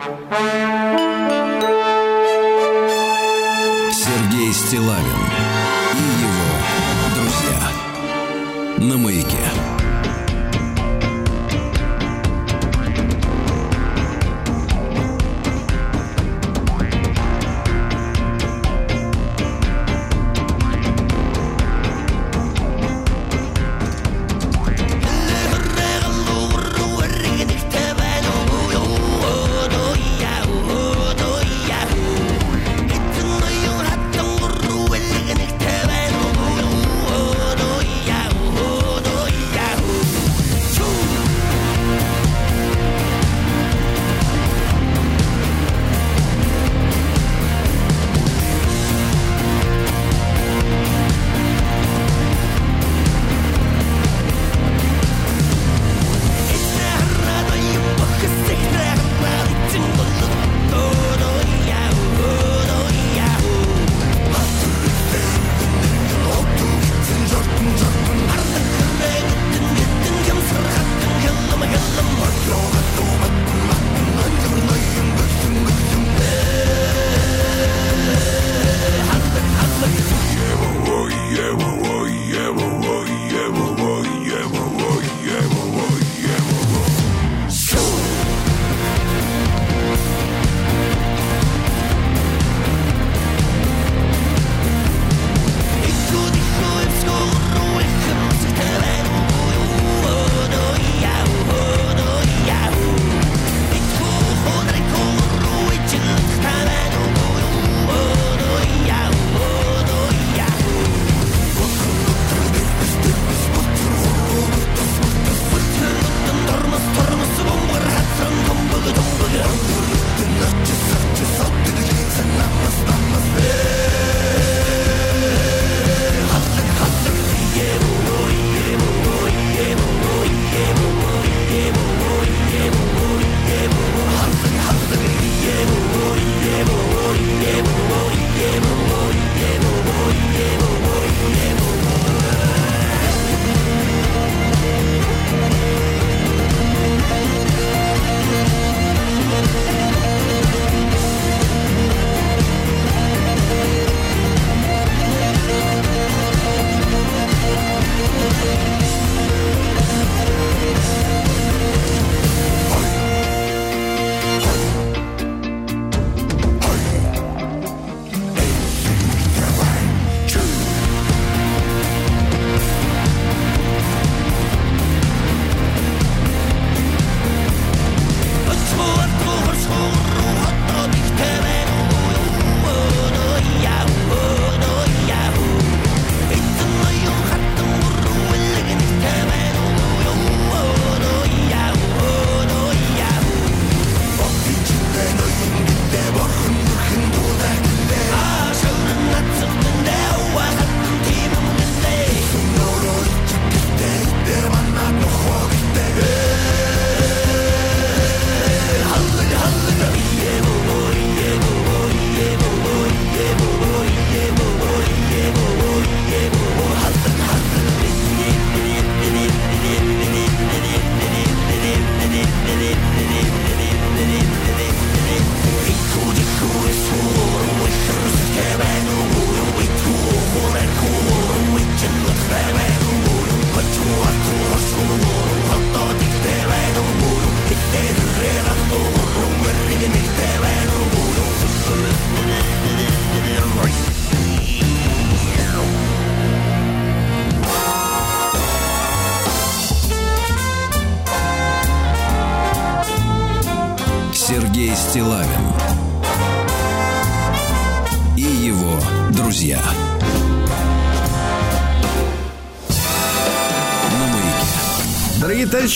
Сергей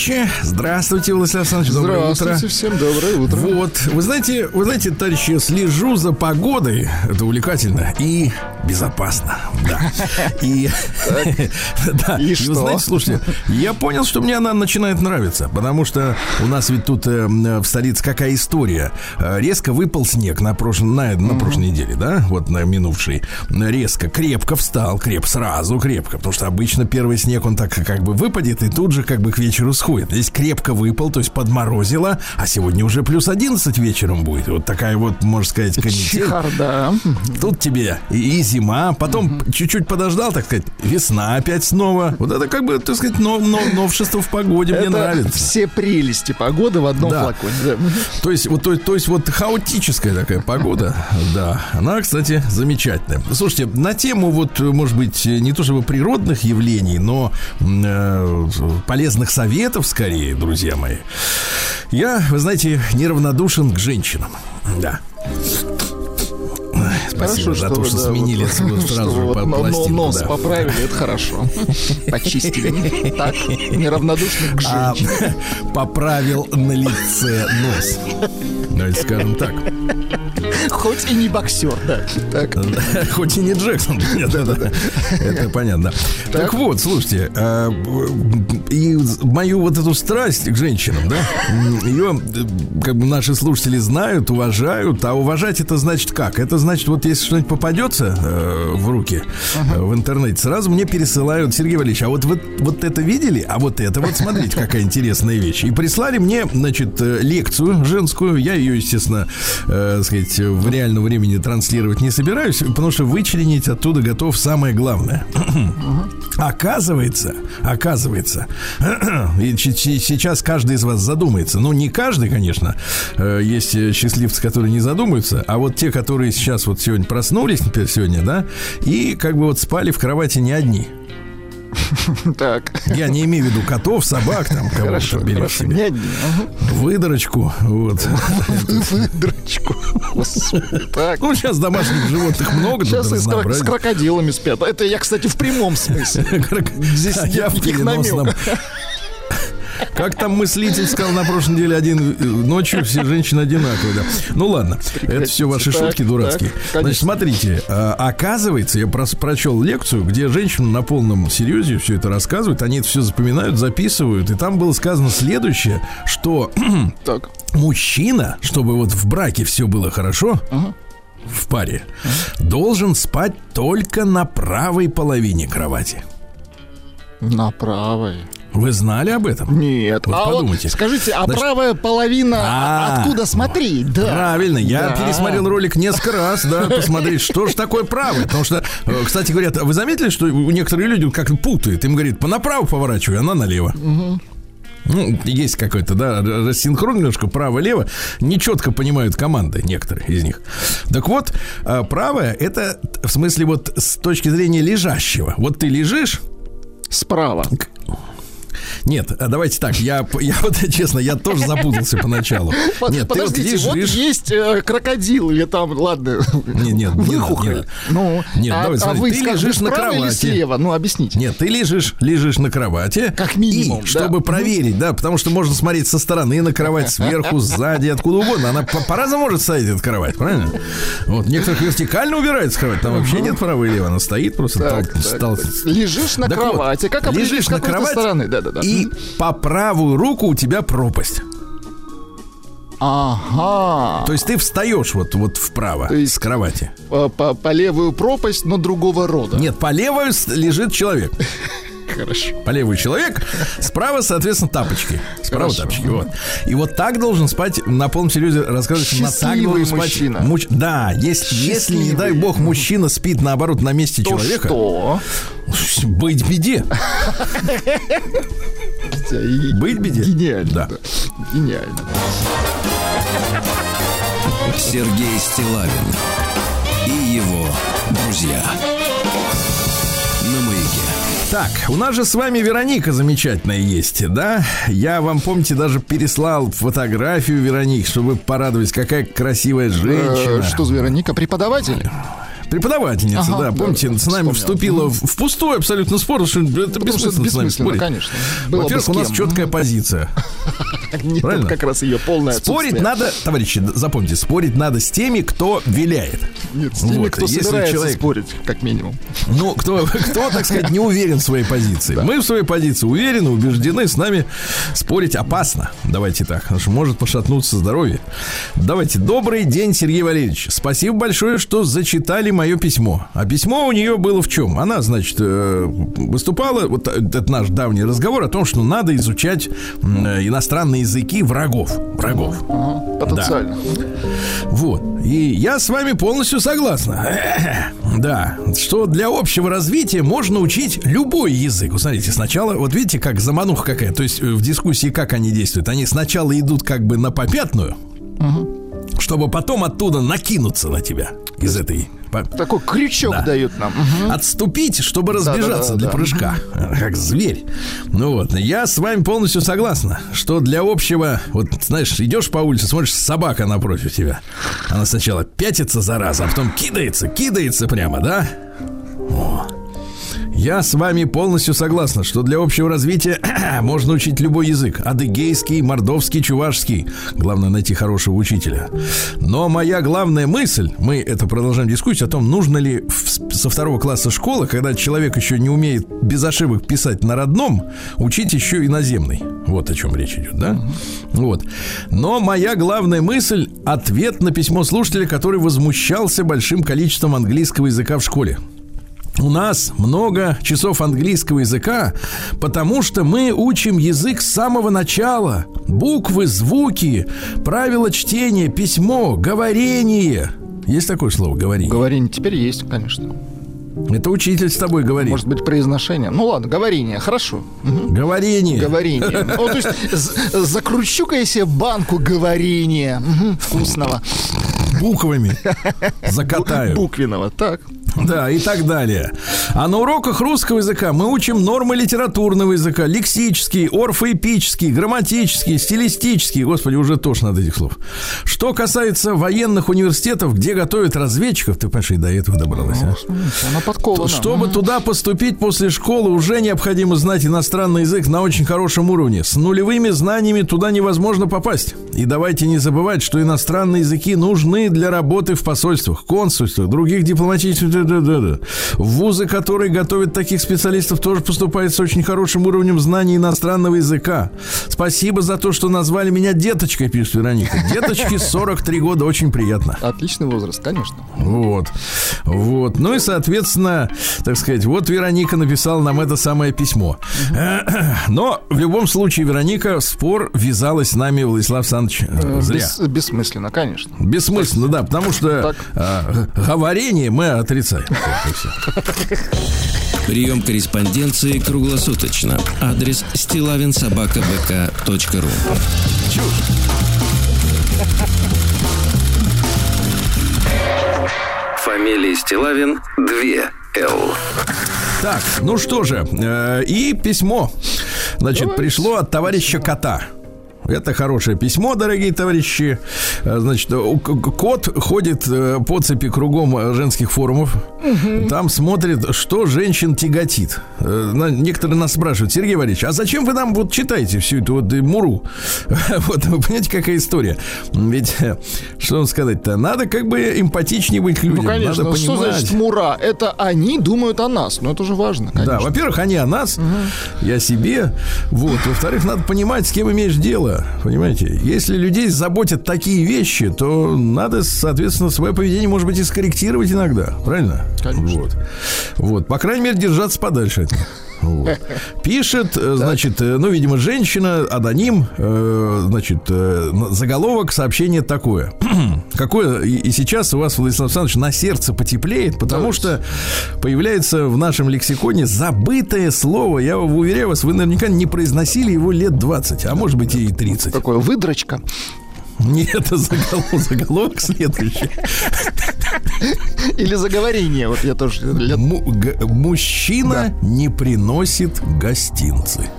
товарищи, здравствуйте, Владислав Александрович. Доброе Здравствуйте, утро. всем доброе утро. Вот, вы знаете, вы знаете, товарищи, слежу за погодой. Это увлекательно и безопасно. Да. И, да. И вы что? знаете, слушайте, я понял, что мне она начинает нравиться, потому что у нас ведь тут э, в столице какая история. Э, Резко выпал снег на, прошлой на, на прошлой неделе, да, вот на минувшей. Резко, крепко встал, креп, сразу крепко, потому что обычно первый снег, он так как бы выпадет, и тут же как бы к вечеру сходит. Здесь крепко выпал, то есть подморозило, а сегодня уже плюс 11 вечером будет. Вот такая вот, можно сказать, канитель. Чехарда. Тут тебе и, и зима, потом чуть-чуть подождал, так сказать, весна опять снова. Вот это как бы, так сказать, но, но, новшество в погоде мне Это нравится. все прелести погоды в одном Да. флаконе. Да. То есть, вот, то, то есть вот хаотическая такая погода, да, она, кстати, замечательная. Слушайте, на тему вот, может быть, не то чтобы природных явлений, но э, полезных советов, скорее, друзья мои, я, вы знаете, неравнодушен к женщинам, да. Спасибо за то, что да, сменили вот, сразу что же вот но- но- нос да. поправили, это хорошо. Почистили. Так, неравнодушны к А, женщине. поправил на лице нос. Давайте скажем так. Хоть и не боксер, да. Так. Хоть и не Джексон. Нет, это, это понятно. Так. вот, слушайте, а, и мою вот эту страсть к женщинам, да, ее как бы наши слушатели знают, уважают, а уважать это значит как? Это значит, вот если что-нибудь попадется э, в руки э, в интернете, сразу мне пересылают, Сергей Валерьевич, а вот вы вот это видели? А вот это вот, смотрите, какая интересная вещь. И прислали мне, значит, э, лекцию женскую. Я ее, естественно, э, сказать, в реальном времени транслировать не собираюсь, потому что вычленить оттуда готов самое главное. Оказывается, оказывается, и сейчас каждый из вас задумается. Ну, не каждый, конечно. Э, Есть счастливцы, которые не задумаются, а вот те, которые сейчас вот сегодня проснулись, сегодня, да, и как бы вот спали в кровати не одни. Так. Я не имею в виду котов, собак, там, кого Хорошо, там берешь себе. Выдорочку, вот. Господи. Так. Ну, сейчас домашних животных много, Сейчас и с, крокодилами спят. Это я, кстати, в прямом смысле. Здесь А я в переносном. Как там мыслитель сказал на прошлой неделе один э, ночью все женщины одинаковые. Да. Ну ладно, это все ваши Так, шутки дурацкие. так. Значит, смотрите, а, оказывается, я прос- прочел лекцию, где женщины на полном серьезе все это рассказывают, они это все запоминают, записывают, и там было сказано следующее, что Так. мужчина, чтобы вот в браке все было хорошо, в паре, должен спать только на правой половине кровати. На правой. Вы знали об этом? Нет. Вот а подумайте. вот скажите, а Значит- правая половина А, откуда смотреть? Да. Правильно, я Да. пересмотрел ролик несколько раз, да, посмотреть, что же такое правое. Потому что, э, кстати, говорят, а вы заметили, что некоторые люди как-то путают? Им говорит, по направо поворачивай, она налево. Ну, есть какой-то, да, рассинхрон немножко право-лево. Нечетко понимают команды некоторые из них. Так вот, э, правое это в смысле вот с точки зрения лежащего. Вот ты лежишь, Справа. Нет, а давайте так, я, я вот честно, я тоже запутался поначалу. Нет, ты вот Подождите, вот лежишь. есть э, крокодил или там, ладно, Не, нет, не выхухоль. надо, Ну, Нет, а, давай, а смотри, вы ты скажете, лежишь на кровати. слева? Ну, объясните. Нет, ты лежишь, лежишь на кровати. Как минимум, И, да. чтобы проверить, да, потому что можно смотреть со стороны на кровать, сверху, сзади, откуда угодно. Она по- по-разному может стоять, эта кровать, правильно? Вот, некоторых вертикально убирается кровать, там вообще нет права и лева, она стоит просто. Так, тол- так, стал-. Лежишь на Так вот, кровати. как определить, лежишь с на кровати, стороны? Да, да, да. И по правую руку у тебя пропасть. Ага. То есть ты встаешь вот, вот вправо То есть- с кровати. По, по- по левую пропасть, но другого рода. Нет, по левую лежит человек. Хорошо. По левый человек, справа, соответственно, тапочки. Справа Хорошо. тапочки, вот. И вот так должен спать, на полном серьезе рассказывать, что на так должен спать мужчина. муч- Да, если, если, не дай бог, мужчина спит, наоборот, на месте То человека, что? быть беде. Быть беде. Гениально. Да. да. Гениально. Сергей Стилавин и его друзья. Так, у нас же с вами Вероника замечательная есть, да? Я вам, помните, даже переслал фотографию Вероники, чтобы вы порадовались, какая красивая женщина. Э, Что за Вероника? Преподаватель? Преподавательница, Ага, да, помните, да, с нами вспомнил. вступила в, в пустой абсолютно спор, что это Потому что бессмысленно, с нами бессмысленно, спорить. конечно. Было Во-первых, у нас четкая позиция. Нет, Правильно? это как раз ее полное Спорить надо, товарищи, запомните, спорить надо с теми, кто виляет. Нет, с теми, Вот, кто если собирается человек- спорить, как минимум. Ну, кто, кто, так сказать, не уверен в своей позиции. Мы в своей позиции уверены, убеждены, с нами спорить опасно. Давайте так, потому что может пошатнуться здоровье. Давайте. Добрый день, Сергей Валерьевич. Спасибо большое, что зачитали мое письмо. А письмо у нее было в чем? Она, значит, э, выступала, вот это наш давний разговор о том, что надо изучать иностранные языки врагов. Врагов. Ага, потенциально. Да. Вот. И я с вами полностью согласна. Да, что для общего развития можно учить любой язык. Вот смотрите, сначала, вот видите, как замануха какая. То есть в дискуссии как они действуют. Они сначала идут как бы на попятную, угу. Чтобы потом оттуда накинуться на тебя из этой такой крючок да. дают нам. Угу. Отступить, чтобы разбежаться да, да, да, для да. прыжка. Как зверь. Ну вот, я с вами полностью согласна, что для общего, вот знаешь, идешь по улице, смотришь, собака напротив тебя. Она сначала пятится за раз, а потом кидается, кидается прямо, да? О. Я с вами полностью согласна, что для общего развития можно учить любой язык. Адыгейский, мордовский, чувашский. Главное найти хорошего учителя. Но моя главная мысль, мы это продолжаем дискуссию о том, нужно ли в, со второго класса школы, когда человек еще не умеет без ошибок писать на родном, учить еще иноземный. Вот о чем речь идет, да? Вот. Но моя главная мысль – ответ на письмо слушателя, который возмущался большим количеством английского языка в школе. У нас много часов английского языка, потому что мы учим язык с самого начала. Буквы, звуки, правила чтения, письмо, говорение. Есть такое слово говорение? Говорение теперь есть, конечно. Это учитель с тобой говорит. Может быть, произношение. Ну ладно, говорение, хорошо. Говорение. Говорение. Ну, то есть, закручу-ка я себе банку говорения вкусного. Буквами закатаю. Буквенного, так. Да, и так далее. А на уроках русского языка мы учим нормы литературного языка, лексический, орфоэпический, грамматический, стилистический. Господи, уже тошно от этих слов. Что касается военных университетов, где готовят разведчиков, ты, Паша, и до этого добралась, а? Она подкована. Чтобы туда поступить после школы, уже необходимо знать иностранный язык на очень хорошем уровне. С нулевыми знаниями туда невозможно попасть. И давайте не забывать, что иностранные языки нужны для работы в посольствах, консульствах, других дипломатических да. Вузы, которые готовят таких специалистов, тоже поступают с очень хорошим уровнем знаний иностранного языка. Спасибо за то, что назвали меня деточкой, пишет Вероника. Деточки 43 года, очень приятно. Отличный возраст, конечно. Вот. Вот. Ну и, соответственно, так сказать, вот Вероника написала нам это самое письмо. Но в любом случае, Вероника, спор вязалась с нами, Владислав Александрович, э, зря. Бес, бессмысленно, конечно. Бессмысленно, да, потому что э, говорение мы отрицаем. Прием корреспонденции круглосуточно. Адрес стилавинсобакабк.ру Фамилия Стилавин 2 Л. Так, ну что же, э, и письмо, значит, пришло от товарища кота. Это хорошее письмо, дорогие товарищи. Э, значит, кот ходит э, по цепи кругом женских форумов. Угу. Там смотрит, что женщин тяготит. Э, некоторые нас спрашивают, Сергей Валерьевич, а зачем вы нам вот читаете всю эту вот муру? Вот, вы понимаете, какая история? Ведь, что вам сказать-то, надо как бы эмпатичнее быть к людям. Ну, конечно, надо что понимать. значит мура? Это они думают о нас, но это же важно, конечно. Да, во-первых, они о нас, угу. я себе. Вот, во-вторых, надо понимать, с кем имеешь дело понимаете? Если людей заботят такие вещи, то надо, соответственно, свое поведение, может быть, и скорректировать иногда. Правильно? Конечно. Вот. Вот. По крайней мере, держаться подальше от них. Вот. Пишет, э, значит, э, ну, видимо, женщина, аноним, э, значит, заголовок сообщения такое. Какое и сейчас у вас, Владислав Александрович, на сердце потеплеет, потому что появляется в нашем лексиконе забытое слово. Я уверяю вас, вы наверняка не произносили его лет 20, а может быть и 30. Такое выдрочка. Нет, это заголовок, заголовок следующий. Или заговорение. Вот я тоже... Мужчина не приносит гостинцы.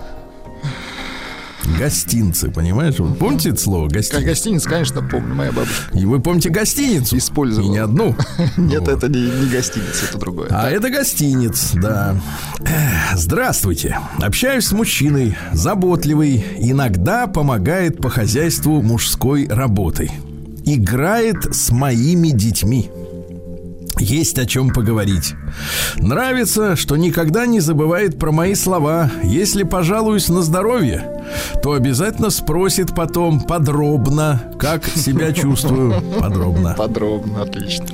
Гостинцы, понимаешь? Вы помните это слово гостиница? Как гостиница, конечно, помню, моя бабушка. И вы помните гостиницу? Использовала. И не одну. Нет, это не, не гостиница, это другое. А это гостиниц, да. Здравствуйте. Общаюсь с мужчиной, заботливый, иногда помогает по хозяйству мужской работой. Играет с моими детьми. Есть о чем поговорить. Нравится, что никогда не забывает про мои слова. Если пожалуюсь на здоровье, то обязательно спросит потом подробно, как себя чувствую. Подробно. Подробно, отлично.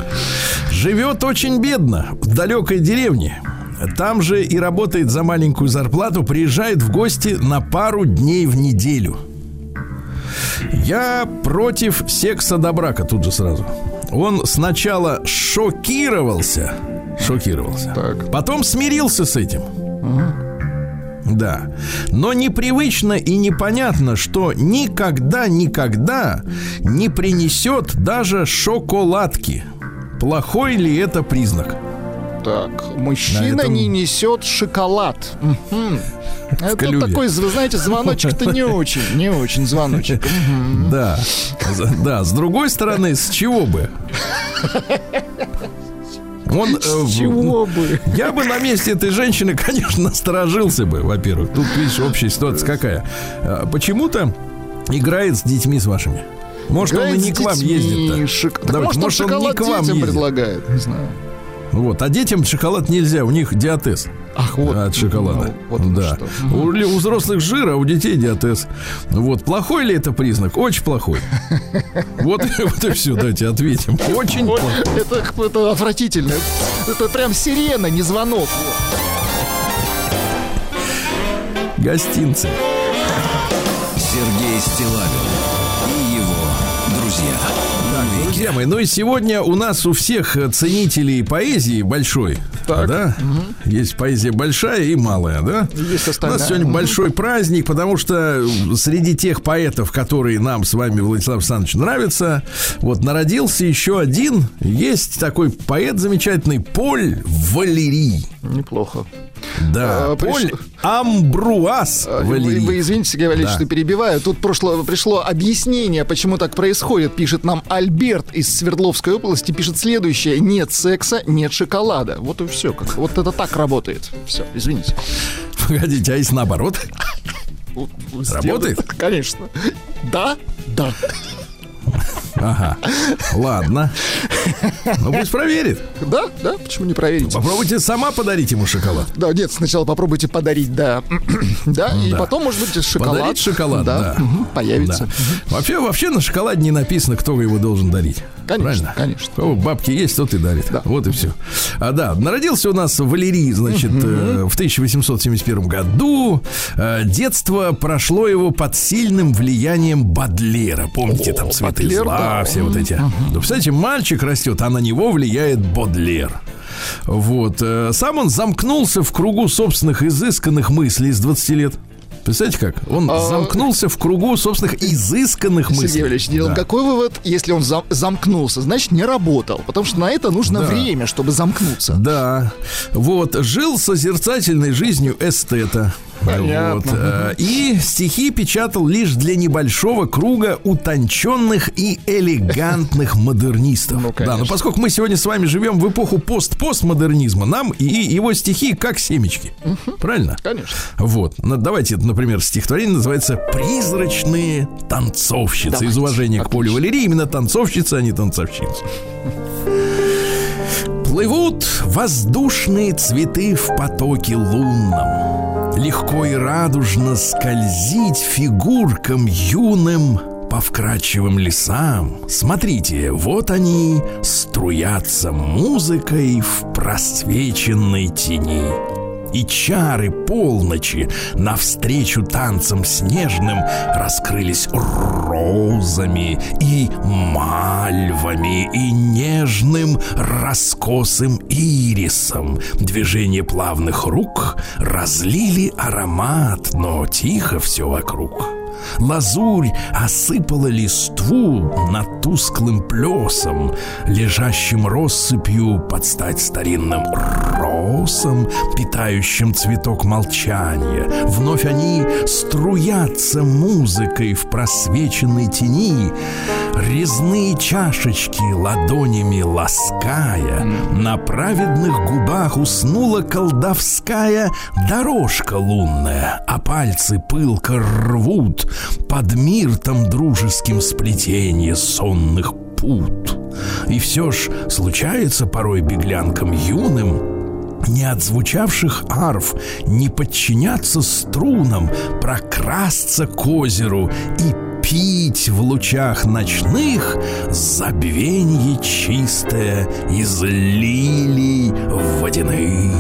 Живет очень бедно, в далекой деревне. Там же и работает за маленькую зарплату, приезжает в гости на пару дней в неделю. Я против секса до брака тут же сразу. Он сначала шокировался, шокировался, Так. потом смирился с этим. Да. Но непривычно и непонятно, что никогда, никогда не принесет даже шоколадки. Плохой ли это признак? Так, мужчина На этом- не несет шоколад. Это такой, вы знаете, звоночек-то не очень, не очень звоночек. Да. Да, с другой стороны, с чего бы? Он, э, С чего бы? Я бы на месте этой женщины, конечно, насторожился бы, во-первых. Тут, видишь, общая ситуация какая. А, Почему-то играет с детьми с вашими. Может, он и Играет не к вам ездит-то. Давайте, может, он может, он не к вам ездит. предлагает? Не знаю. Вот. А детям шоколад нельзя, у них диатез Ах, вот. от шоколада. Ну, вот да. что. У, у взрослых жир, а у детей диатез. Вот. Плохой ли это признак? Очень плохой. Вот, вот и все, давайте ответим. Очень Ой, плохой. Это, это отвратительно. Это прям сирена, не звонок. Гостинцы. Сергей Стилавин и его друзья. Друзья мои, ну и сегодня у нас у всех ценителей поэзии большой, Так. да? Есть поэзия большая и малая, да? Есть У остальная. нас сегодня Мгм. большой праздник, потому что среди тех поэтов, которые нам с вами, Владислав Александрович, нравятся, вот народился еще один. Есть такой поэт замечательный Поль Валерий. Неплохо. Да, А, Поль приш- Амбруаз А, Вы, вы извините, Сергей Валерьевич, Да. что перебиваю. Тут прошло, пришло объяснение, почему так происходит. Пишет нам Альберт из Свердловской области. Пишет следующее. Нет секса, нет шоколада. Вот и все. Как, вот это так работает. Все, извините. Погодите, а если наоборот? Работает? Конечно. Да? Да. Ага. Ладно. Ну пусть проверит. Да? Да? Почему не проверить? Попробуйте сама подарить ему шоколад. Да, нет, сначала попробуйте подарить, да. да, и Да. потом, может быть, шоколад. Подарить шоколад, да. мгм, появится. Да. Вообще, вообще на шоколаде не написано, кто его должен дарить. Конечно, Правильно? конечно. Кого бабки есть, тот и дарит. Да. Вот и все. А да, народился у нас Валерий, значит, э, в 1871 году. Э, детство прошло его под сильным влиянием Бадлера. Помните, там цветы Бодлер, зла, да. все вот эти. Да, представляете, мальчик растет, а на него влияет Бодлер. Вот. э, Сам он замкнулся в кругу собственных изысканных мыслей с 20 лет. Представляете как? Он А- замкнулся в кругу собственных изысканных мыслей. Сергей Валерьевич делал Да. какой вывод, если он зам- замкнулся, значит, не работал. Потому что на это нужно Да. время, чтобы замкнуться. Да. Вот. Жил созерцательной жизнью эстета. Понятно. Вот, э, И стихи печатал лишь для небольшого круга утонченных и элегантных модернистов. Ну, да, но поскольку мы сегодня с вами живем в эпоху пост-постмодернизма, нам и его стихи как семечки. Правильно? Конечно. Вот. Ну, давайте, например, стихотворение называется «Призрачные танцовщицы». Из Давайте. уважения к Полю Валерии именно танцовщица, а не танцовщица. Плывут воздушные цветы в потоке лунном. Легко и радужно скользить фигуркам юным по вкрадчивым лесам. Смотрите, вот они струятся музыкой в просвеченной тени. И чары полночи навстречу танцам снежным раскрылись розами и мальвами и нежным раскосым ирисом. Движение плавных рук разлили аромат, но тихо все вокруг. Лазурь осыпала листву над тусклым плесом, лежащим россыпью под стать старинным росом, питающим цветок молчания. Вновь они струятся музыкой в просвеченной тени, резные чашечки ладонями лаская, на праведных губах уснула колдовская дорожка лунная, а пальцы пылко рвут под миртом дружеским сплетение сонных пут. И все ж случается порой беглянкам юным не отзвучавших арф, не подчиняться струнам, прокрасться к озеру и пить в лучах ночных забвенье чистое из лилий водяных.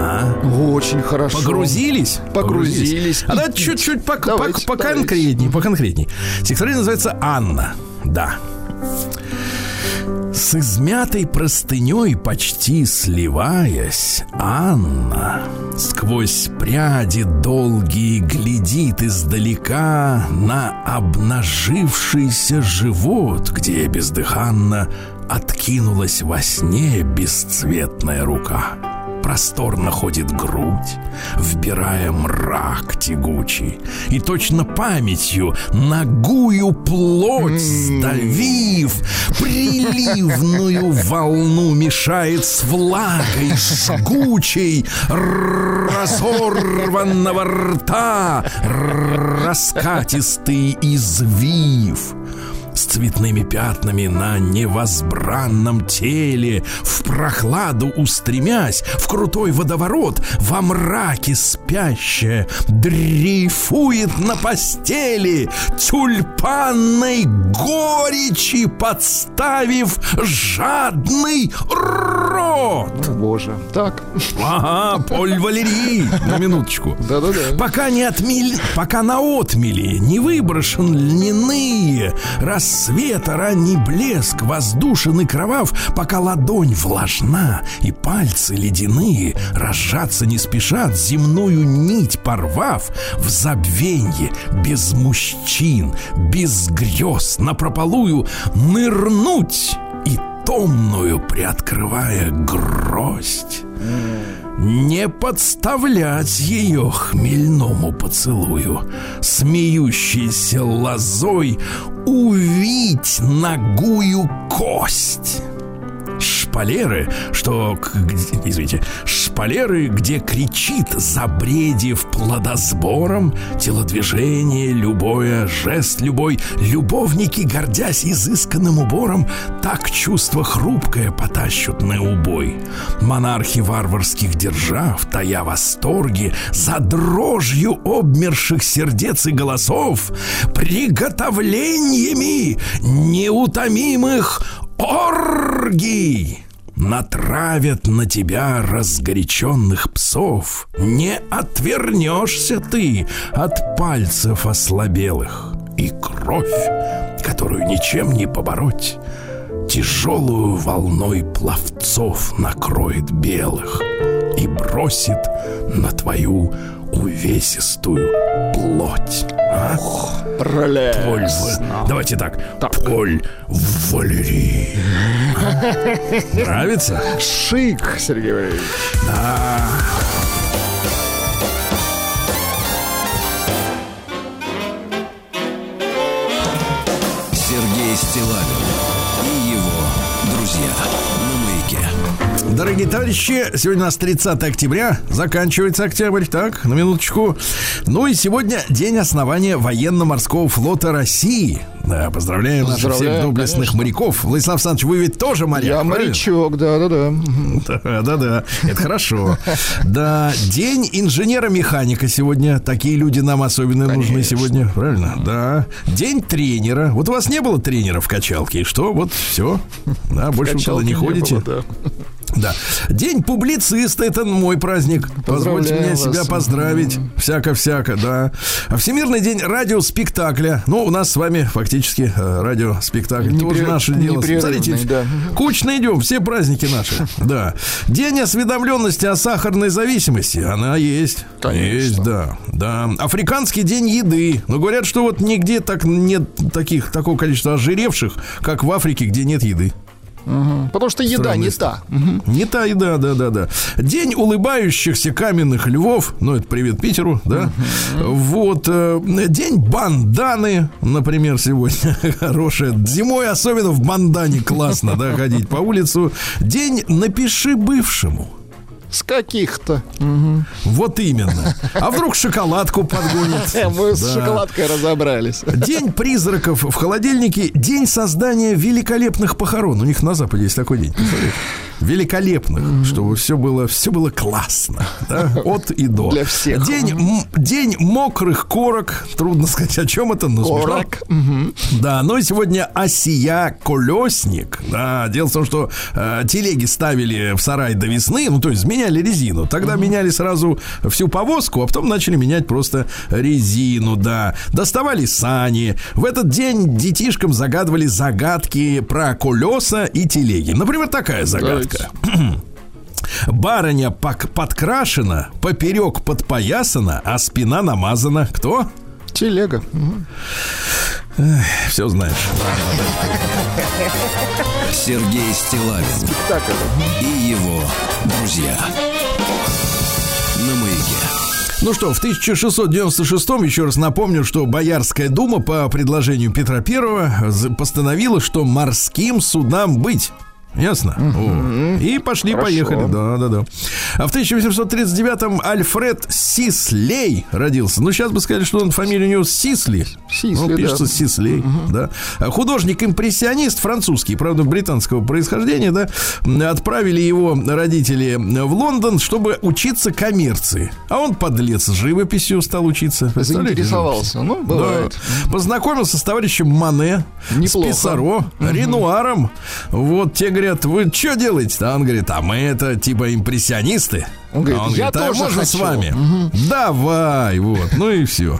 А? Очень хорошо. Погрузились? Погрузились. А давайте чуть-чуть по, по, Давайте, поконкретней, поконкретней. Стихотворение называется «Анна». Да. С измятой простыней почти сливаясь, Анна сквозь пряди долгие глядит издалека на обнажившийся живот, где бездыханно откинулась во сне бесцветная рука просторно ходит грудь, вбирая мрак тягучий, и точно памятью ногую плоть сдавив, приливную волну мешает с влагой жгучей разорванного рта раскатистый извив с цветными пятнами на невозбранном теле, в прохладу устремясь, в крутой водоворот, во мраке спящая, дрейфует на постели, тюльпанной горечи подставив жадный рот. Боже. Так. Ага, Поль Валерий, на минуточку. Да-да-да. Пока не отмели, пока на отмели не выброшен льняные, рассвета ранний блеск, воздушен и кровав, пока ладонь влажна и пальцы ледяные разжаться не спешат, земную нить порвав, в забвенье без мужчин, без грез, напропалую нырнуть и томную приоткрывая гроздь. Не подставлять ее хмельному поцелую, Смеющейся лозой увить ногую кость шпалеры, что, извините, шпалеры, где кричит, забредив плодосбором, телодвижение любое, жест любой, любовники, гордясь изысканным убором, так чувство хрупкое потащут на убой. Монархи варварских держав, тая восторги, за дрожью обмерших сердец и голосов, приготовлениями неутомимых оргий натравят на тебя разгоряченных псов. Не отвернешься ты от пальцев ослабелых. И кровь, которую ничем не побороть, тяжелую волной пловцов накроет белых и бросит на твою увесистую плоть. А? Поль, В- давайте так. Поль Валерий. Нравится? Шик, Сергей Валерьевич. Сергей Стилавин и его друзья. Дорогие товарищи, сегодня у нас 30 октября, заканчивается октябрь, так, на минуточку. Ну и сегодня день основания военно-морского флота России. Да, поздравляем наших всех доблестных конечно. моряков. Владислав Александрович, вы ведь тоже моряк, Я правильно? морячок, да-да-да. Да, да, да, это хорошо. Да, день инженера-механика сегодня. Такие люди нам особенно нужны сегодня, правильно? Да. День тренера. Вот у вас не было тренера в качалке, и что? Вот все. Да, больше вы туда не ходите. было, да. Да. День публициста это мой праздник. Позвольте мне себя поздравить. Всяко-всяко, да. А Всемирный день радиоспектакля. Ну, у нас с вами фактически э, радиоспектакль. Непре- Тоже наше дело. Смотрите, да. кучно идем, все праздники наши. Да. День осведомленности о сахарной зависимости. Она есть. Конечно. Есть, да. Да. Африканский день еды. Но говорят, что вот нигде так нет таких, такого количества ожиревших, как в Африке, где нет еды. Потому что еда Странная не та. Мгм. Не та еда, да, да, да. День улыбающихся каменных львов. Ну, это привет Питеру, да. Вот. э, День банданы, например, сегодня хорошая. Зимой особенно в бандане классно, да, ходить по улицу. День напиши бывшему. С каких-то. Вот именно. А вдруг шоколадку подгонит? Мы с шоколадкой разобрались. День призраков в холодильнике. День создания великолепных похорон. У них на Западе есть такой день. представляете? Великолепных, чтобы все было, все было классно. да, От и до. Для всех. День, м- день мокрых корок. Трудно сказать, о чем это, но. Корок. Мгм. Да, ну и сегодня осия колесник. Да, дело в том, что э, телеги ставили в сарай до весны, ну то есть меняли резину. Тогда меняли сразу всю повозку, а потом начали менять просто резину, да. Доставали сани. В этот день детишкам загадывали загадки про колеса и телеги. Например, такая загадка. Барыня пок- подкрашена, поперек подпоясана, а спина намазана. Кто? Телега. Все знаешь. Сергей Стилавин и его друзья. На маяке. Ну что, в 1696 еще раз напомню, что Боярская дума по предложению Петра I з- постановила, что морским судам быть. Ясно? И пошли-поехали. Да, да, да. А в 1839-м Альфред Сислей родился. Ну, сейчас бы сказали, что он фамилия у него Сисли. Сисли, ну, пишется да. Сислей, да. А Художник-импрессионист французский, правда, британского происхождения, да, отправили его родители в Лондон, чтобы учиться коммерции. А он, подлец, живописью стал учиться. Заинтересовался. Ну, бывает. да. Познакомился с товарищем Мане, Неплохо. с Писаро, Ренуаром. Вот те говорят, вы что делаете-то? А он говорит, а мы это типа импрессионисты. Он говорит, А он «Я говорит, «А тоже можно с хочу». вами? Давай, вот, ну и все.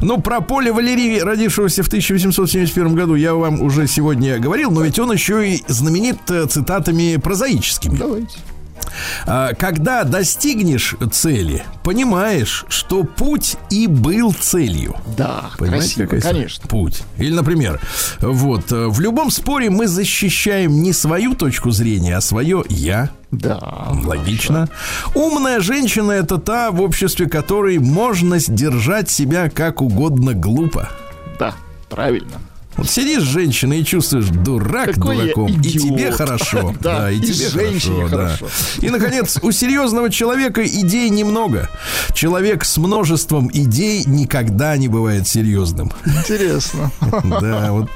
Ну, про Поля Валерии, родившегося в 1871 году, я вам уже сегодня говорил, но ведь он еще и знаменит э, цитатами прозаическими. Давайте. А, Когда достигнешь цели, понимаешь, что путь и был целью. Да, Понимаете, красиво, какая конечно. Путь. Или, например, вот, э, в любом споре мы защищаем не свою точку зрения, а свое «я». Да. Логично. Умная женщина – это та в обществе, которой можно сдержать себя как угодно глупо. Да, правильно. Вот сидишь женщина и чувствуешь, дурак Какой дураком, и тебе хорошо. Да, и, тебе женщине хорошо. И, наконец, у серьезного человека идей немного. Человек с множеством идей никогда не бывает серьезным. Интересно. Да, вот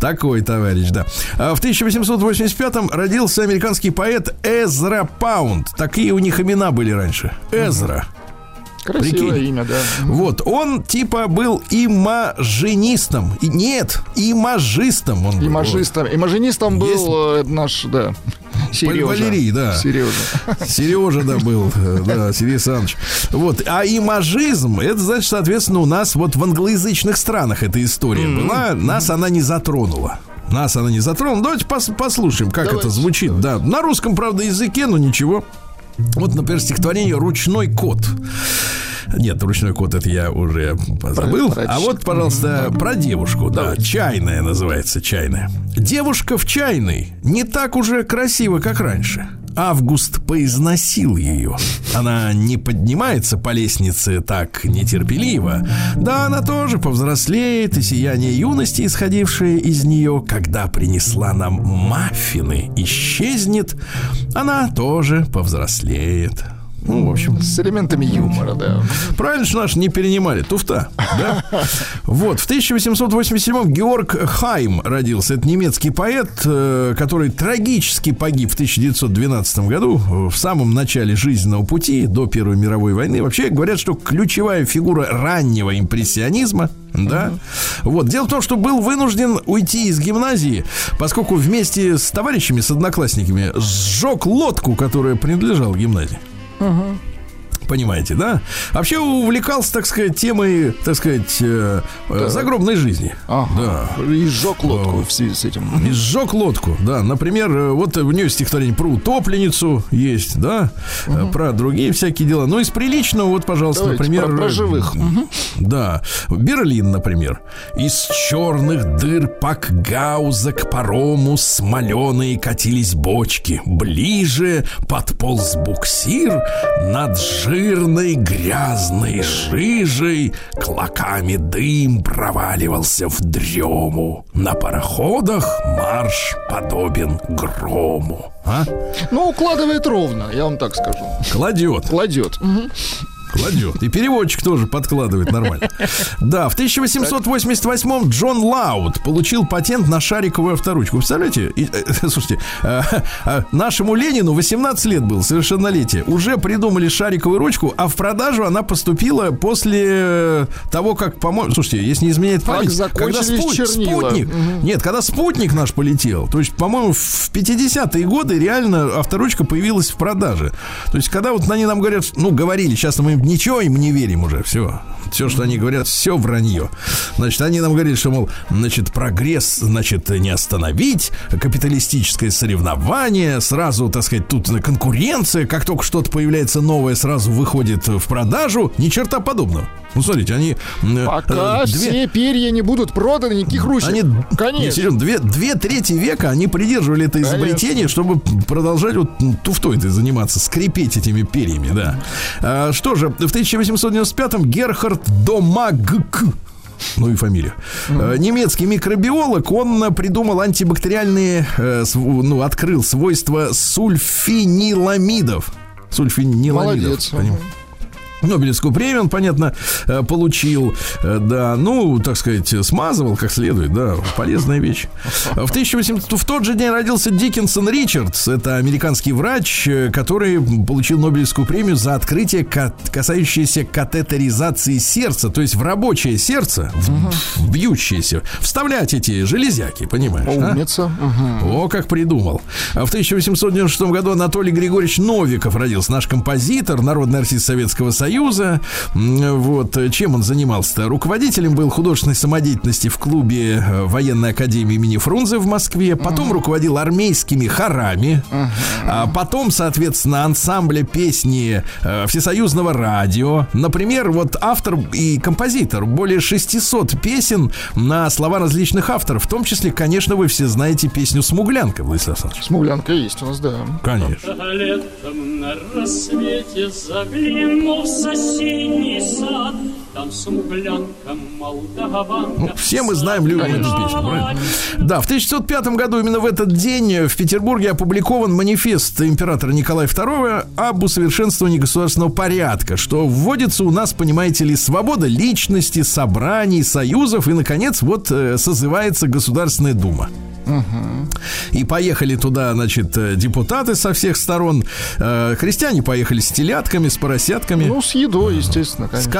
такой товарищ, да. А в 1885-м родился американский поэт Эзра Паунд. Такие у них имена были раньше. Эзра. Красивое Прикинь. имя, да. Вот, он типа был имажинистом. И нет, имажистом он был. Имажистом. Имажинистом Есть- был э, наш, да, Сережа. Валерий, да. Сережа. Сережа, да, был, э, да, Сергей Александрович. Вот, а имажизм, это значит, соответственно, у нас вот в англоязычных странах эта история была, нас она не затронула. Нас она не затронула. Давайте пос- послушаем, как Давайте, это звучит. Да, на русском, правда, языке, но ничего. Вот, например, стихотворение «Ручной кот». Нет, ручной кот это я уже забыл. Про- а вот, пожалуйста, про девушку. Да, чайная называется чайная. Девушка в чайной не так уже красиво, как раньше. Август поизносил ее. Она не поднимается по лестнице так нетерпеливо. Да, она тоже повзрослеет, и сияние юности, исходившее из нее, когда принесла нам маффины, исчезнет. Она тоже повзрослеет. Ну, в общем, С элементами юмора, да. Правильно, что наши не перенимали. Туфта. Да? Вот, в 1887-м Георг Хайм родился. Это немецкий поэт, э, который трагически погиб в 1912 году, э, в самом начале жизненного пути, до Первой мировой войны. Вообще говорят, что ключевая фигура раннего импрессионизма, да. Вот. Дело в том, что был вынужден уйти из гимназии, поскольку вместе с товарищами, с одноклассниками, сжег лодку, которая принадлежала гимназии. Uh-huh. Понимаете, да? Вообще увлекался, так сказать, темой, так сказать, э, э, загробной жизни. Ага. И сжег лодку в связи с этим. И сжег лодку, да. Например, э, вот у нее стихотворение про утопленницу есть, да, э, про другие всякие дела. Ну, из приличного, вот, пожалуйста, Давайте например... про- про живых. Мгм. Да. Берлин, например. Из черных дыр пакгауза к парому смоленые катились бочки. Ближе подполз буксир, над жирной грязной жижей клоками дым проваливался в дрему. На пароходах марш подобен грому. А? Ну, укладывает ровно, я вам так скажу. Кладет. Кладет. Мгм. Кладет. И переводчик тоже подкладывает нормально. Да, в 1888-м Джон Лауд получил патент на шариковую авторучку. Представляете? И, э, слушайте, э, э, нашему Ленину 18 лет был, совершеннолетие. Уже придумали шариковую ручку, а в продажу она поступила после того, как, по-моему... Слушайте, если не изменяет память, когда спутник... Нет, когда спутник наш полетел, то есть, по-моему, в 50-е годы реально авторучка появилась в продаже. То есть, когда вот они нам говорят, ну, говорили, сейчас мы им ничего им не верим уже, все. Все, что они говорят, все вранье. Значит, они нам говорили, что, мол, значит, прогресс, значит, не остановить, капиталистическое соревнование, сразу, так сказать, тут конкуренция, как только что-то появляется новое, сразу выходит в продажу. Ни черта подобного. Ну, смотрите, они... э, Пока э, две- все перья не будут проданы, никаких ручек. они, не, Конечно. серьезно, две, две трети века они придерживали это изобретение, чтобы продолжать вот туфтой этой заниматься, скрипеть этими перьями, да. А, что же, в 1895-м Герхард Домагк ну и фамилия. Э, Немецкий микробиолог, он э, придумал антибактериальные, э, ну, открыл свойства сульфениламидов. Сульфениламидов. Молодец. поним- Нобелевскую премию он, понятно, э, получил, Э, да, ну, так сказать, смазывал как следует, да, полезная вещь. В 1800, в тот же день родился Диккенсон Ричардс, это американский врач, э, который получил Нобелевскую премию за открытие, ка- касающееся катетеризации сердца, то есть в рабочее сердце, в, бьющееся, вставлять эти железяки, понимаешь? а? Умница. Мгм. О, как придумал. А в 1896 году Анатолий Григорьевич Новиков родился. Наш композитор, народный артист Советского Союза. М, Вот. Чем он занимался-то? Руководителем был художественной самодеятельности в клубе э, военной академии имени Фрунзе в Москве. Потом руководил армейскими хорами. А потом, соответственно, ансамбля песни э, Всесоюзного радио. Например, вот автор и композитор более 600 песен на слова различных авторов. В том числе, конечно, вы все знаете песню «Смуглянка», Владислав Александрович. Смуглянка есть у нас, да. Конечно. Летом на рассвете заглянул в соседний сад, там смуглянка молдаванка. Ну, Все мы знаем, любим эту песню, правильно? Да, в 1905 году именно в этот день в Петербурге опубликован манифест императора Николая II об усовершенствовании государственного порядка, что вводится у нас, понимаете ли, свобода личности, собраний, союзов и, наконец, вот э, созывается Государственная Дума. И поехали туда, значит, э, депутаты со всех сторон. Э, Христиане поехали с телятками, с поросятками. Ну, с едой, естественно, С конечно.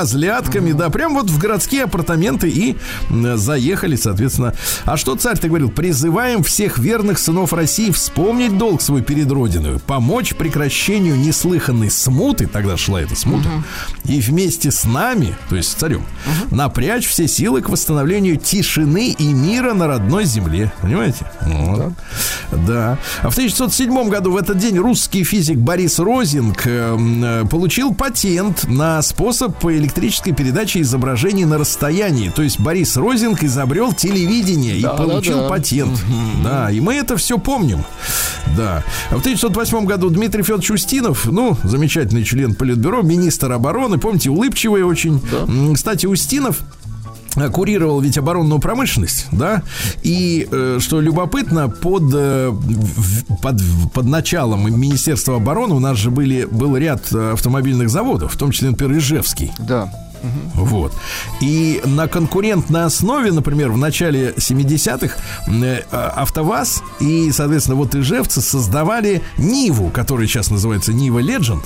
Козлятками, да, прям вот в городские апартаменты и заехали, соответственно. А что царь-то говорил? Призываем всех верных сынов России вспомнить долг свой перед Родиной, помочь прекращению неслыханной смуты, тогда шла эта смута, и вместе с нами, то есть с царем, напрячь все силы к восстановлению тишины и мира на родной земле. Понимаете? Вот. Да. А в 1907 году в этот день русский физик Борис Розинг э, э, получил патент на способ электрической передачи изображений на расстоянии. То есть Борис Розинг изобрел телевидение и Да, да, получил да. патент. Да, и мы это все помним. Да. А в 1908 году Дмитрий Федорович Устинов, ну, замечательный член Политбюро, министр обороны, помните, улыбчивый очень. М, Кстати, Устинов э, курировал ведь оборонную промышленность, да, и э, что любопытно, под, э, под, под началом Министерства обороны у нас же были, был ряд автомобильных заводов, в том числе, например, Ижевский. Да. Вот. И на конкурентной основе, например, в начале 70-х э, а, АвтоВАЗ и, соответственно, вот ижевцы создавали Ниву, которая сейчас называется Нива Legend.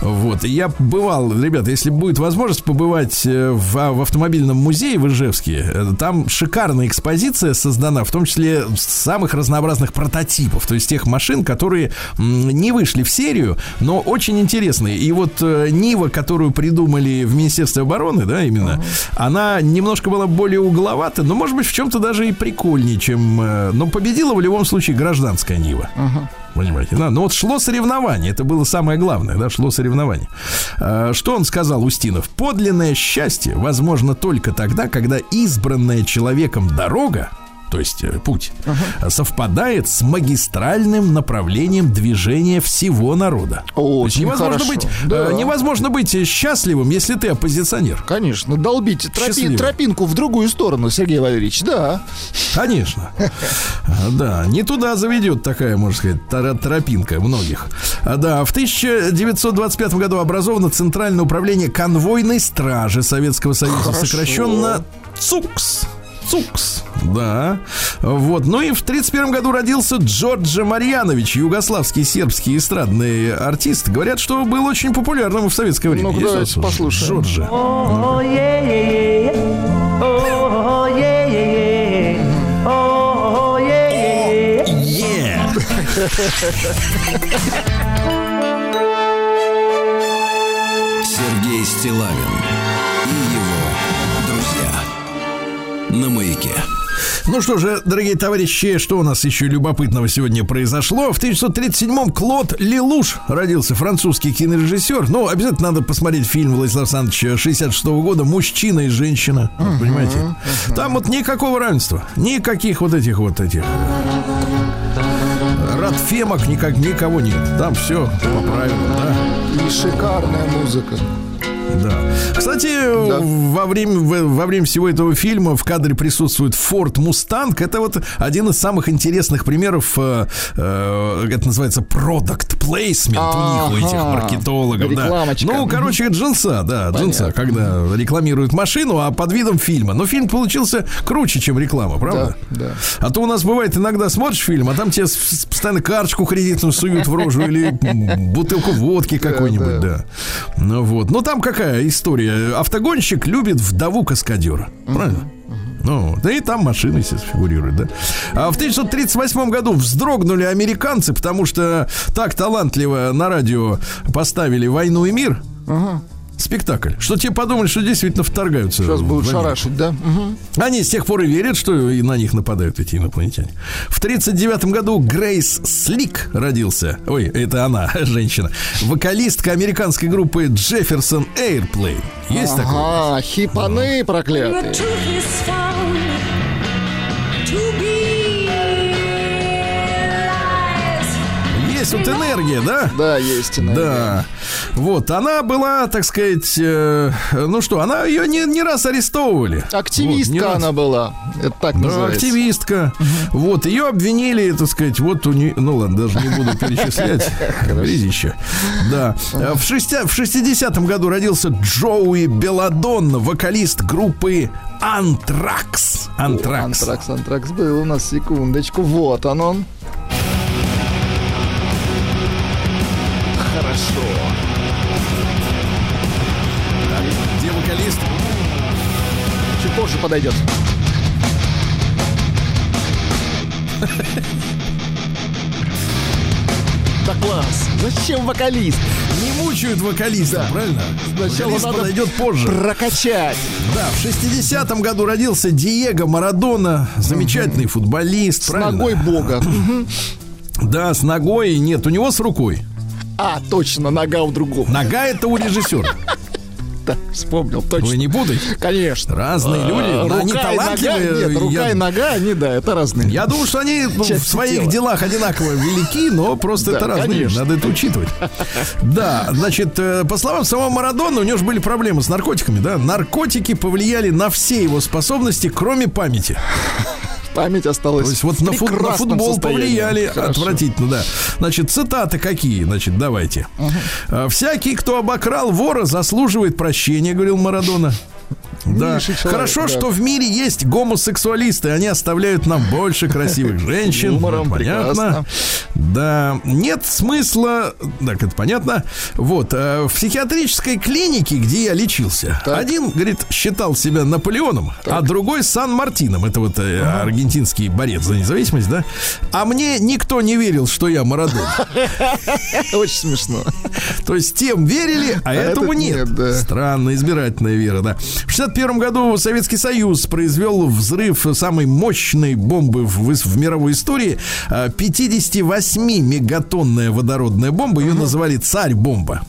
Вот. И я бывал, ребята, если будет возможность побывать э, в, а, в автомобильном музее в Ижевске, э, там шикарная экспозиция создана, в том числе самых разнообразных прототипов, то есть тех машин, которые не вышли в серию, но очень интересные. И вот Нива, которую придумали в Министерстве обороны, да, именно, она немножко была более угловата, но, может быть, в чем-то даже и прикольнее, чем... э, но победила в любом случае гражданская Нива. Понимаете, да? Но вот шло соревнование, это было самое главное, да, шло соревнование. А, Что он сказал, Устинов? Подлинное счастье возможно только тогда, когда избранная человеком дорога то есть э, путь, совпадает с магистральным направлением движения всего народа. Очень невозможно хорошо. быть, Да. э, невозможно быть счастливым, если ты оппозиционер. Конечно, долбить тропи- тропинку в другую сторону, Сергей Валерьевич, да. Конечно. Да, не туда заведет такая, можно сказать, тропинка многих. Да, в 1925 году образовано Центральное управление конвойной стражи Советского Союза, Хорошо. сокращенно ЦУКС. ЦУКС, да. Вот. Ну и в 1931 году родился Джорджа Марьянович, югославский сербский эстрадный артист. Говорят, что был очень популярным в советское время. Есть давайте послушаем. Джорджа. Oh yeah, На маяке. Ну что же, дорогие товарищи, что у нас еще любопытного сегодня произошло? В 1937-м Клод Лелуш родился, французский кинорежиссер. Ну, обязательно надо посмотреть фильм Владислава Александровича 66 года «Мужчина и женщина». Вот, Понимаете? Там вот никакого равенства. Никаких вот этих вот этих радфемок никак, никого нет. Там все по правилам, да. И шикарная музыка. Да. Кстати, во, время, во, время всего этого фильма в кадре присутствует Ford Mustang. Это вот один из самых интересных примеров, э, э, это называется product placement у них, у этих маркетологов. Да. Ну, короче, джинса, да, джинса, когда рекламируют машину, а под видом фильма. Но фильм получился круче, чем реклама, правда? Да, да. А то у нас бывает иногда смотришь фильм, а там тебе постоянно карточку кредитную суют в рожу или бутылку водки какой-нибудь, да. Ну вот. Ну там какая история? Автогонщик любит вдову каскадера. Правильно? Ну, да и там машины, естественно, фигурируют, да. А в 1938 году вздрогнули американцы, потому что так талантливо на радио поставили «Войну и мир». Спектакль. Что те подумали, что действительно вторгаются. Сейчас будут шарашить, да? Мгм. Они с тех пор и верят, что и на них нападают эти инопланетяне. В 1939 году Грейс Слик родился. Ой, это она, женщина. Вокалистка американской группы Jefferson Airplane. Есть такое? Ага, хипаны проклятые. Есть вот энергия, да? Да, есть энергия. Да. Вот, она была, так сказать, э, ну что, она ее не, не раз арестовывали. Вот, не Активистка раз. она была. Это так Да, называется. активистка. Вот, ее обвинили, так сказать, вот у нее... Ну ладно, даже не буду перечислять. Грязище. Да. В, шестя- в 60-м году родился Джоуи Беладонна, вокалист группы Антракс. Антракс. Антракс, антракс был у нас, секундочку. Вот он он. Хорошо. Где вокалист? Чуть позже подойдет. Да класс. Зачем вокалист? Не мучают вокалиста, правильно? Сначала Вокалист надо подойдет позже. Прокачать. Да, в 60-м году родился Диего Марадона, замечательный футболист, С правильно? ногой бога. Да, с ногой. Нет, у него с рукой. А, точно, нога у другого. Нога это у режиссера. Да, вспомнил, точно. Вы не путайте. Конечно. Разные люди, А, но они рука и нога- талантливые. Нет, рука Я- и нога, они, да, это разные. Я думаю, что они ну, в Части своих тела. делах одинаково велики, но просто Да, это разные. люди, конечно. Надо это учитывать. Да, значит, э, по словам самого Марадона, у него же были проблемы с наркотиками, да? Наркотики повлияли на все его способности, кроме памяти. Память осталась То есть вот на, фут- на футбол состоянии. повлияли Хорошо. отвратительно, да. Значит, цитаты какие? Значит, давайте. А, Всякий, кто обокрал вора, заслуживает прощения, говорил Марадона. Да. Человек, Хорошо, да. что в мире есть гомосексуалисты, они оставляют нам больше красивых женщин. Юмором, Ну, понятно. прекрасно. Да, нет смысла, так это понятно. Вот, э, в психиатрической клинике, где я лечился, Так. один, говорит, считал себя Наполеоном, а другой Сан-Мартином. Это вот э, аргентинский борец за независимость, да? А мне никто не верил, что я Марадон. Очень смешно. То есть тем верили, а, этому этот нет. Странно, избирательная вера, да. В 61 году Советский Союз произвел взрыв самой мощной бомбы в, в- мировой истории. А, 58-мегатонная водородная бомба. Ее называли «Царь-бомба».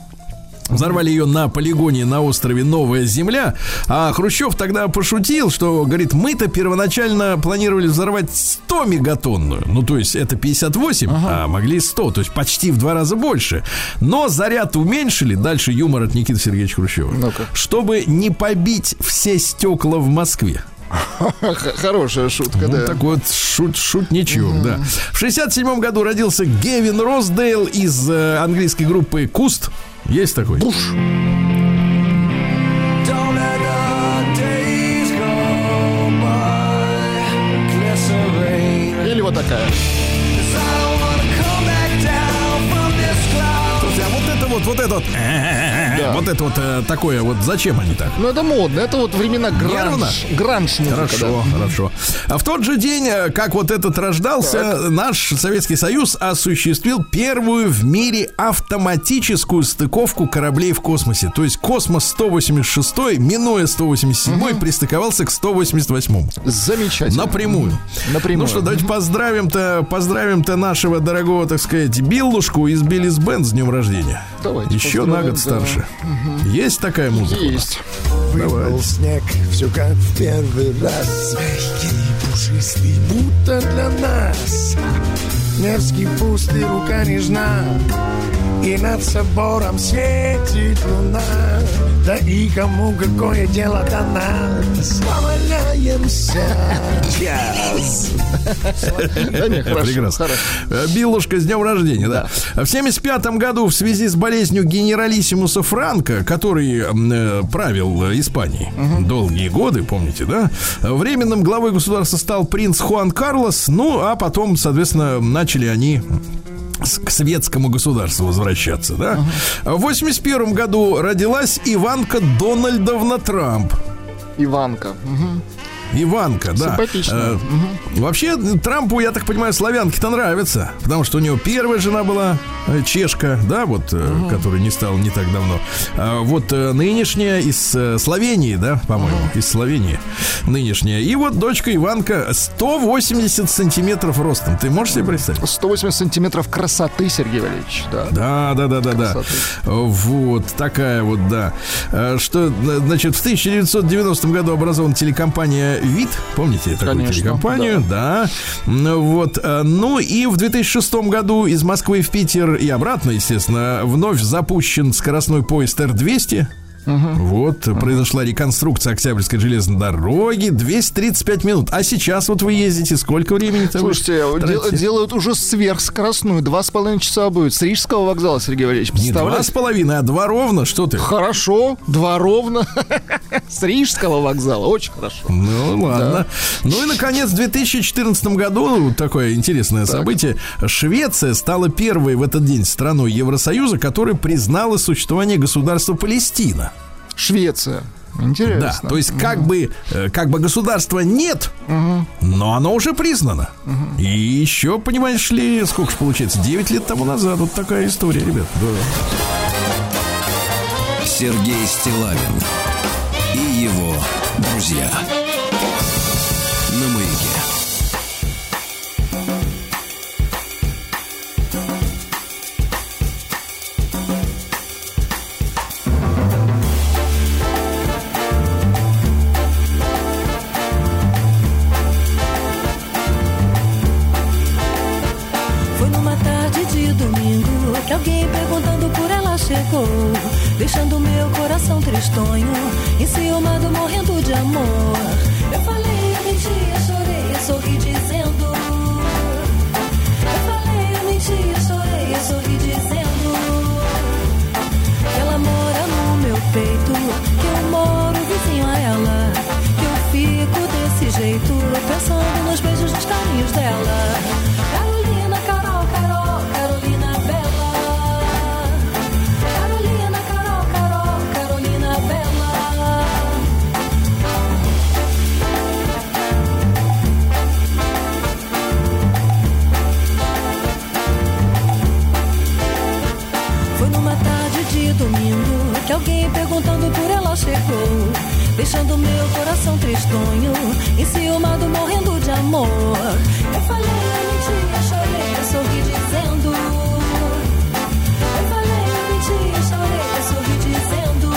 Взорвали ее на полигоне на острове Новая Земля. А Хрущев тогда пошутил, что, говорит, мы-то первоначально планировали взорвать 100 мегатонную. Ну, то есть это 58, а могли 100, то есть почти в два раза больше. Но заряд уменьшили, дальше юмор от Никиты Сергеевича Хрущева, Ну-ка. чтобы не побить все стекла в Москве. Хорошая шутка, Ну, да. такой вот шут, шутничок, да. В 67 году родился Гевин Росдейл из э, английской группы Куст. Есть такой? Буш. Или вот такая. А вот это вот, вот это вот, вот это вот э, такое вот, зачем они так? Ну, это модно. Это вот времена гранж. Гранж музыка, Хорошо, да. хорошо. А в тот же день, э, как вот этот рождался, наш Советский Союз осуществил первую в мире автоматическую стыковку кораблей в космосе. То есть космос 186, минуя 187, пристыковался к 188. Замечательно. Напрямую. Напрямую. Ну что, давайте поздравим-то, поздравим-то нашего дорогого, так сказать, Биллушку из Биллис Бенд с днем рождения. Давайте Еще на год да. старше. Есть такая музыка? Есть. Выпал снег, все как в первый раз. Мягкий и пушистый, будто для нас. Невский пустый, рука нежна. И над собором светит луна Да и кому какое дело до нас Поваляемся час Да не, хорошо. Прекрасно. Э, Биллушка с днем рождения, да. В 75 году в связи с болезнью генералиссимуса Франка, который э, правил Испанией долгие годы, помните, да? Временным главой государства стал принц Хуан Карлос, ну, а потом, соответственно, начали они к светскому государству возвращаться, да? В 81 году родилась Иванка Дональдовна Трамп. Иванка. Мгм. Иванка, да. Симпатично. Э, Вообще, Трампу, я так понимаю, славянки-то нравятся. Потому что у него первая жена была э, чешка, да, вот, э, которая не стала не так давно. А вот э, нынешняя из Словении, да, по-моему, из Словении. Нынешняя. И вот дочка Иванка 180 сантиметров ростом. Ты можешь себе представить? 180 сантиметров красоты, Сергей Валерьевич. Да. Да, да, да, да, да. Красоты. Вот такая вот, да. Что, значит, в 1990 году образована телекомпания ВИД. Помните такую Конечно, телекомпанию? Да. Ну, Вот. э, Ну и в 2006 году из Москвы в Питер и обратно, естественно, вновь запущен скоростной поезд Р-200. Вот, произошла реконструкция Октябрьской железной дороги 235 минут. А сейчас вот вы ездите сколько времени? Слушайте, дел- делают уже сверхскоростную. Два с половиной часа будет. С Рижского вокзала, Сергей Валерьевич. Не два с половиной, а два ровно. Что ты? Хорошо, два ровно. С Рижского вокзала. Очень хорошо. Ну, ладно. Ну и, наконец, в 2014 году, такое интересное событие, Швеция стала первой в этот день страной Евросоюза, которая признала существование государства Палестина. Швеция. Да, Интересно. то есть как бы, э, как бы государства нет, но оно уже признано. И еще, понимаешь ли, сколько же получается, 9 лет тому назад, вот такая история, ребят. Да. Сергей Стилавин и его друзья. Deixando meu coração tristonho, enciumado, morrendo de amor. Eu falei, eu menti, eu chorei, eu sorri dizendo. Eu falei, eu menti, eu chorei, eu sorri dizendo. Que ela mora no meu peito, que eu moro vizinho a ela. Que eu fico desse jeito, pensando nos beijos, nos carinhos dela. alguém perguntando por ela chegou, deixando meu coração tristonho, enciumado, morrendo de amor. Eu falei, eu mentia, chorei, eu sorri dizendo. Eu falei, eu chorei, eu sorri dizendo.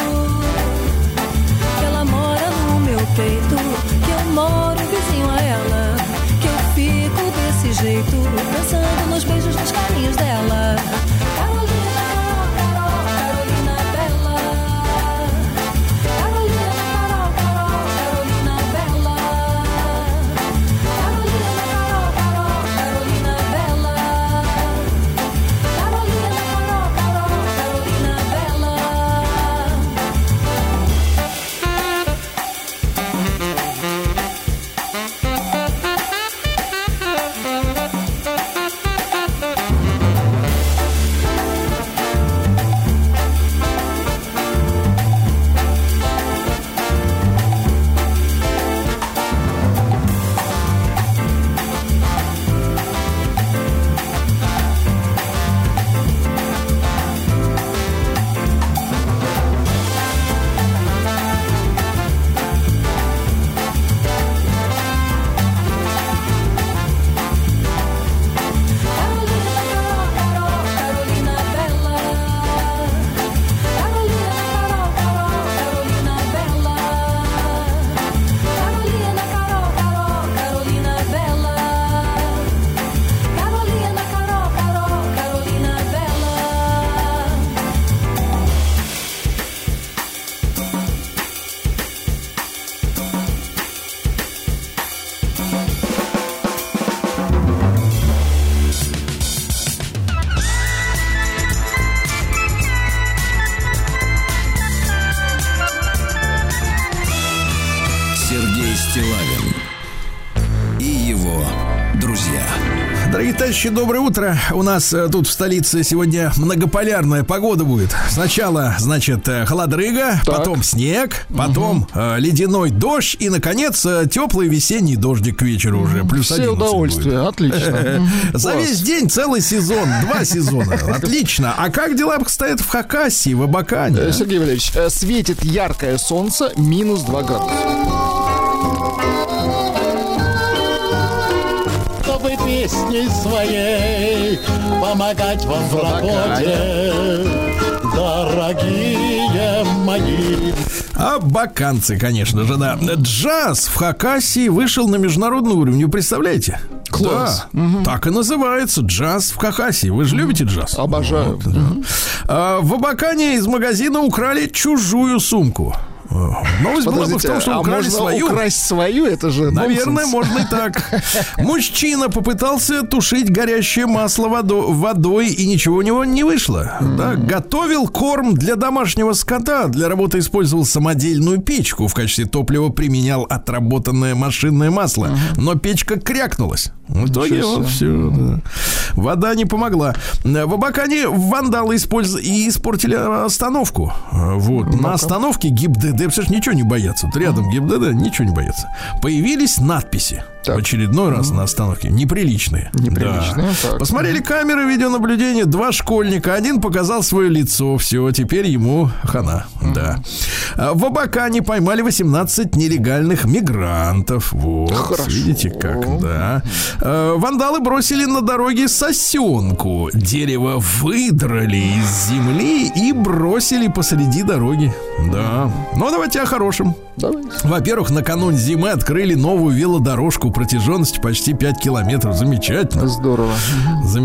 Que ela mora no meu peito, que eu moro vizinho a ela, que eu fico desse jeito, pensando nos beijos, nos carinhos dela. Товарищи, доброе утро. У нас э, тут в столице сегодня многополярная погода будет. Сначала, значит, э, холодрыга, потом снег, потом э, ледяной дождь и, наконец, теплый весенний дождик к вечеру уже. Плюс Все 11 будет. отлично. За весь день целый сезон, два сезона. Отлично. А как дела обстоят в Хакасии, в Абакане? Сергей Валерьевич, светит яркое солнце, минус 2 градуса. Песней своей помогать вам в работе, дорогие мои. Абаканцы, конечно же, да. Джаз в Хакасии вышел на международный уровень. Вы представляете? Класс. Да. Так и называется джаз в Хакасии. Вы же любите джаз? Обожаю. Вот, да. А, в Абакане из магазина украли чужую сумку. А, Новость была бы в Подождите, том, что а украли можно свою. украсть свою? Это же Наверное, нонсенс. можно и так. Мужчина попытался тушить горящее масло водо- водой, и ничего у него не вышло. Да, готовил корм для домашнего скота. Для работы использовал самодельную печку. В качестве топлива применял отработанное машинное масло. Но печка крякнулась. В итоге себе. все. да. Вода не помогла. В Абакане вандалы использ- и испортили остановку. Вот. На остановке ГИБДД, представляешь, ничего не боятся. Вот рядом ГИБДД ничего не боятся. Появились надписи. Так. В очередной раз на остановке. Неприличные. Неприличные, Да. так. Посмотрели камеры видеонаблюдения. Два школьника. Один показал свое лицо. Все, теперь ему хана. Да. А В Абакане поймали 18 нелегальных мигрантов. Вот. Хорошо. Видите как, да. Э, Вандалы бросили на дороге сосенку. Дерево выдрали из земли и бросили посреди дороги. Да. Ну, давайте о хорошем. Давайте. Во-первых, накануне зимы открыли новую велодорожку протяженностью почти 5 километров. Замечательно. Здорово.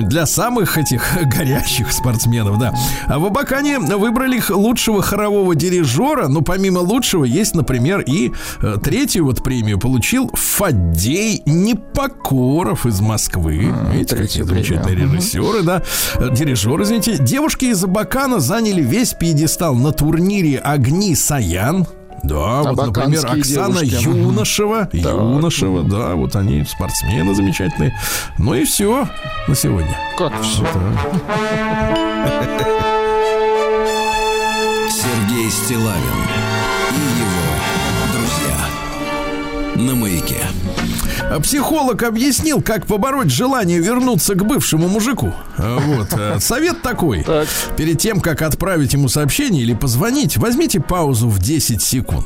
Для самых этих горящих спортсменов, да. А в Абакане выбрали лучшего хорового дирижера. Но помимо лучшего есть, например, и э, третью вот премию получил Фадей Непокоров из Москвы. Видите, какие замечательные премия. режиссеры, да. Э, Дирижер, извините. Девушки из Абакана заняли весь пьедестал на турнире «Огни Саян». Да, вот, например, Оксана девушки. Юношева. Юношева, да, вот они спортсмены замечательные. Ну и все на сегодня. Как все? Сергей Стилавин и его друзья. На маяке. А Психолог объяснил, как побороть желание вернуться к бывшему мужику. А Вот. э, Совет такой. Так. Перед тем, как отправить ему сообщение или позвонить, возьмите паузу в 10 секунд.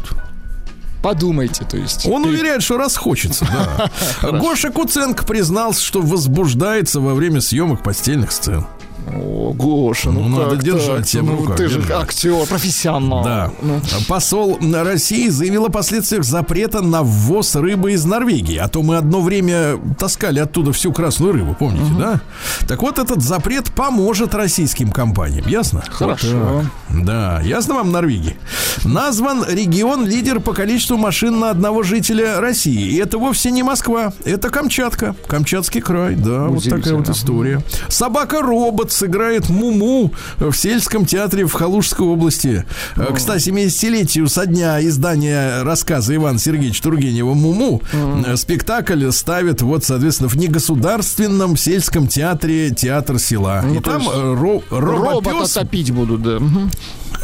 Подумайте, то есть. Он уверяет, что расхочется, да. Гоша Куценко признался, что возбуждается во время съемок постельных сцен. О, Гоша, ну, Ну, надо держать себя в Ну, руках, ты же держать. актер, профессионал. Да. Ну, Посол России заявил о последствиях запрета на ввоз рыбы из Норвегии. А то мы одно время таскали оттуда всю красную рыбу, помните, да? Так вот, этот запрет поможет российским компаниям, ясно? Хорошо. Так. Да, ясно вам, Норвегии? Назван регион лидер по количеству машин на одного жителя России. И это вовсе не Москва, это Камчатка, Камчатский край. Да, вот такая вот история. Собака-робот сыграет Муму в сельском театре в Халужской области. Э, К 170-летию со дня издания рассказа Ивана Сергеевича Тургенева «Муму» э, спектакль ставят, вот, соответственно, в негосударственном сельском театре «Театр села». Ну, И там э, ро- Робота робопес топить будут, да.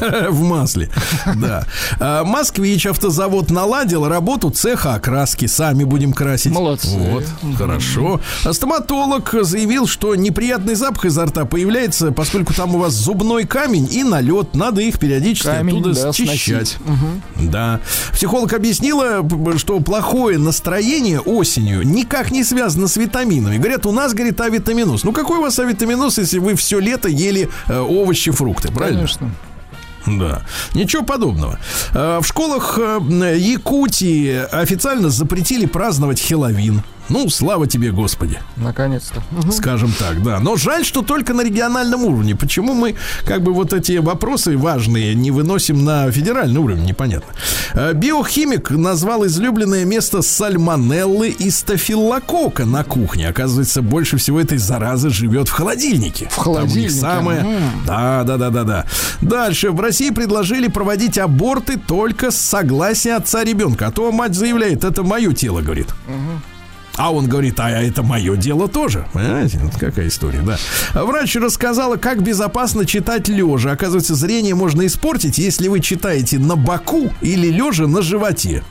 В масле. Да. А, Москвич автозавод наладил работу цеха окраски. Сами будем красить. Молодцы. Вот, хорошо. Стоматолог заявил, что неприятный запах изо рта появляется, поскольку там у вас зубной камень и налет. Надо их периодически Камень, оттуда да, счищать. Да. Психолог объяснила, что плохое настроение осенью никак не связано с витаминами. Говорят, у нас, говорит, авитаминоз. Ну какой у вас авитаминоз, если вы все лето ели э, овощи, фрукты, правильно? Конечно. Да, ничего подобного. Э, В школах э, Якутии официально запретили праздновать Хеловин. Ну, слава тебе, Господи. Наконец-то. Скажем так, да. Но жаль, что только на региональном уровне. Почему мы как бы вот эти вопросы важные не выносим на федеральный уровень, непонятно. Э, Биохимик назвал излюбленное место сальмонеллы и стафилокока на кухне. Оказывается, больше всего этой заразы живет в холодильнике. В Там холодильнике? самое... М. Да, да, да, да, да. Дальше. В России предложили проводить аборты только с согласия отца ребенка. А то мать заявляет, это мое тело, говорит. А он говорит, а это мое дело тоже. Понимаете, вот какая история, да. А Врач рассказала, как безопасно читать лежа. Оказывается, зрение можно испортить, если вы читаете на боку или лежа на животе.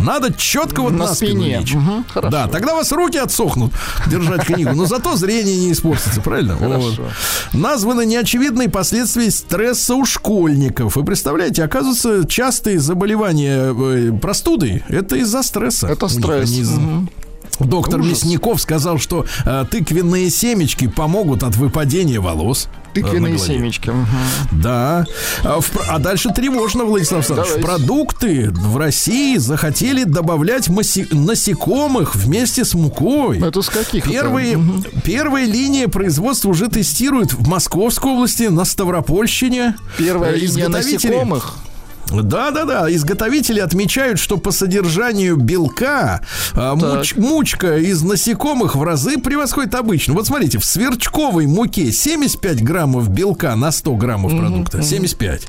Надо четко вот на, На спине. лечь. Мгм, хорошо. Да, тогда у вас руки отсохнут держать книгу, но зато зрение не испортится, правильно? Хорошо. Вот. Названы неочевидные последствия стресса у школьников. Вы представляете, оказывается, частые заболевания э, простудой это из-за стресса. Это них, стресс. Доктор Ужас. Мясников сказал, что э, тыквенные семечки помогут от выпадения волос. Э, на Тыквенные голове. семечки. Да. А, в а дальше тревожно, Владислав Александрович. Давайте. продукты в России захотели добавлять маси- насекомых вместе с мукой. Это с каких? Первые, Мгм. первая линия производства уже тестируют в Московской области, на Ставропольщине. Первая Э, линия насекомых. Да, да, да. Изготовители отмечают, что по содержанию белка а, муч- мучка из насекомых в разы превосходит обычно. Вот смотрите, в сверчковой муке 75 граммов белка на 100 граммов продукта. 75.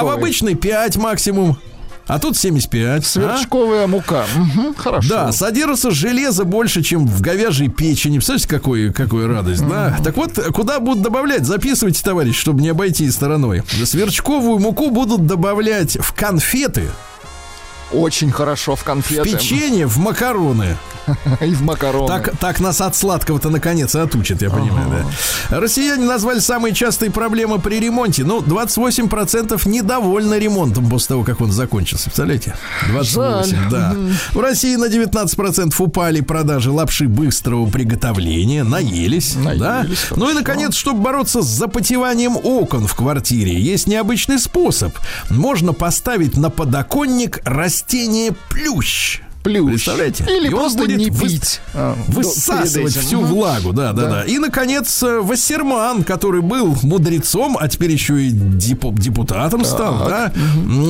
А в обычной 5 максимум. А тут 75. а? Сверчковая мука. Мгм, Хорошо. Да, содержится железа больше, чем в говяжьей печени. Представляете, какой, какая радость, да? Так вот, куда будут добавлять? Записывайте, товарищ, чтобы не обойти стороной. Сверчковую муку будут добавлять в конфеты, Очень хорошо в в конфеты. печенье, в макароны. И в макароны. Так, так нас от сладкого-то наконец отучат, я понимаю, да. Россияне назвали самые частые проблемы при ремонте. Ну, 28% недовольны ремонтом после того, как он закончился. Представляете? 28, Жаль. да. В России на 19% упали продажи лапши быстрого приготовления. Наелись, да? Наелись, Ну и, наконец, чтобы бороться с запотеванием окон в квартире, есть необычный способ. Можно поставить на подоконник растение плющ. Плющ. Представляете? Или И он просто будет не пить. а, Высасывать всю влагу, да, да, да, И, наконец, э, Вассерман, который был мудрецом, а теперь еще и депу- депутатом стал, да,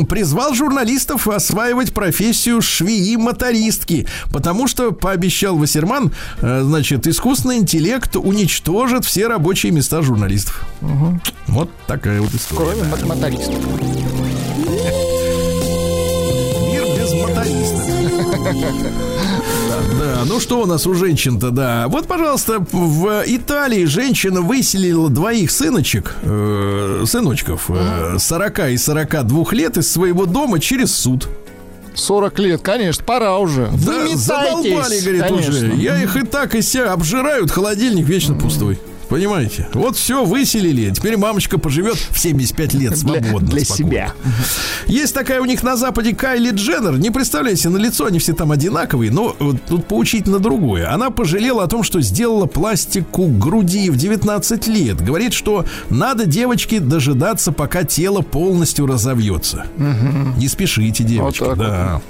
призвал журналистов осваивать профессию швеи-мотористки, потому что, пообещал Вассерман, э, значит, искусственный интеллект уничтожит все рабочие места журналистов. Вот такая вот история. Кроме мо- мотористов. Да, ну что у нас у женщин-то, да. Вот, пожалуйста, в Италии женщина выселила двоих сыночек, э, сыночков, э, 40 и 42 лет из своего дома через суд. 40 лет, конечно, пора уже. Да, Выметайтесь. задолбали, говорит, Конечно. уже. Я их и так и ся обжирают, холодильник вечно пустой. Понимаете? Вот все, выселили. Теперь мамочка поживет в 75 лет Для, свободно. для спокойно. себя. Есть такая у них на Западе Кайли Дженнер. Не представляете, на лицо они все там одинаковые, но вот тут поучительно другое. Она пожалела о том, что сделала пластику груди в 19 лет. Говорит, что надо девочке дожидаться, пока тело полностью разовьется. Не спешите, девочки. Вот. да.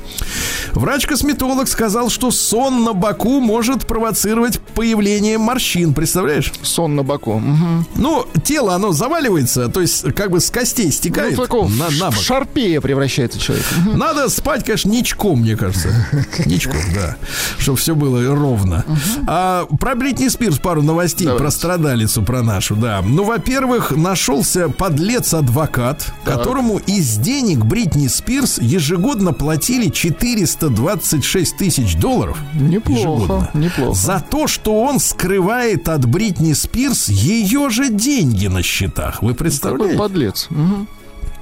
Врач-косметолог сказал, что сон на боку может провоцировать появление морщин. Представляешь? Сон на боку. Мгм. Ну, тело, оно заваливается, то есть как бы с костей стекает Ну, такого на, на бок. шарпея превращается человек. Надо спать, конечно, ничком, мне кажется. Ничком, да. Чтобы все было ровно. А про Бритни Спирс пару новостей, Давайте. про страдалицу, про нашу, да. Ну, во-первых, нашелся подлец-адвокат, которому из денег Бритни Спирс ежегодно платили 426 тысяч долларов. Неплохо, Ежегодно. неплохо. За то, что он скрывает от Бритни Спирс ее же деньги на счетах. Вы Какой представляете? подлец. Мгм.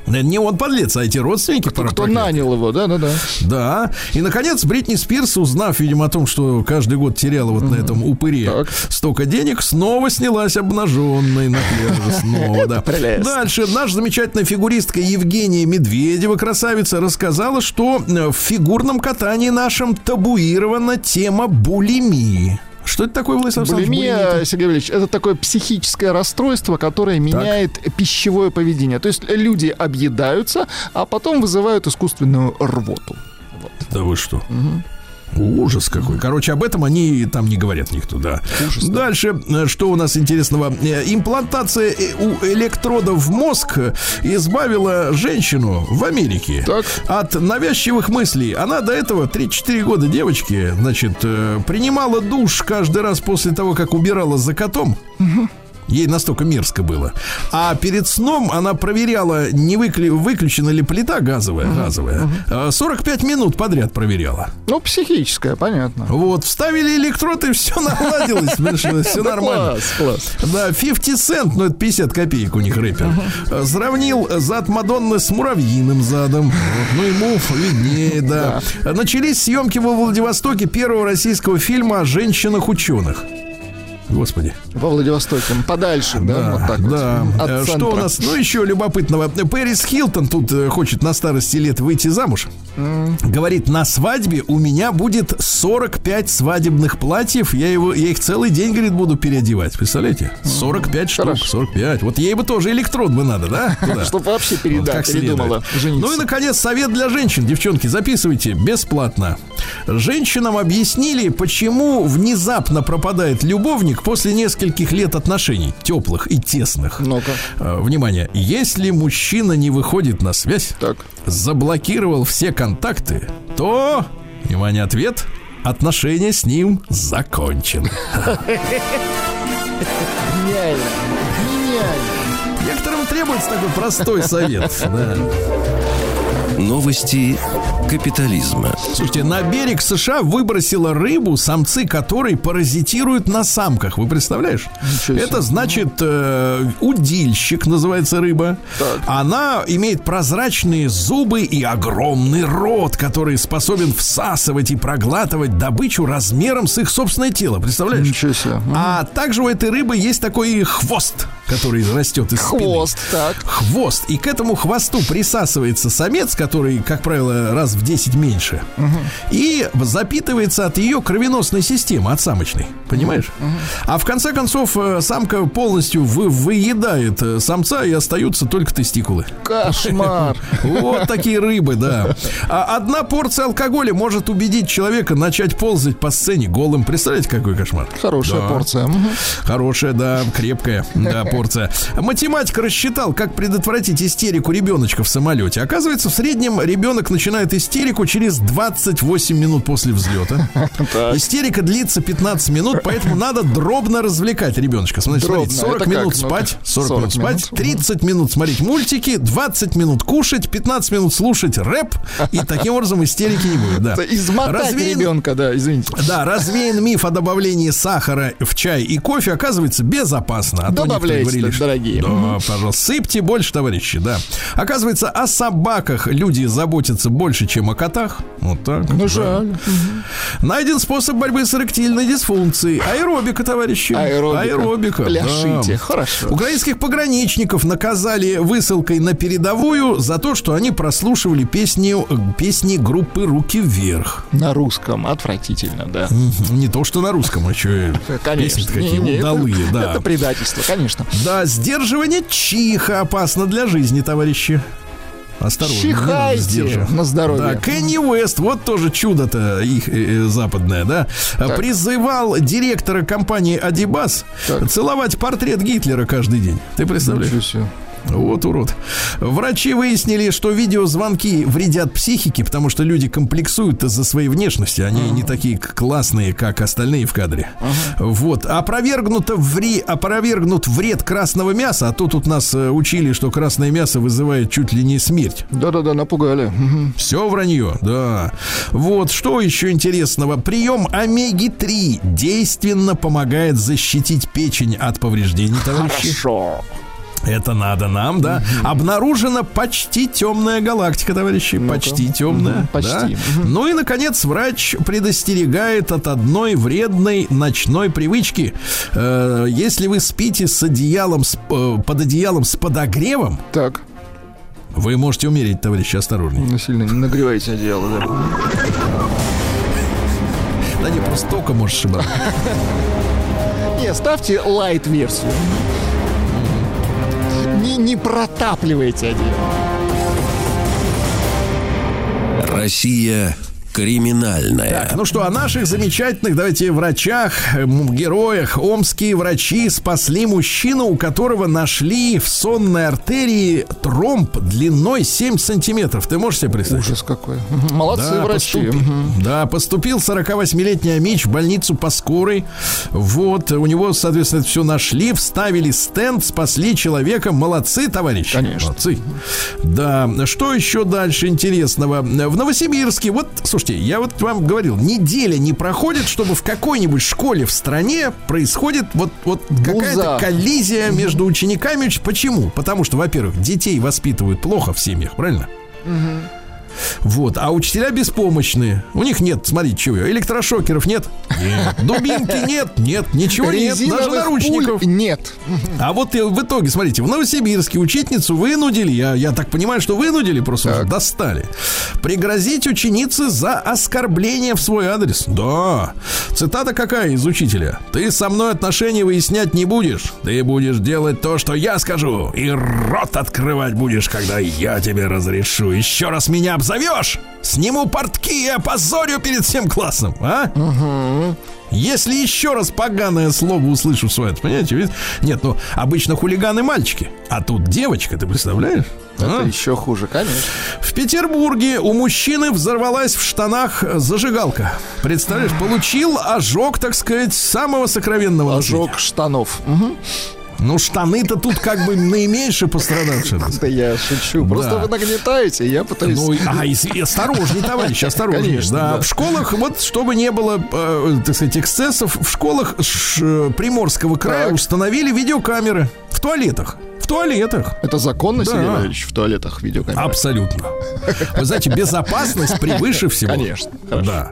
Не он подлец, а эти родственники. Кто, кто проклятые. нанял его, да-да-да. Да. И, наконец, Бритни Спирс, узнав, видимо, о том, что каждый год теряла вот на этом упыре Так. столько денег, снова снялась обнаженной на пляже. Снова, да. Дальше наша замечательная фигуристка Евгения Медведева, красавица, рассказала, что э, в фигурном катании нашем табуирована тема булимии. Что это такое, Владислав Булимия? Сергей Валерьевич, это такое психическое расстройство, которое меняет пищевое поведение. То есть люди объедаются, а потом вызывают искусственную рвоту. Да вы что? Ужас какой. Короче, об этом они там не говорят никто, да. Дальше, э, что у нас интересного? Э, Имплантация э, у электродов в мозг избавила женщину в Америке Так. от навязчивых мыслей. Она до этого 3-4 года девочки, значит, принимала душ каждый раз после того, как убирала за котом. Ей настолько мерзко было. А перед сном она проверяла, не выкли- выключена ли плита газовая, газовая. Э, 45 минут подряд проверяла. Ну, психическое, понятно. Вот, вставили электрод, и все наладилось. Все нормально. Класс, класс. Да, 50 цент, ну это 50 копеек у них рэпер. Сравнил зад Мадонны с муравьиным задом. Ну, ему виднее, да. Начались съемки во Владивостоке первого российского фильма о женщинах-ученых. Господи. Во Владивостоке. Подальше, да? вот так вот. да. От Э, Что центра. у нас, ну, еще любопытного. Пэрис Хилтон тут э, хочет на старости лет выйти замуж. Говорит, на свадьбе у меня будет 45 свадебных платьев. Я, его, я их целый день, говорит, буду переодевать. Представляете? 45 штук, Хорошо. 45. Вот ей бы тоже электрод бы надо, да? Туда. Чтоб вообще Вот переда- как передумала. Ну и, наконец, совет для женщин. Девчонки, записывайте бесплатно. Женщинам объяснили, почему внезапно пропадает любовник после нескольких лет отношений, теплых и тесных. Ну-ка. Э, Внимание, если мужчина не выходит на связь, Так. заблокировал все контакты, то, внимание, ответ, отношения с ним закончены. Гениально. Гениально. Некоторым требуется такой простой совет. да. Новости капитализма. Слушайте, на берег США выбросила рыбу, самцы которой паразитируют на самках. Вы представляешь? Это значит э, удильщик, называется рыба. Она имеет прозрачные зубы и огромный рот, который способен всасывать и проглатывать добычу размером с их собственное тело. Представляешь? Ничего себе. А также у этой рыбы есть такой хвост, который растет из спины. Хвост, так. Хвост. И к этому хвосту присасывается самец, который, как правило, раз в 10 меньше. И запитывается от ее кровеносной системы, от самочной. Понимаешь? А в конце концов, э, самка полностью вы- выедает э, самца, и остаются только тестикулы. Кошмар. Вот такие рыбы, да. А одна порция алкоголя может убедить человека начать ползать по сцене голым. Представляете, какой кошмар? Хорошая Да. порция. Хорошая, да, крепкая, да, порция. Математик рассчитал, как предотвратить истерику ребеночка в самолете. Оказывается, в среднем ребенок начинает истерику через 28 минут после взлета. Истерика длится 15 минут, поэтому надо дробно развлекать ребеночка. Смотрите, Дробно. смотрите, 40 Это как? минут Ну-ка. спать, 40, 40 минут спать, минут. 30 минут смотреть мультики, 20 минут кушать, 15 минут слушать рэп, и таким образом истерики не будет. Да. Измотать Развеян- ребенка, да, извините. да, развеян миф о добавлении сахара в чай и кофе оказывается безопасно. А Добавляйте, говорили, дорогие. Да, пожалуйста, сыпьте больше, товарищи, да. Оказывается, о собаках люди заботятся больше, чем о котах. Вот так. Ну, да. жаль. Найден способ борьбы с эректильной дисфункцией. Аэробика, товарищи. Аэробика. Аэробика. Пляшите. да. Хорошо. Украинских пограничников наказали высылкой на передовую за то, что они прослушивали песни, песни группы «Руки вверх». На русском. Отвратительно, да. Не то, что на русском, а что Конечно. песни какие Не-не, это- удалые, да. Это предательство, конечно. Да, сдерживание чиха опасно для жизни, товарищи. Осторожно, Чихайте на здоровье. Да, Кенни Уэст, вот тоже чудо-то их э, э, западное, да, призывал директора компании Адибас Так. целовать портрет Гитлера каждый день. Ты представляешь? Вот урод. Врачи выяснили, что видеозвонки вредят психике, потому что люди комплексуют из-за своей внешности. Они не такие классные, как остальные в кадре. Вот. Опровергнуто вре... опровергнут вред красного мяса. А то тут нас э, учили, что красное мясо вызывает чуть ли не смерть. Да-да-да, напугали. Мгм. Все вранье, да. Вот, что еще интересного? Прием омеги-3 действенно помогает защитить печень от повреждений, товарищи. Хорошо. Это надо нам, да. Обнаружена почти темная галактика, товарищи. Почти темная. Мгм, почти. да. Мгм. Ну и, наконец, врач предостерегает от одной вредной ночной привычки. Э, если вы спите с одеялом, с, э, под одеялом с подогревом, Так, вы можете умереть, товарищи, осторожнее. ну, сильно не нагревайте одеяло, да. Да не, просто тока может ошибаться. Не, ставьте лайт-версию. Не, не протапливайте одеяло. Россия Криминальное. Так, ну что, о наших замечательных, давайте, врачах, героях. Омские врачи спасли мужчину, у которого нашли в сонной артерии тромб длиной 7 сантиметров. Ты можешь себе представить? Ужас какой. Молодцы Да, врачи. поступи- Мгм. Да, поступил 48-летний Амич в больницу по скорой. Вот, у него, соответственно, это все нашли, вставили стенд, спасли человека. Молодцы, товарищи. Конечно. Молодцы. Да, что еще дальше интересного? В Новосибирске, вот, слушайте, я вот вам говорил, неделя не проходит, чтобы в какой-нибудь школе в стране происходит вот, вот какая-то коллизия между учениками. Почему? Потому что, во-первых, детей воспитывают плохо в семьях, правильно? Вот, а учителя беспомощные. У них нет, смотрите, чего, электрошокеров нет? Нет. Дубинки нет? Нет, ничего нет, даже наручников. нет. А вот и в итоге, смотрите, в Новосибирске учительницу вынудили, я, я так понимаю, что вынудили, просто уже достали, пригрозить ученице за оскорбление в свой адрес. Да. Цитата какая из учителя? Ты со мной отношения выяснять не будешь. Ты будешь делать то, что я скажу. И рот открывать будешь, когда я тебе разрешу. Еще раз меня обзовешь, сниму портки и опозорю перед всем классом. А? Если еще раз поганое слово услышу адрес, понимаете? Ведь- Нет, ну, обычно хулиганы мальчики, а тут девочка, ты представляешь? Это А? еще хуже, конечно. В Петербурге у мужчины взорвалась в штанах зажигалка. Представляешь, получил ожог, так сказать, самого сокровенного. Ожог штанов. Мгм. Ну, штаны-то тут как бы наименьшие пострадавшие. Да я шучу. Просто вы нагнетаете, я пытаюсь... Ну, а, и, осторожней, товарищ, осторожней. Конечно, да. В школах, вот, чтобы не было, э, так сказать, эксцессов, в школах Ш- Приморского края установили видеокамеры в туалетах. В туалетах. Это законно, Да. Сергей Валерьевич, в туалетах видеокамеры? Абсолютно. Вы знаете, безопасность превыше всего. Конечно, Да.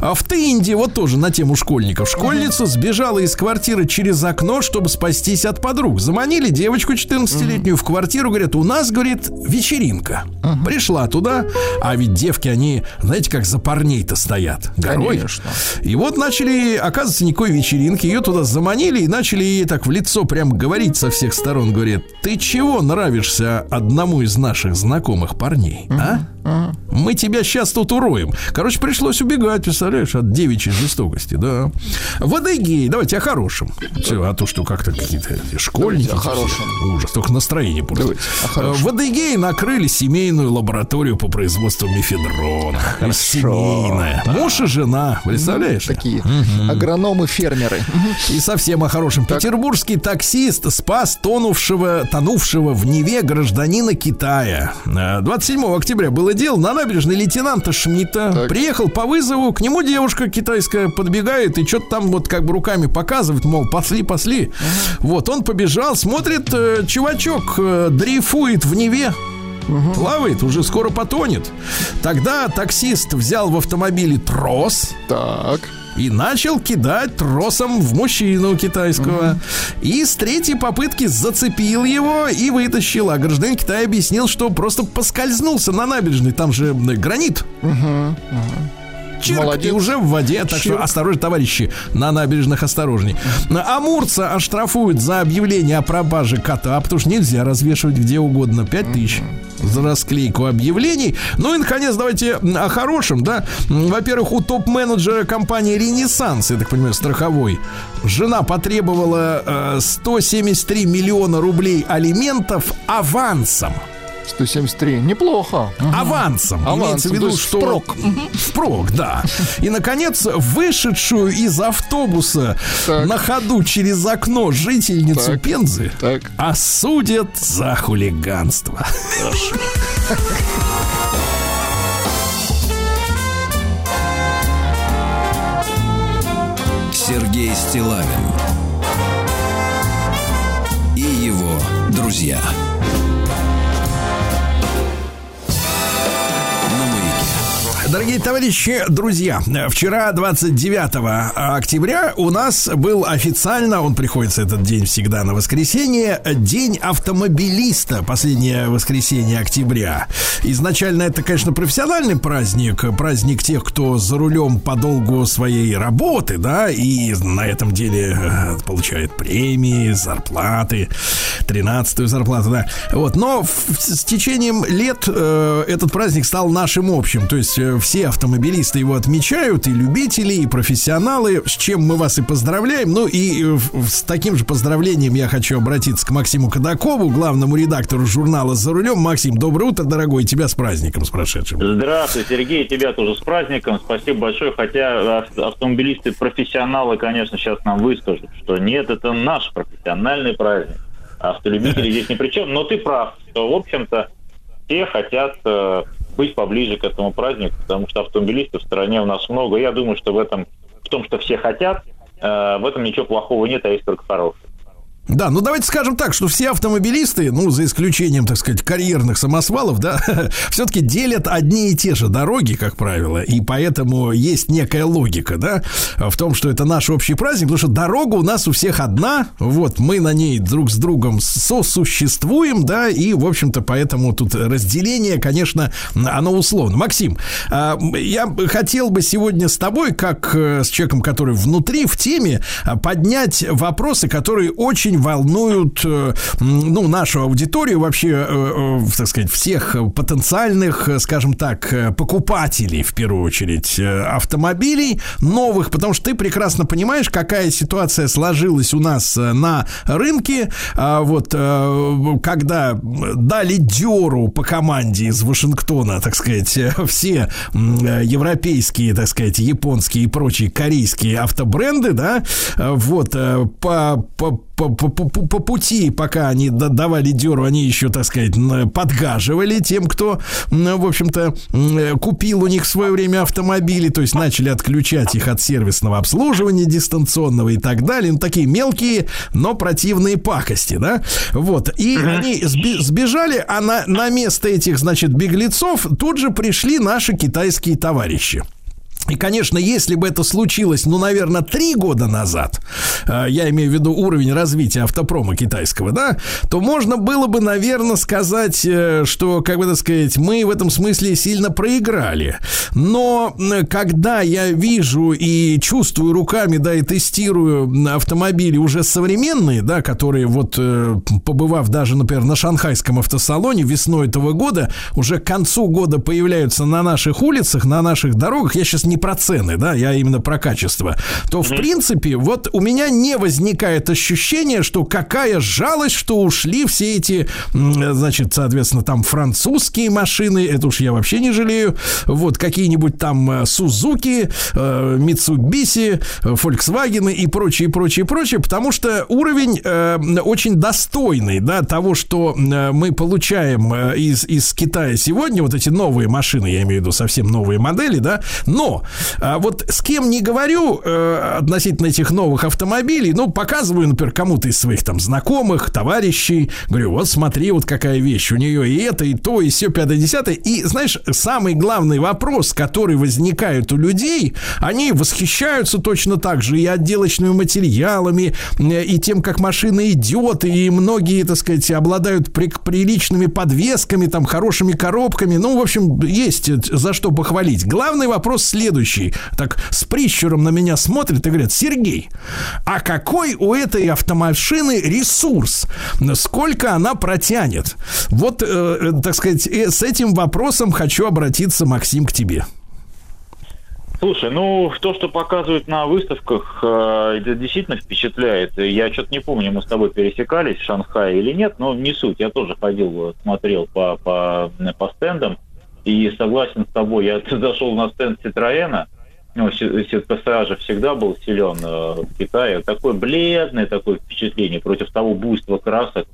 А в Тынде, вот тоже на тему школьников. Школьница сбежала из квартиры через окно, чтобы спастись от подруг. Заманили девочку 14-летнюю в квартиру, говорят, у нас, говорит, вечеринка. Пришла туда, а ведь девки, они, знаете, как за парней-то стоят. Горой. Конечно. И вот начали, оказывается, никакой вечеринки. Ее туда заманили и начали ей так в лицо прям говорить со всех сторон. Говорит, ты чего нравишься одному из наших знакомых парней, а? Мы тебя сейчас тут уроем. Короче, пришлось убегать, представляешь, от девичьей жестокости, да. В Адыгее, давайте о хорошем. Все, а то, что как-то какие-то школьники. Давайте о хорошем. Ужас, только настроение просто. Давайте хорошем. В Адыгее накрыли семейную лабораторию по производству мефедрона. Семейная. Муж и жена, представляешь? Такие агрономы-фермеры. И совсем о хорошем. Петербургский таксист спас тонувшего, тонувшего в Неве гражданина Китая. Э, 27 октября было дело. На набережной лейтенанта Шмидта Так. приехал по вызову. К нему девушка китайская подбегает и что-то там вот как бы руками показывает, мол, пасли, пасли. Вот он побежал, смотрит, э, чувачок э, дрейфует в Неве. Плавает, уже скоро потонет. Тогда таксист взял в автомобиле трос, Так. И начал кидать тросом в мужчину китайского. И с третьей попытки зацепил его и вытащил. А гражданин Китая объяснил, что просто поскользнулся на набережной. Там же м, гранит. Чирк, Молодец. и уже в воде. Так что Чирк. осторожно, товарищи, на набережных осторожней. Амурца оштрафуют за объявление о пропаже кота, потому что нельзя развешивать где угодно. 5 тысяч за расклейку объявлений. Ну и, наконец, давайте о хорошем, да. Во-первых, у топ-менеджера компании «Ренессанс», я так понимаю, страховой, жена потребовала э, 173 миллиона рублей алиментов авансом. 173. Неплохо. Авансом. Авансом, Имеется в виду, что... впрок. Впрок, да. И, наконец, вышедшую из автобуса Так. на ходу через окно жительницу Так. Пензы Так. осудят за хулиганство. Сергей Стилавин и его друзья. Дорогие товарищи, друзья, вчера, 29 октября, у нас был официально, он приходится этот день всегда на воскресенье, День автомобилиста, последнее воскресенье октября. Изначально это, конечно, профессиональный праздник, праздник тех, кто за рулем по долгу своей работы, да, и на этом деле э, получает премии, зарплаты. 13 зарплату, да. Вот, но с течением лет э, этот праздник стал нашим общим. То есть э, все автомобилисты его отмечают, и любители, и профессионалы, с чем мы вас и поздравляем. Ну и э, с таким же поздравлением я хочу обратиться к Максиму Кадакову, главному редактору журнала «За рулем». Максим, доброе утро, дорогой, тебя с праздником, с прошедшим. Здравствуй, Сергей, тебя тоже с праздником. Спасибо большое. Хотя ав- автомобилисты, профессионалы, конечно, сейчас нам выскажут, что нет, это наш профессиональный праздник. Автолюбители здесь ни при чем. Но ты прав, что, в общем-то, все хотят э, быть поближе к этому празднику, потому что автомобилистов в стране у нас много. Я думаю, что в этом, в том, что все хотят, э, в этом ничего плохого нет, а есть только хорошее. Да, ну давайте скажем так, что все автомобилисты, ну, за исключением, так сказать, карьерных самосвалов, да, все-таки делят одни и те же дороги, как правило, и поэтому есть некая логика, да, в том, что это наш общий праздник, потому что дорога у нас у всех одна, вот, мы на ней друг с другом сосуществуем, да, и, в общем-то, поэтому тут разделение, конечно, оно условно. Максим, а, я хотел бы сегодня с тобой, как э, с человеком, который внутри, в теме, поднять вопросы, которые очень волнуют, э, ну, нашу аудиторию, вообще, э, э, так сказать, всех потенциальных, скажем так, покупателей, в первую очередь, автомобилей новых, потому что ты прекрасно понимаешь, какая ситуация сложилась у нас на рынке, а, вот, когда дали дёру по команде из Вашингтона, так сказать, все европейские, так сказать, японские и прочие корейские автобренды, да, вот, по, по, по, по, по- по пути, пока они да- давали дёру, они еще, так сказать, подгаживали тем, кто, в общем-то, э, купил у них в свое время автомобили, то есть начали отключать их от сервисного обслуживания дистанционного и так далее. Ну, такие мелкие, но противные пакости, да? Вот. И они сби- сбежали, а на, на место этих, значит, беглецов тут же пришли наши китайские товарищи. И, конечно, если бы это случилось, ну, наверное, три года назад, э, я имею в виду уровень развития автопрома китайского, да, то можно было бы, наверное, сказать, э, что, как бы так сказать, мы в этом смысле сильно проиграли. Но когда я вижу и чувствую руками, да, и тестирую автомобили уже современные, да, которые вот, э, побывав даже, например, на шанхайском автосалоне весной этого года, уже к концу года появляются на наших улицах, на наших дорогах, я сейчас не про цены, да, я именно про качество, то, в принципе, вот у меня не возникает ощущение, что какая жалость, что ушли все эти, значит, соответственно, там французские машины, это уж я вообще не жалею, вот какие-нибудь там э, Сузуки, э, Митсубиси, э, Volkswagen и прочее, прочее, прочее, потому что уровень э, очень достойный, да, того, что э, мы получаем э, из, из Китая сегодня, вот эти новые машины, я имею в виду совсем новые модели, да, но а, вот с кем не говорю э, относительно этих новых автомобилей, ну, показываю, например, кому-то из своих там знакомых, товарищей, говорю, вот смотри, вот какая вещь, у нее и это, и то, и все, пятое, десятое, и, знаешь, самый главный вопрос, который возникает у людей, они восхищаются точно так же и отделочными материалами, э, и тем, как машина идет, и многие, так сказать, обладают при- приличными подвесками, там, хорошими коробками, ну, в общем, есть э, за что похвалить. Главный вопрос следующий. Так с прищуром на меня смотрят и говорят, Сергей, а какой у этой автомашины ресурс? Сколько она протянет? Вот, э, э, так сказать, э, с этим вопросом хочу обратиться, Максим, к тебе. Слушай, ну, то, что показывают на выставках, э, это действительно впечатляет. Я что-то не помню, мы с тобой пересекались в Шанхае или нет, но не суть. Я тоже ходил, смотрел по, по, по стендам, и согласен с тобой. Я зашел на стенд Citroёна, ну, же всегда был силен э, в Китае. Такое бледное такое впечатление против того буйства красок,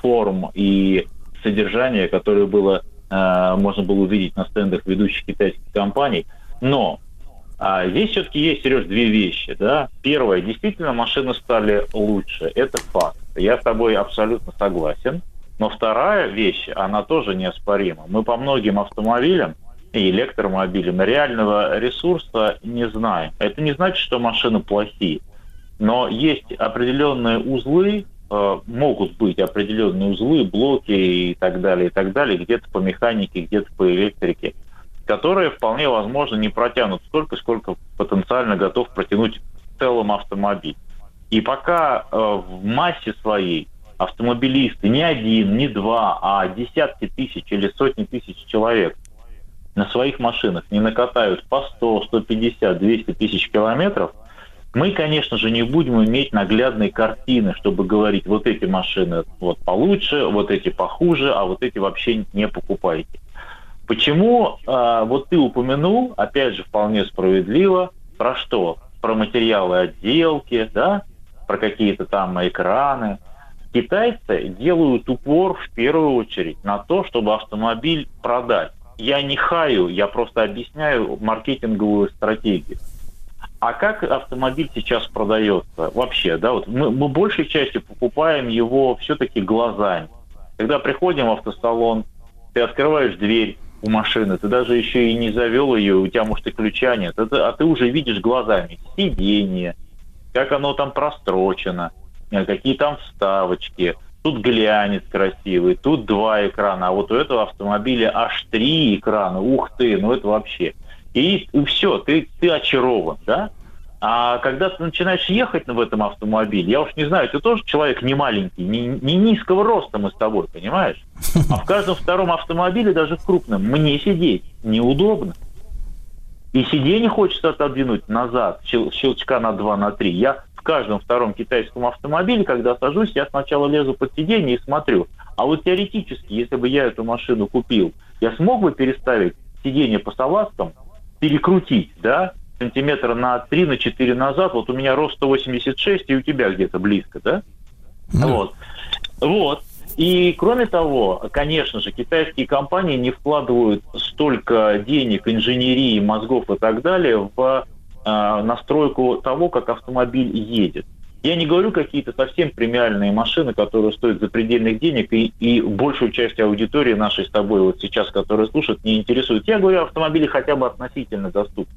форм и содержания, которое было, э, можно было увидеть на стендах ведущих китайских компаний. Но а здесь все-таки есть, Сереж, две вещи. Да? Первое, действительно, машины стали лучше. Это факт. Я с тобой абсолютно согласен. Но вторая вещь, она тоже неоспорима. Мы по многим автомобилям и электромобилям реального ресурса не знаем. Это не значит, что машины плохие. Но есть определенные узлы, э, могут быть определенные узлы, блоки и так далее, и так далее, где-то по механике, где-то по электрике, которые вполне возможно не протянут столько, сколько потенциально готов протянуть в целом автомобиль. И пока э, в массе своей автомобилисты, не один, не два, а десятки тысяч или сотни тысяч человек на своих машинах не накатают по 100, 150, 200 тысяч километров, мы, конечно же, не будем иметь наглядной картины, чтобы говорить, вот эти машины вот получше, вот эти похуже, а вот эти вообще не покупайте. Почему э, вот ты упомянул, опять же, вполне справедливо, про что? Про материалы отделки, да, про какие-то там экраны. Китайцы делают упор в первую очередь на то, чтобы автомобиль продать. Я не хаю, я просто объясняю маркетинговую стратегию. А как автомобиль сейчас продается вообще? Да, вот мы, мы большей частью покупаем его все-таки глазами. Когда приходим в автосалон, ты открываешь дверь у машины, ты даже еще и не завел ее, у тебя, может, и ключа нет, это, а ты уже видишь глазами сиденье, как оно там прострочено, какие там вставочки, тут глянец красивый, тут два экрана, а вот у этого автомобиля аж три экрана, ух ты, ну это вообще – и, и все, ты, ты очарован, да? А когда ты начинаешь ехать в этом автомобиле, я уж не знаю, ты тоже человек не маленький, не, не низкого роста мы с тобой, понимаешь? А в каждом втором автомобиле, даже в крупном, мне сидеть неудобно. И сиденье хочется отодвинуть назад, щелчка на 2, на 3. Я каждом втором китайском автомобиле, когда сажусь, я сначала лезу под сиденье и смотрю. А вот теоретически, если бы я эту машину купил, я смог бы переставить сиденье по салазкам перекрутить, да, сантиметра на 3, на 4 назад, вот у меня рост 186, и у тебя где-то близко, да? Ну. Вот. Вот. И кроме того, конечно же, китайские компании не вкладывают столько денег, инженерии, мозгов и так далее в настройку того, как автомобиль едет. Я не говорю какие-то совсем премиальные машины, которые стоят запредельных денег, и, и большую часть аудитории нашей с тобой вот сейчас, которые слушают, не интересует. Я говорю автомобили хотя бы относительно доступны.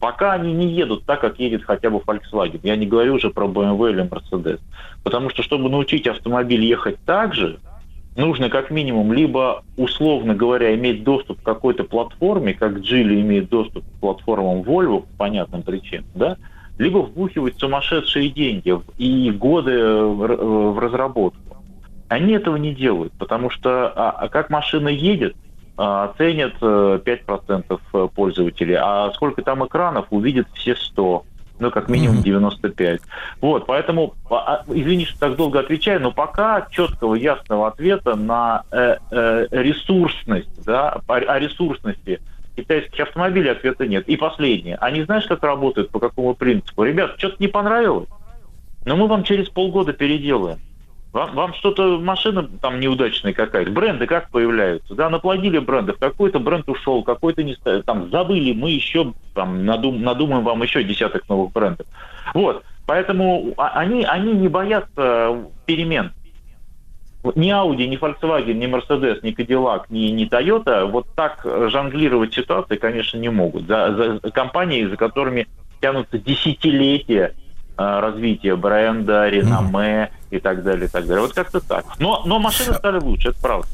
Пока они не едут так, как едет хотя бы Volkswagen. Я не говорю уже про BMW или Mercedes. Потому что, чтобы научить автомобиль ехать так же, нужно как минимум либо, условно говоря, иметь доступ к какой-то платформе, как Geely имеет доступ к платформам Volvo по понятным причинам, да, либо вбухивать сумасшедшие деньги и годы в разработку. Они этого не делают, потому что а, а как машина едет, а, ценят 5% э, пользователей, а сколько там экранов, увидят все 100 ну, как минимум 95. Вот, поэтому, а, извини, что так долго отвечаю, но пока четкого, ясного ответа на э, э, ресурсность, да, о, о ресурсности китайских автомобилей ответа нет. И последнее. Они знаешь, как работают, по какому принципу? Ребят, что-то не понравилось? Но мы вам через полгода переделаем. Вам, вам что-то, машина там неудачная какая-то, бренды как появляются, да, наплодили брендов, какой-то бренд ушел, какой-то не там забыли, мы еще там надум, надумаем вам еще десяток новых брендов. Вот, поэтому а, они, они не боятся перемен ни Audi, ни Volkswagen, ни Mercedes, ни Cadillac, ни, ни Toyota вот так жонглировать ситуацией, конечно, не могут. За, за компании, за которыми тянутся десятилетия развития бренда, реноме и так далее, и так далее. Вот как-то так. Но, но машины стали лучше, это правда.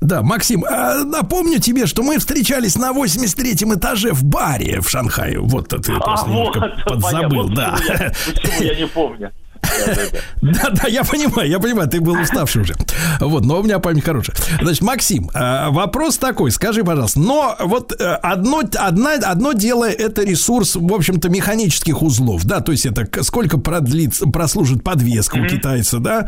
Да, Максим, а напомню тебе, что мы встречались на 83-м этаже в баре в Шанхае. Вот ты а, просто вот, подзабыл, понятно, да. Почему я, почему я не помню? Да, да, я понимаю, я понимаю, ты был уставший уже. Вот, но у меня память хорошая. Значит, Максим, э, вопрос такой, скажи, пожалуйста, но вот э, одно, одна, одно дело это ресурс, в общем-то, механических узлов, да, то есть это сколько продлится, прослужит подвеска у китайца, да,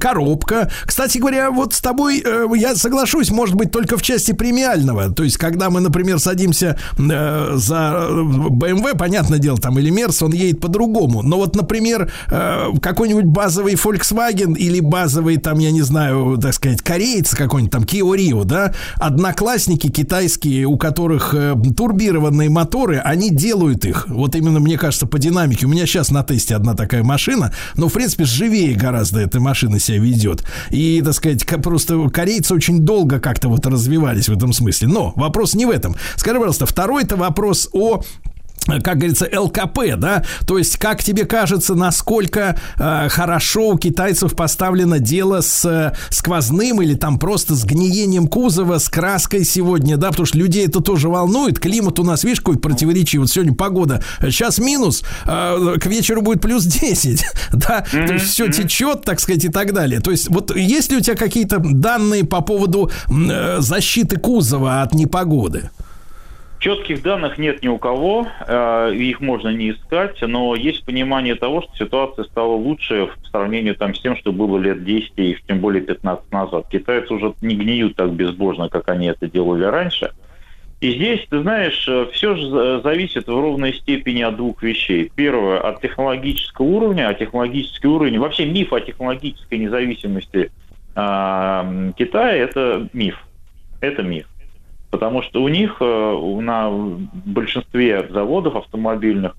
коробка. Кстати говоря, вот с тобой э, я соглашусь, может быть, только в части премиального, то есть когда мы, например, садимся за BMW, понятное дело, там, или Мерс, он едет по-другому, но вот, например, какой-нибудь базовый Volkswagen или базовый, там, я не знаю, так сказать, кореец какой-нибудь, там, Kia Rio, да, одноклассники китайские, у которых э, турбированные моторы, они делают их. Вот именно, мне кажется, по динамике. У меня сейчас на тесте одна такая машина, но, в принципе, живее гораздо эта машина себя ведет. И, так сказать, просто корейцы очень долго как-то вот развивались в этом смысле. Но вопрос не в этом. Скажи, пожалуйста, второй это вопрос о как говорится, ЛКП, да, то есть, как тебе кажется, насколько э, хорошо у китайцев поставлено дело с э, сквозным или там просто с гниением кузова, с краской сегодня, да, потому что людей это тоже волнует, климат у нас, видишь, какой противоречивый, вот сегодня погода, сейчас минус, э, к вечеру будет плюс 10, да, то есть все течет, так сказать, и так далее, то есть, вот есть ли у тебя какие-то данные по поводу э, защиты кузова от непогоды? Четких данных нет ни у кого, э, их можно не искать, но есть понимание того, что ситуация стала лучше в сравнении там, с тем, что было лет 10 и тем более 15 назад. Китайцы уже не гниют так безбожно, как они это делали раньше. И здесь, ты знаешь, все же зависит в ровной степени от двух вещей. Первое, от технологического уровня, а технологический уровень, вообще миф о технологической независимости э, Китая – это миф. Это миф. Потому что у них э, на большинстве заводов автомобильных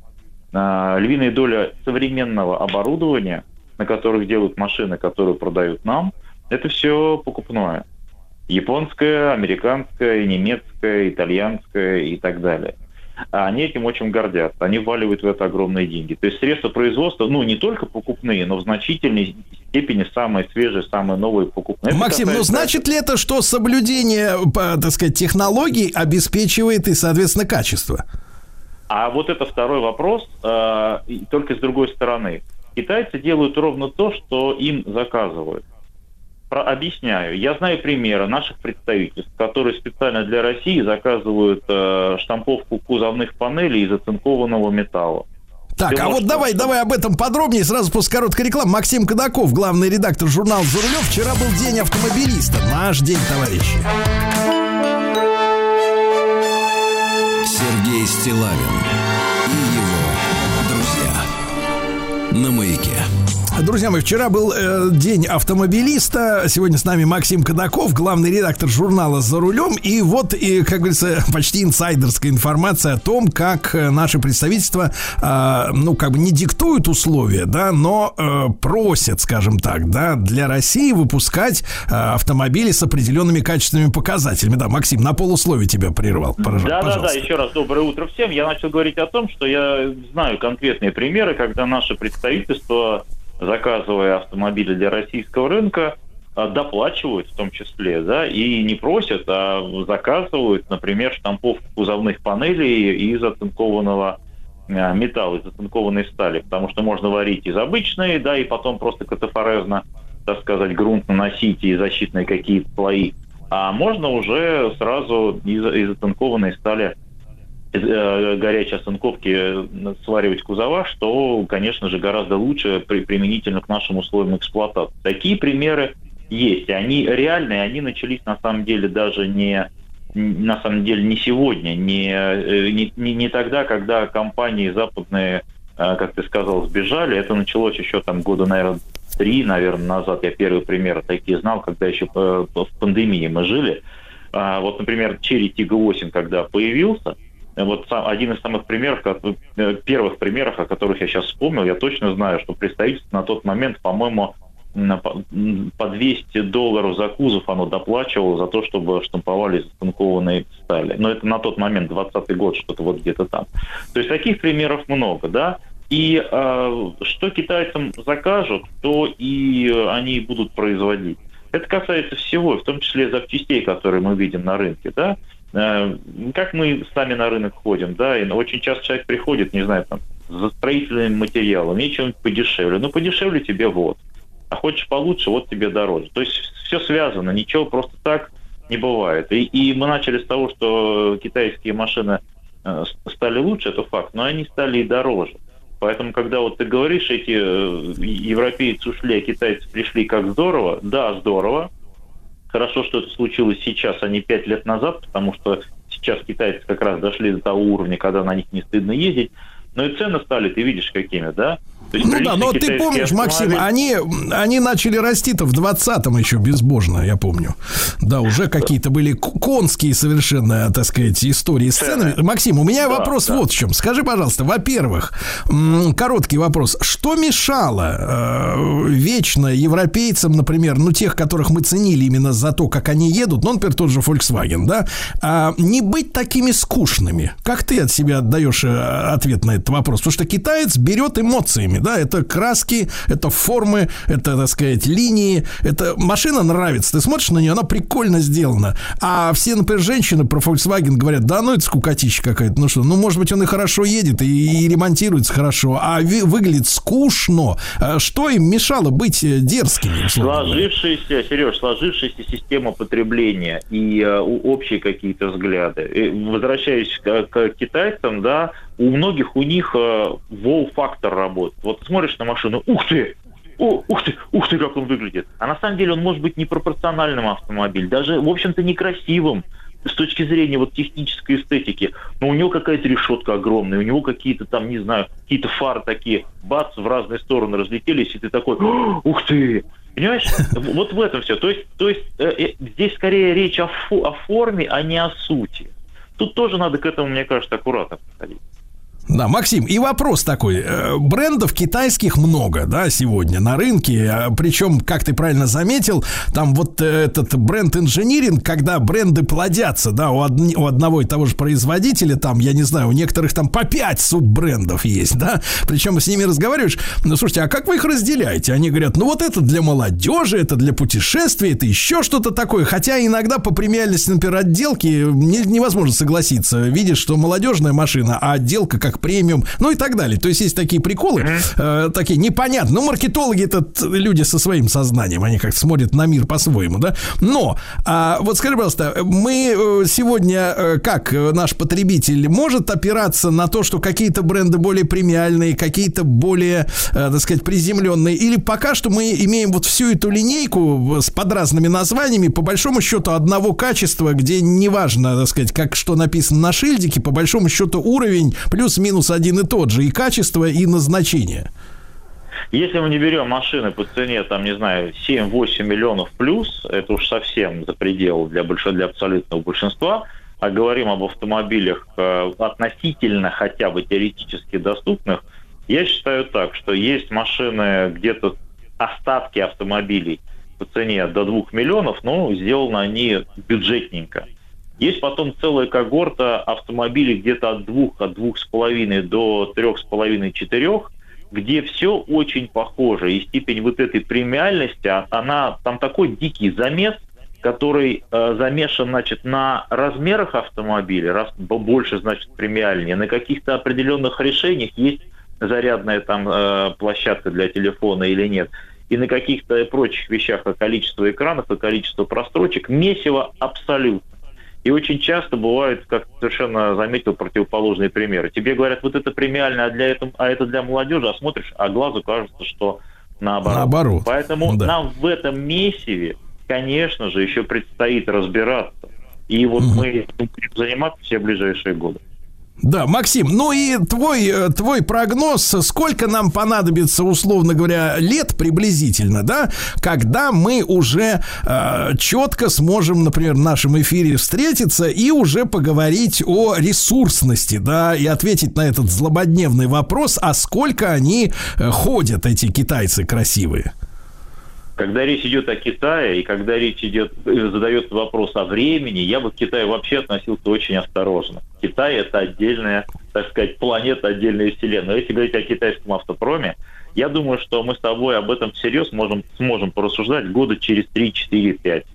э, львиная доля современного оборудования, на которых делают машины, которые продают нам, это все покупное. Японское, американское, немецкое, итальянское и так далее. А они этим очень гордятся. Они вваливают в это огромные деньги. То есть средства производства, ну, не только покупные, но в значительной степени самые свежие, самые новые покупные. Максим, ну значит ли это, что соблюдение, так сказать, технологий обеспечивает и, соответственно, качество? А вот это второй вопрос, э, только с другой стороны. Китайцы делают ровно то, что им заказывают. Про, объясняю. Я знаю примеры наших представительств, которые специально для России заказывают э, штамповку кузовных панелей из оцинкованного металла. Так, а вот давай, давай об этом подробнее. Сразу после короткой рекламы. Максим Кадаков, главный редактор журнала «За рулем». Вчера был день автомобилиста. Наш день, товарищи. Сергей Стилавин и его друзья на маяке. Друзья мои, вчера был э, день автомобилиста. Сегодня с нами Максим Кадаков, главный редактор журнала «За рулем». И вот, и, как говорится, почти инсайдерская информация о том, как э, наши представительства, э, ну, как бы не диктуют условия, да, но э, просят, скажем так, да, для России выпускать э, автомобили с определенными качественными показателями. Да, Максим, на полусловие тебя прервал. Да, да, да. Еще раз доброе утро всем. Я начал говорить о том, что я знаю конкретные примеры, когда наше представительство заказывая автомобили для российского рынка, а, доплачивают в том числе, да, и не просят, а заказывают, например, штамповку кузовных панелей из оцинкованного а, металла, из оцинкованной стали, потому что можно варить из обычной, да, и потом просто катафорезно, так сказать, грунт наносить и защитные какие-то слои, а можно уже сразу из, из оцинкованной стали горячей оцинковки э, сваривать кузова, что, конечно же, гораздо лучше при, применительно к нашим условиям эксплуатации. Такие примеры есть. Они реальные, они начались на самом деле даже не на самом деле не сегодня, не, э, не, не, тогда, когда компании западные, как ты сказал, сбежали. Это началось еще там года, наверное, три, наверное, назад. Я первый пример такие знал, когда еще в пандемии мы жили. А вот, например, Cherry Tiggo 8, когда появился, вот один из самых примеров, э, первых примеров, о которых я сейчас вспомнил, я точно знаю, что представительство на тот момент, по-моему, по 200 долларов за кузов оно доплачивало за то, чтобы штамповали затанкованные стали. Но это на тот момент, 20 год, что-то вот где-то там. То есть таких примеров много, да. И э, что китайцам закажут, то и они будут производить. Это касается всего, в том числе запчастей, которые мы видим на рынке, да. Э, как мы сами на рынок ходим, да, и очень часто человек приходит, не знаю, там, за строительным материалом, чем-нибудь подешевле. Ну, подешевле тебе вот. А хочешь получше, вот тебе дороже. То есть все связано, ничего просто так не бывает. И, и мы начали с того, что китайские машины э, стали лучше, это факт, но они стали и дороже. Поэтому, когда вот ты говоришь, эти э, европейцы ушли, а китайцы пришли, как здорово, да, здорово, Хорошо, что это случилось сейчас, а не пять лет назад, потому что сейчас китайцы как раз дошли до того уровня, когда на них не стыдно ездить. Но и цены стали, ты видишь, какими, да? Ну да, но ты помнишь, Максим, они, они начали расти-то в 20-м еще безбожно, я помню. Да, уже какие-то были конские совершенно, так сказать, истории с ценами. Максим, у меня Да, вопрос да. вот в чем. Скажи, пожалуйста, во-первых, короткий вопрос. Что мешало э, вечно европейцам, например, ну, тех, которых мы ценили именно за то, как они едут, ну, например, тот же Volkswagen, да, а, не быть такими скучными? Как ты от себя отдаешь э, ответ на этот вопрос? Потому что китаец берет эмоциями, да, это краски, это формы, это, так сказать, линии, это машина нравится, ты смотришь на нее, она прикольно сделана. А все, например, женщины про Volkswagen говорят, да, ну это скукотища какая-то, ну что, ну может быть он и хорошо едет, и, и ремонтируется хорошо, а ви- выглядит скучно. А Что им мешало быть э, дерзкими? Сложившаяся, Сереж, сложившаяся система потребления и э, общие какие-то взгляды. И возвращаясь к, к китайцам, да, у многих у них э, вол-фактор работает. Вот смотришь на машину, ух ты, о, ух ты, ух ты, как он выглядит. А на самом деле он может быть непропорциональным автомобиль, даже, в общем-то, некрасивым с точки зрения вот технической эстетики, но у него какая-то решетка огромная, у него какие-то там, не знаю, какие-то фары такие, бац, в разные стороны разлетелись, и ты такой, «О, ух ты! Понимаешь? Вот в этом все. То есть, то есть э, э, здесь скорее речь о, фо- о форме, а не о сути. Тут тоже надо к этому, мне кажется, аккуратно подходить. Да, Максим, и вопрос такой. Э, Брендов китайских много, да, сегодня на рынке. А, Причем, как ты правильно заметил, там вот э, этот бренд инжиниринг, когда бренды плодятся, да, у, одни- у одного и того же производителя, там, я не знаю, у некоторых там по 5 суббрендов есть, да. Причем с ними разговариваешь, ну, слушайте, а как вы их разделяете? Они говорят, ну, вот это для молодежи, это для путешествий, это еще что-то такое. Хотя иногда по премиальности, например, отделки не- невозможно согласиться. Видишь, что молодежная машина, а отделка как премиум, ну и так далее. То есть есть такие приколы, э, такие непонятные. Ну, маркетологи это люди со своим сознанием, они как-то смотрят на мир по-своему, да. Но, а, вот скажи, пожалуйста, мы э, сегодня, э, как э, наш потребитель, может опираться на то, что какие-то бренды более премиальные, какие-то более, э, так сказать, приземленные, или пока что мы имеем вот всю эту линейку с под разными названиями, по большому счету одного качества, где неважно, так сказать, как что написано на шильдике, по большому счету уровень плюс-минус один и тот же, и качество, и назначение. Если мы не берем машины по цене, там, не знаю, 7-8 миллионов плюс, это уж совсем за предел для, больш... для абсолютного большинства, а говорим об автомобилях э, относительно хотя бы теоретически доступных, я считаю так, что есть машины где-то остатки автомобилей по цене до 2 миллионов, но сделаны они бюджетненько. Есть потом целая когорта автомобилей где-то от двух, от двух с половиной до трех с половиной, четырех, где все очень похоже. И степень вот этой премиальности, а- она там такой дикий замес, который э, замешан, значит, на размерах автомобиля, раз больше, значит, премиальнее, на каких-то определенных решениях есть зарядная там э, площадка для телефона или нет, и на каких-то прочих вещах, а количество экранов и количество прострочек, месиво абсолютно. И очень часто бывают, как совершенно заметил, противоположные примеры. Тебе говорят, вот это премиально, а, для этого, а это для молодежи, а смотришь, а глазу кажется, что наоборот. Наоборот. Поэтому Да. нам в этом месиве, конечно же, еще предстоит разбираться. И вот мы этим будем заниматься все ближайшие годы. Да, Максим, ну и твой, э, твой прогноз, сколько нам понадобится, условно говоря, лет приблизительно, да, когда мы уже э, четко сможем, например, в нашем эфире встретиться и уже поговорить о ресурсности, да, и ответить на этот злободневный вопрос, а сколько они э, ходят, эти китайцы красивые. Когда речь идет о Китае, и когда речь идет, э, задается вопрос о времени, я бы к Китаю вообще относился очень осторожно. Китай – это отдельная, так сказать, планета, отдельная вселенная. Если говорить о китайском автопроме, я думаю, что мы с тобой об этом всерьез можем, сможем порассуждать года через 3, 4, 5.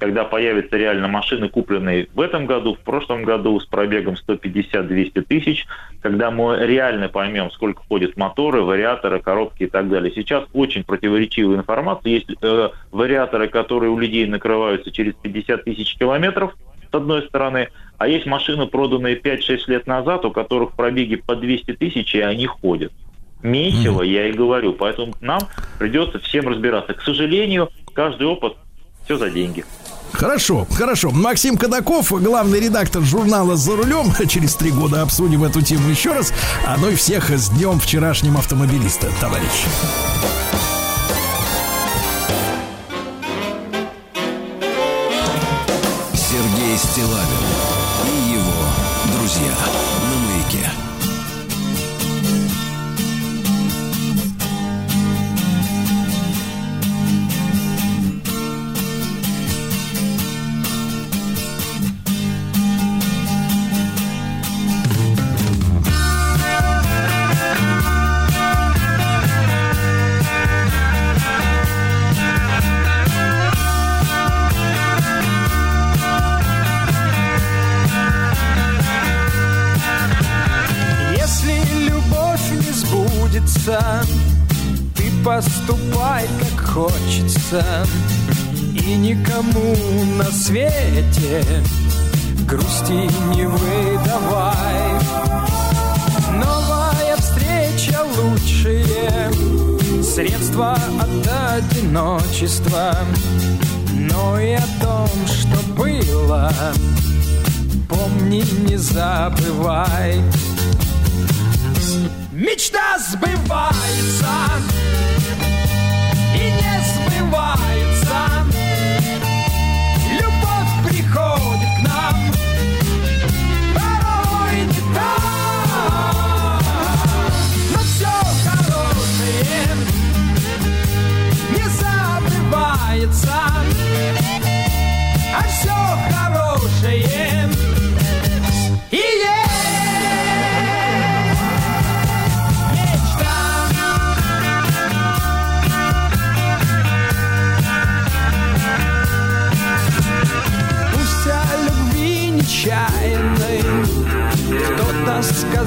Когда появятся реально машины, купленные в этом году, в прошлом году с пробегом 150-200 тысяч, когда мы реально поймем, сколько ходят моторы, вариаторы, коробки и так далее. Сейчас очень противоречивая информация. Есть э, вариаторы, которые у людей накрываются через 50 тысяч километров, с одной стороны, а есть машины, проданные 5-6 лет назад, у которых пробеги по 200 тысяч, и они ходят. Месиво, я и говорю. Поэтому нам придется всем разбираться. К сожалению, каждый опыт все за деньги. Хорошо, хорошо. Максим Кадаков, главный редактор журнала «За рулем». Через три года обсудим эту тему еще раз. А ну и всех с днем вчерашним автомобилиста, товарищ. Сергей Стилавин хочется, и никому на свете грусти не выдавай. Новая встреча лучшее средство от одиночества, но и о том, что было, помни, не забывай. Мечта сбывается сбывается.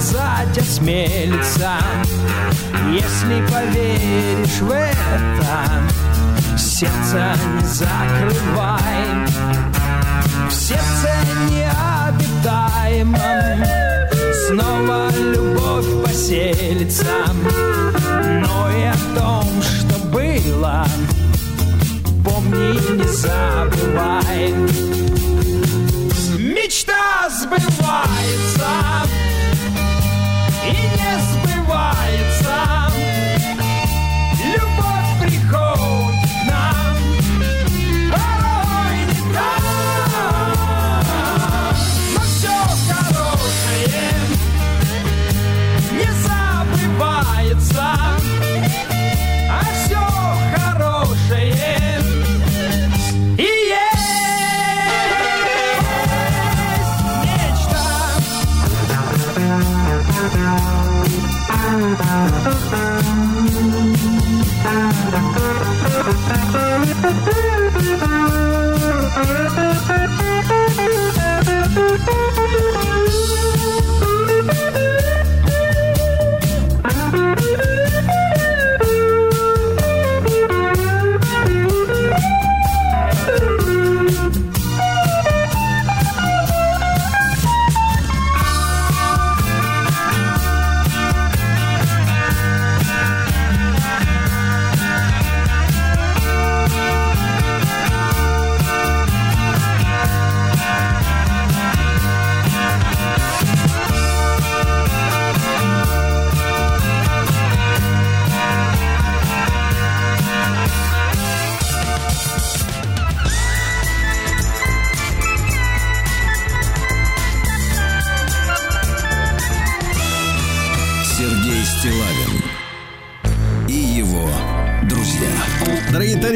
Сказать осмелится Если поверишь в это. Сердце не закрывай В сердце необитаемом Снова любовь поселится. Но и о том, что было Помни, не забывай. Мечта сбывается И не сбывается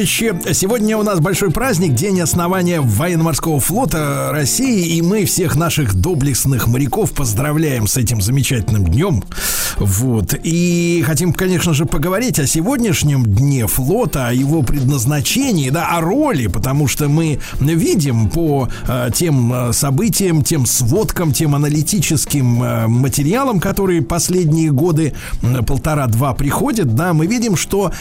товарищи, сегодня у нас большой праздник, день основания военно-морского флота России, и мы всех наших доблестных моряков поздравляем с этим замечательным днем. Вот. И хотим, конечно же, поговорить о сегодняшнем дне флота, о его предназначении, да, о роли, потому что мы видим по э, тем э, событиям, тем сводкам, тем аналитическим э, материалам, которые последние годы, м, полтора-два приходят, да, мы видим, что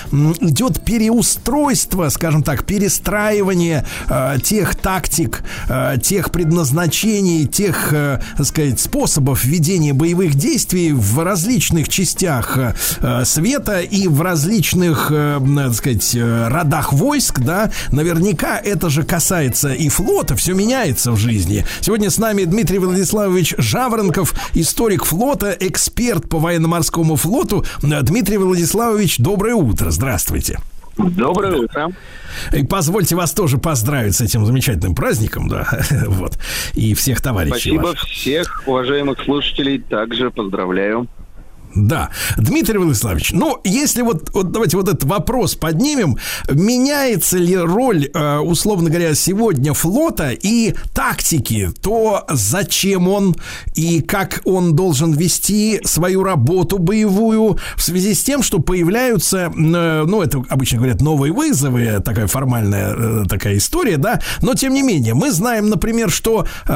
идет переустройство, скажем так, перестраивание э, тех тактик, э, тех предназначений, тех, э, так сказать, способов ведения боевых действий в различных частях э, э, света и в различных, э, м, так сказать, э, родах войск, да, наверняка это же касается и флота, все меняется в жизни. Сегодня с нами Дмитрий Владиславович Жаворонков, историк флота, эксперт по военно-морскому флоту. Э, Дмитрий Владиславович, доброе утро, здравствуйте. Доброе утро. И позвольте вас тоже поздравить с этим замечательным праздником, да, вот, и всех товарищей Спасибо ваших. всех уважаемых слушателей. Также поздравляю. Да. Дмитрий Владиславович, ну, если вот, вот давайте вот этот вопрос поднимем, меняется ли роль, э, условно говоря, сегодня флота и тактики, то зачем он и как он должен вести свою работу боевую в связи с тем, что появляются, э, ну, это обычно говорят новые вызовы, такая формальная э, такая история, да, но тем не менее, мы знаем, например, что э,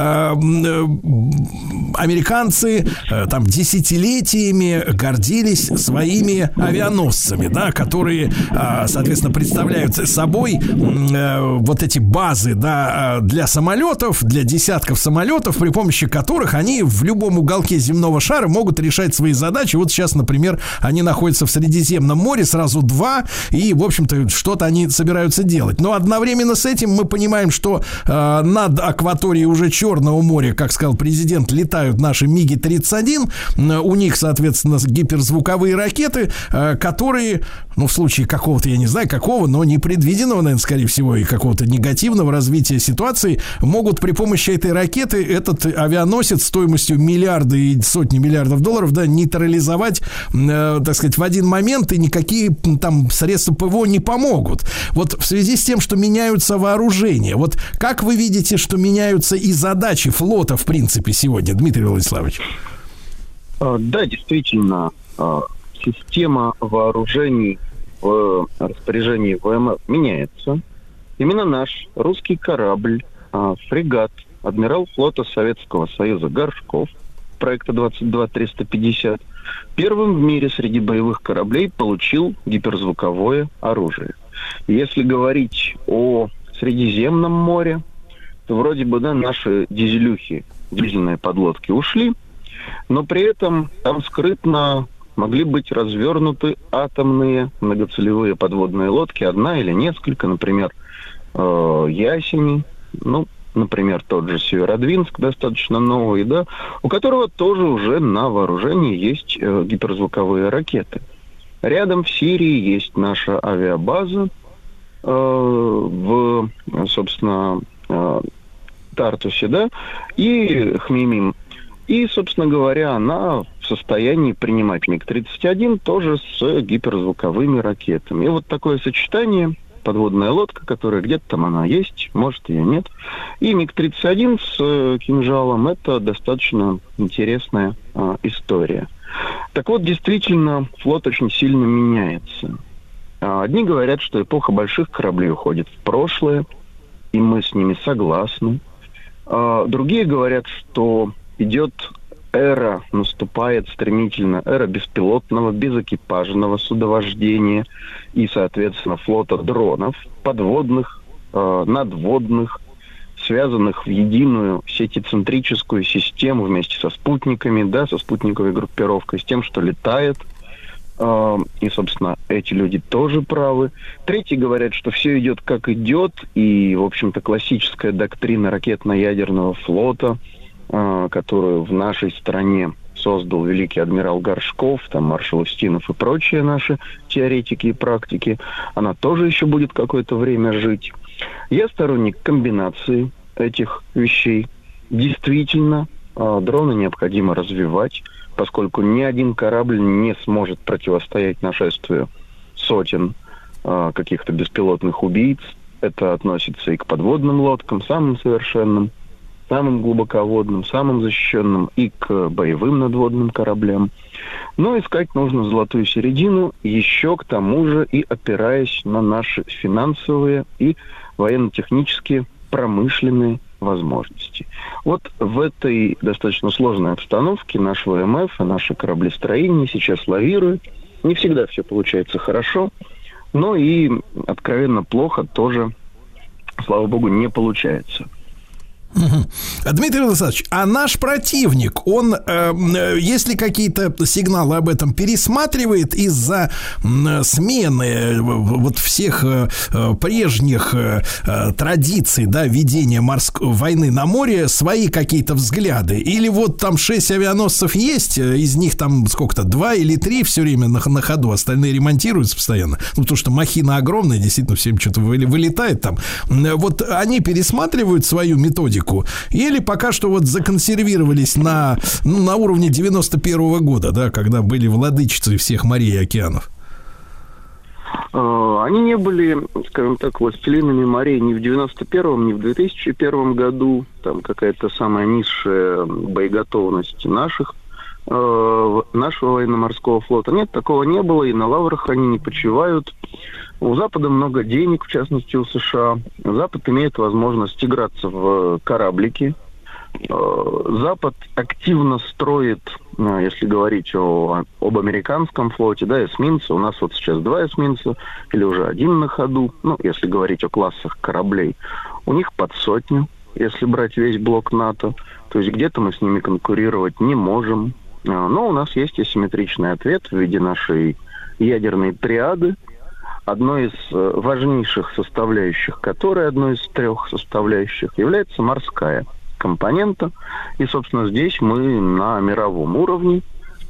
американцы э, там десятилетиями гордились своими авианосцами, да, которые, а, соответственно, представляют собой э, вот эти базы, да, а, для самолетов, для десятков самолетов, при помощи которых они в любом уголке земного шара могут решать свои задачи. Вот сейчас, например, они находятся в Средиземном море, сразу два, и, в общем-то, что-то они собираются делать. Но одновременно с этим мы понимаем, что э, над акваторией уже Черного моря, как сказал президент, летают наши МиГи-31. Э, У них, соответственно, гиперзвуковые ракеты, э, которые, ну, в случае какого-то, я не знаю, какого, но непредвиденного, наверное, скорее всего, и какого-то негативного развития ситуации, могут при помощи этой ракеты этот авианосец стоимостью миллиарды и сотни миллиардов долларов, да, нейтрализовать, э, так сказать, в один момент, и никакие там средства ПВО не помогут. Вот в связи с тем, что меняются вооружения, вот как вы видите, что меняются и задачи флота, в принципе, сегодня, Дмитрий Владиславович? А, Да, действительно, а, система вооружений в распоряжении ВМФ меняется. Именно наш русский корабль, а, фрегат, адмирал флота Советского Союза Горшков, проекта 22350, первым в мире среди боевых кораблей получил гиперзвуковое оружие. Если говорить о Средиземном море, то вроде бы, да, наши дизелюхи, дизельные подлодки ушли, но при этом там скрытно могли быть развернуты атомные многоцелевые подводные лодки, одна или несколько, например, э, Ясени, ну, например, тот же Северодвинск, достаточно новый, да, у которого тоже уже на вооружении есть э, гиперзвуковые ракеты. Рядом в Сирии есть наша авиабаза э, в, собственно, э, Тартусе, да, и Хмимим. И, собственно говоря, она в состоянии принимать МиГ-31 тоже с гиперзвуковыми ракетами. И вот такое сочетание, подводная лодка, которая где-то там она есть, может ее нет, и МиГ-31 с э, кинжалом, это достаточно интересная а, история. Так вот, действительно, флот очень сильно меняется. А, Одни говорят, что эпоха больших кораблей уходит в прошлое, и мы с ними согласны. А, Другие говорят, что идет эра, наступает стремительно эра беспилотного, безэкипажного судовождения и, соответственно, флота дронов, подводных, э, надводных, связанных в единую сетицентрическую систему вместе со спутниками, да, со спутниковой группировкой, с тем, что летает. Э, И, собственно, эти люди тоже правы. Третьи говорят, что все идет как идет, и, в общем-то, классическая доктрина ракетно-ядерного флота, которую в нашей стране создал великий адмирал Горшков, там маршал Устинов и прочие наши теоретики и практики, она тоже еще будет какое-то время жить. Я сторонник комбинации этих вещей. Действительно, э, дроны необходимо развивать, поскольку ни один корабль не сможет противостоять нашествию сотен э, каких-то беспилотных убийц. Это относится и к подводным лодкам, самым совершенным, самым глубоководным, самым защищенным, и к боевым надводным кораблям. Но искать нужно золотую середину, еще к тому же и опираясь на наши финансовые и военно-технические промышленные возможности. Вот в этой достаточно сложной обстановке наш ВМФ и наше кораблестроение сейчас лавируют. Не всегда все получается хорошо, Но и откровенно плохо тоже, слава богу, не получается. Мгм. Дмитрий Владиславович, а наш противник, он, э, э, если какие-то сигналы об этом пересматривает из-за смены э, вот всех э, э, прежних э, э, традиций, да, ведения морск... войны на море, свои какие-то взгляды? Или вот там шесть авианосцев есть, э, из них там сколько-то, два или три все время на, на ходу, остальные ремонтируются постоянно? Ну, потому что махина огромная, действительно, всем что-то вылетает там. Вот они пересматривают свою методику или пока что вот законсервировались на, ну, на уровне 91 года, да, когда были владычицы всех морей и океанов? Э, Они не были, скажем так, властелинами морей ни в 91-м, ни в 2001 году. Там какая-то самая низшая боеготовность наших э, нашего военно-морского флота. Нет, такого не было, и на лаврах они не почивают. У Запада много денег, в частности у США. Запад имеет возможность играться в кораблики. Э, Запад активно строит, э, если говорить о, об американском флоте, да, эсминцы. У нас вот сейчас два эсминца или уже один на ходу. Ну, если говорить о классах кораблей. У них под сотню, если брать весь блок НАТО. То есть где-то мы с ними конкурировать не можем. Э, Но у нас есть асимметричный ответ в виде нашей ядерной триады, одной из э, важнейших составляющих, которой одной из трех составляющих является морская компонента. И, собственно, здесь мы на мировом уровне.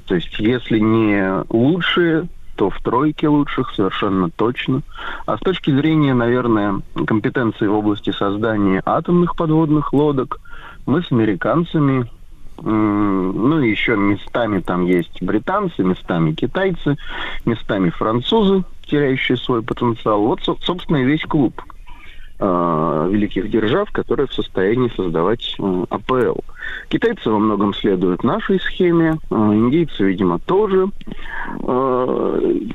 То есть, если не лучшие, то в тройке лучших совершенно точно. А с точки зрения, наверное, компетенции в области создания атомных подводных лодок, мы с американцами Ну, и еще местами там есть британцы, местами китайцы, местами французы, теряющие свой потенциал. Вот, со- собственно, и весь клуб э, великих держав, которые в состоянии создавать э, АПЛ. Китайцы во многом следуют нашей схеме, э, индийцы, видимо, тоже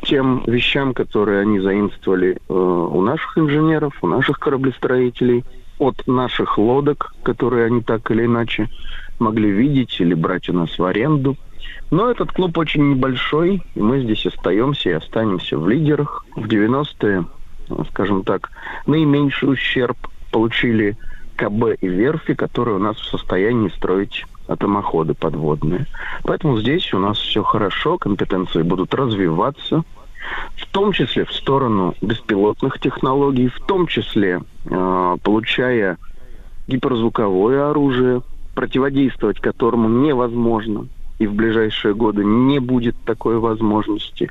тем вещам, которые они заимствовали у наших инженеров, у наших кораблестроителей, от наших лодок, которые они так или иначе могли видеть или брать у нас в аренду. Но этот клуб очень небольшой, и мы здесь остаемся и останемся в лидерах. В 90-е, э, скажем так, наименьший ущерб получили КБ и верфи, которые у нас в состоянии строить атомоходы подводные. Поэтому здесь у нас все хорошо, компетенции будут развиваться, в том числе в сторону беспилотных технологий, в том числе э, получая гиперзвуковое оружие, противодействовать которому невозможно, и в ближайшие годы не будет такой возможности.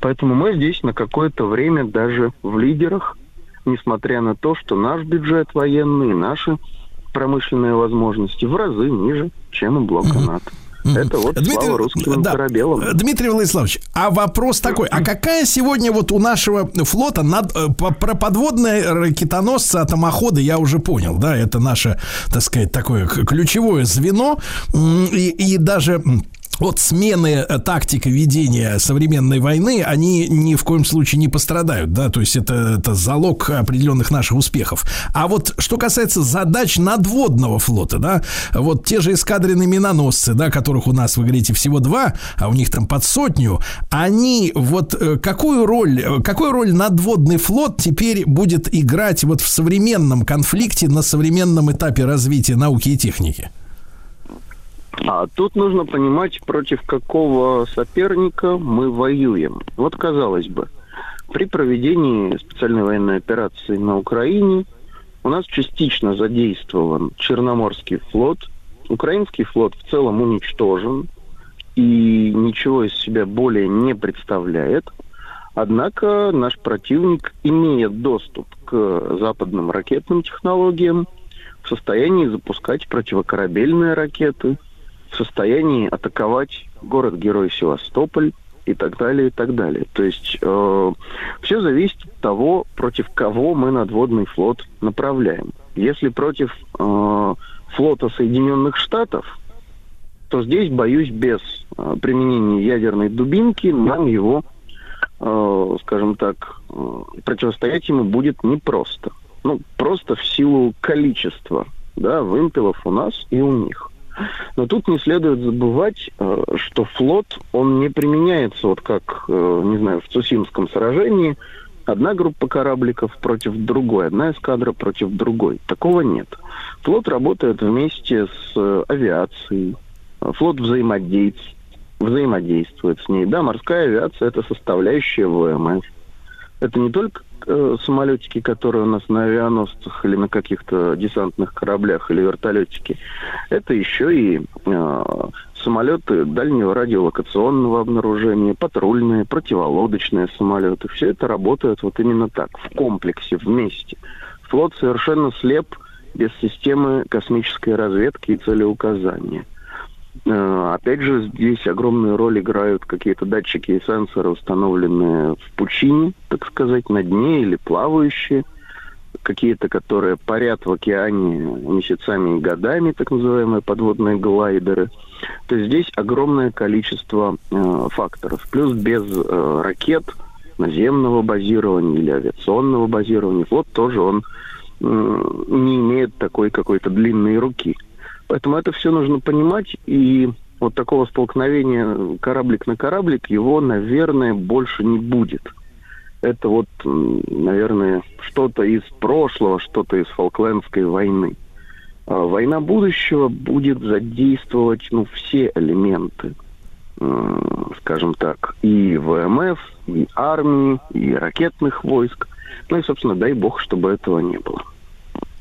Поэтому мы здесь на какое-то время даже в лидерах, несмотря на то, что наш бюджет военный, наши промышленные возможности в разы ниже, чем у блока НАТО. Это вот слава русским да. корабелам. Дмитрий Владиславович, а вопрос такой, а какая сегодня вот у нашего флота над, э, про подводные ракетоносцы, атомоходы, я уже понял, да, это наше, так сказать, такое ключевое звено, и, и даже м, от смены э, тактики ведения современной войны они ни в коем случае не пострадают, да, то есть это, это залог определенных наших успехов. А вот что касается задач надводного флота, да, вот те же эскадренные миноносцы, да, которых у нас, вы говорите, всего два, а у них там под сотню, они вот э, какую роль, э, какую роль надводный флот теперь будет играть вот в современном конфликте на современном этапе развития науки и техники? А тут нужно понимать, против какого соперника мы воюем. Вот казалось бы, при проведении специальной военной операции на Украине у нас частично задействован Черноморский флот. Украинский флот в целом уничтожен и ничего из себя более не представляет. Однако наш противник имеет доступ к западным ракетным технологиям, в состоянии запускать противокорабельные ракеты, в состоянии атаковать город-герой Севастополь и так далее, и так далее. То есть э, все зависит от того, против кого мы надводный флот направляем. Если против э, флота Соединенных Штатов, то здесь, боюсь, без э, применения ядерной дубинки нам его, э, скажем так, э, противостоять ему будет непросто. Ну, просто в силу количества да, вымпелов у нас и у них. Но тут не следует забывать, э, что флот, он не применяется вот как, э, не знаю, в Цусимском сражении одна группа корабликов против другой, одна эскадра против другой. Такого нет. Флот работает вместе с э, авиацией, флот взаимодействует, взаимодействует с ней. Да, морская авиация – это составляющая ВМФ. Это не только э, самолетики, которые у нас на авианосцах или на каких-то десантных кораблях или вертолетики. Это еще и э, самолеты дальнего радиолокационного обнаружения, патрульные, противолодочные самолеты. Все это работает вот именно так, в комплексе, вместе. Флот совершенно слеп без системы космической разведки и целеуказания. Э, Опять же, здесь огромную роль играют какие-то датчики и сенсоры, установленные в пучине, так сказать, на дне или плавающие. Какие-то, которые парят в океане месяцами и годами, так называемые подводные глайдеры. То есть здесь огромное количество э, факторов. Плюс без э, ракет наземного базирования или авиационного базирования флот тоже он э, не имеет такой какой-то длинной руки. Поэтому это все нужно понимать, и вот такого столкновения кораблик на кораблик, его, наверное, больше не будет. Это вот, наверное, что-то из прошлого, что-то из Фолклендской войны. А Война будущего будет задействовать ну, все элементы, скажем так, и ВМФ, и армии, и ракетных войск. Ну и, собственно, дай бог, чтобы этого не было.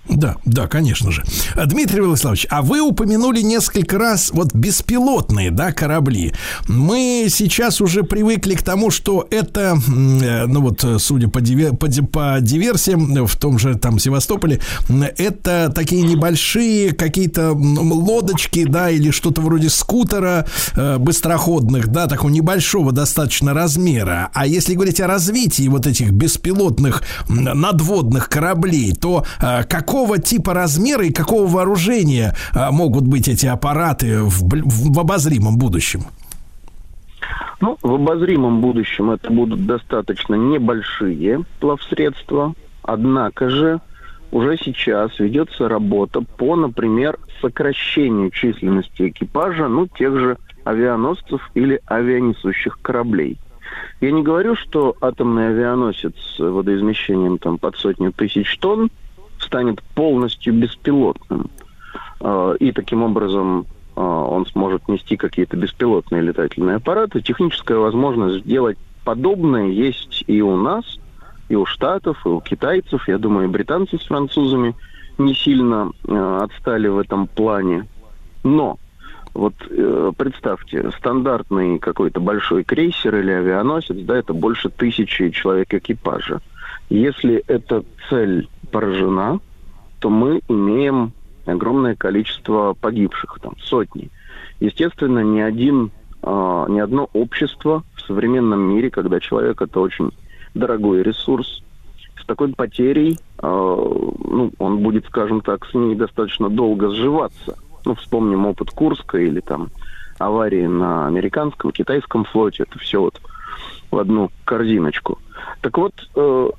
Да, да, конечно же. А, Дмитрий Владиславович, а вы упомянули несколько раз вот беспилотные, да, корабли. Мы сейчас уже привыкли к тому, что это, ну вот, судя по, дивер- по, по диверсиям в том же там Севастополе, это такие небольшие какие-то лодочки, да, или что-то вроде скутера э, быстроходных, да, такого небольшого достаточно размера. А если говорить о развитии вот этих беспилотных надводных кораблей, то э, какого типа размера и какого вооружения э, могут быть эти аппараты в, в обозримом будущем? Ну, в обозримом будущем это будут достаточно небольшие плавсредства, однако же уже сейчас ведется работа по, например, сокращению численности экипажа, ну, тех же авианосцев или авианесущих кораблей. Я не говорю, что атомный авианосец с водоизмещением там, под сотню тысяч тонн станет полностью беспилотным. Э, И таким образом э, он сможет нести какие-то беспилотные летательные аппараты. Техническая возможность сделать подобное есть и у нас, и у Штатов, и у китайцев. Я думаю, и британцы с французами не сильно э, отстали в этом плане. Но вот э, представьте, стандартный какой-то большой крейсер или авианосец, да, это больше тысячи человек экипажа. Если эта цель поражена, то мы имеем огромное количество погибших, там сотни. Естественно, ни один, э, ни одно общество в современном мире, когда человек это очень дорогой ресурс, с такой потерей, э, ну, он будет, скажем так, с ней достаточно долго сживаться. Ну, вспомним опыт Курска или там аварии на американском, китайском флоте. Это все вот в одну корзиночку. Так вот, э,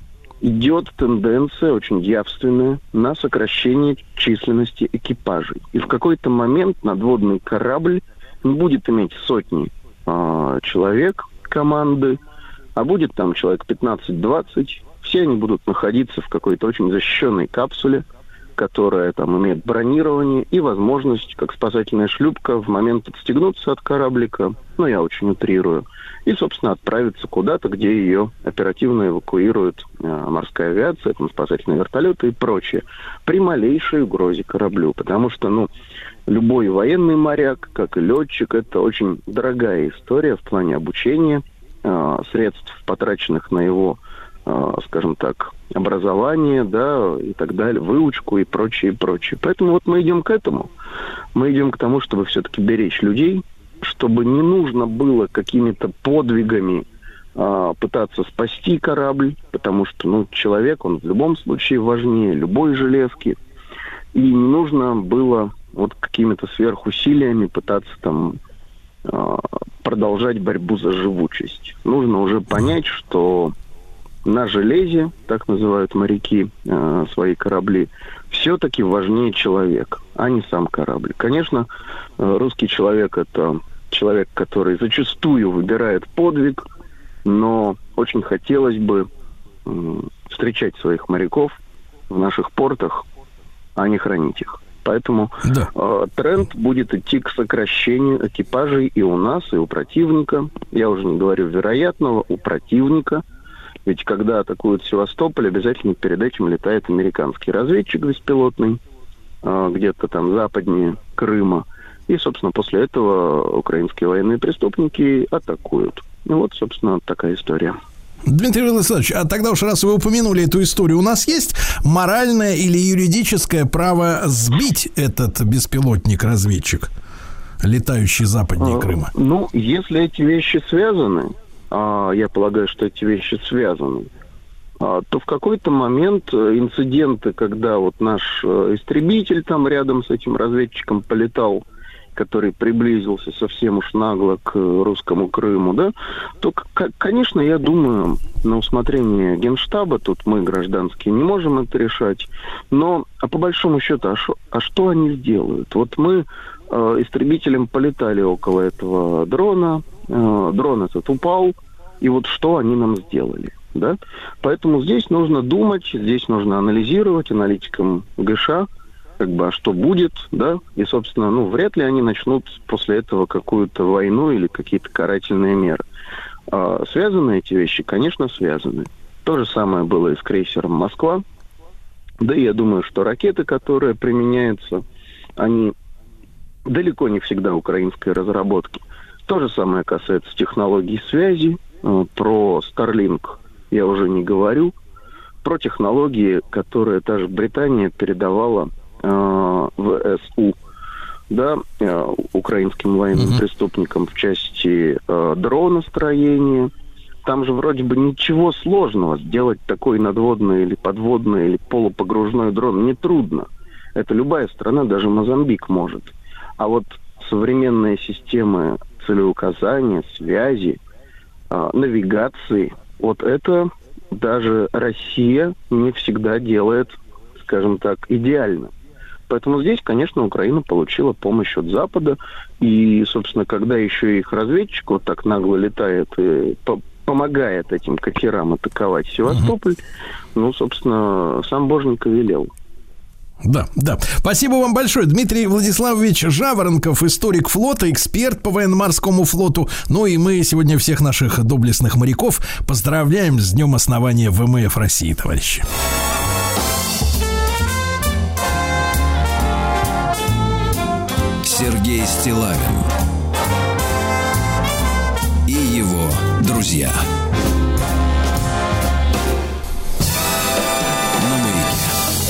идет тенденция очень явственная на сокращение численности экипажей. И в какой-то момент надводный корабль не будет иметь сотни э, человек команды, а будет там человек 15-20. Все они будут находиться в какой-то очень защищенной капсуле, которая там имеет бронирование и возможность, как спасательная шлюпка, в момент отстегнуться от кораблика, ну, я очень утрирую, и, собственно, отправиться куда-то, где ее оперативно эвакуирует э, морская авиация, там, спасательные вертолеты и прочее, при малейшей угрозе кораблю. Потому что, ну, любой военный моряк, как и летчик, это очень дорогая история в плане обучения, э, средств, потраченных на его скажем так, образование, да, и так далее, выучку и прочее, и прочее. Поэтому вот мы идем к этому. Мы идем к тому, чтобы все-таки беречь людей, чтобы не нужно было какими-то подвигами а, пытаться спасти корабль, потому что, ну, человек, он в любом случае важнее любой железки. И не нужно было вот какими-то сверхусилиями пытаться там а, продолжать борьбу за живучесть. Нужно уже понять, что на железе, так называют моряки э, свои корабли, все-таки важнее человек, а не сам корабль. Конечно, э, русский человек это человек, который зачастую выбирает подвиг, но очень хотелось бы м, встречать своих моряков в наших портах, а не хранить их. Поэтому э, тренд будет идти к сокращению экипажей и у нас, и у противника. Я уже не говорю вероятного, у противника. Ведь когда атакуют Севастополь, обязательно перед этим летает американский разведчик беспилотный, э, где-то там западнее Крыма. И, собственно, после этого украинские военные преступники атакуют. Ну вот, собственно, такая история. Дмитрий Владиславович, а тогда уж раз вы упомянули эту историю, у нас есть моральное или юридическое право сбить этот беспилотник-разведчик, летающий западнее А, Крыма? Ну, если эти вещи связаны, а я полагаю, что эти вещи связаны, а, то в какой-то момент э, инциденты, когда вот наш э, истребитель там рядом с этим разведчиком полетал, который приблизился совсем уж нагло к э, русскому Крыму, да, то, конечно, я думаю, на усмотрение Генштаба, тут мы, гражданские, не можем это решать, но, а по большому счету, а, шо- а что они сделают? Вот мы э, истребителем полетали около этого дрона, э, дрон этот упал, и вот что они нам сделали, да? Поэтому здесь нужно думать, здесь нужно анализировать аналитикам ГШ, как бы, а что будет, да, и, собственно, ну, вряд ли они начнут после этого какую-то войну или какие-то карательные меры. А связаны эти вещи? Конечно, связаны. То же самое было и с крейсером «Москва». Да я думаю, что ракеты, которые применяются, они далеко не всегда украинской разработки. То же самое касается технологий связи. Э, Про Starlink я уже не говорю. Про технологии, которые та же Британия передавала э, в СУ да, э, украинским военным преступникам в части э, дроностроения. Там же вроде бы ничего сложного сделать такой надводный или подводный или полупогружной дрон нетрудно. Это любая страна, даже Мозамбик может. А вот современные системы целеуказания, связи, а, навигации, вот это даже Россия не всегда делает, скажем так, идеально. Поэтому здесь, конечно, Украина получила помощь от Запада. И, собственно, когда еще их разведчик вот так нагло летает и по- помогает этим катерам атаковать Севастополь, ну, собственно, сам Боженька велел. Да, да. Спасибо вам большое. Дмитрий Владиславович Жаворонков, историк флота, эксперт по военно-морскому флоту. Ну и мы сегодня всех наших доблестных моряков поздравляем с днем основания ВМФ России, товарищи. Сергей Стилавин и его друзья.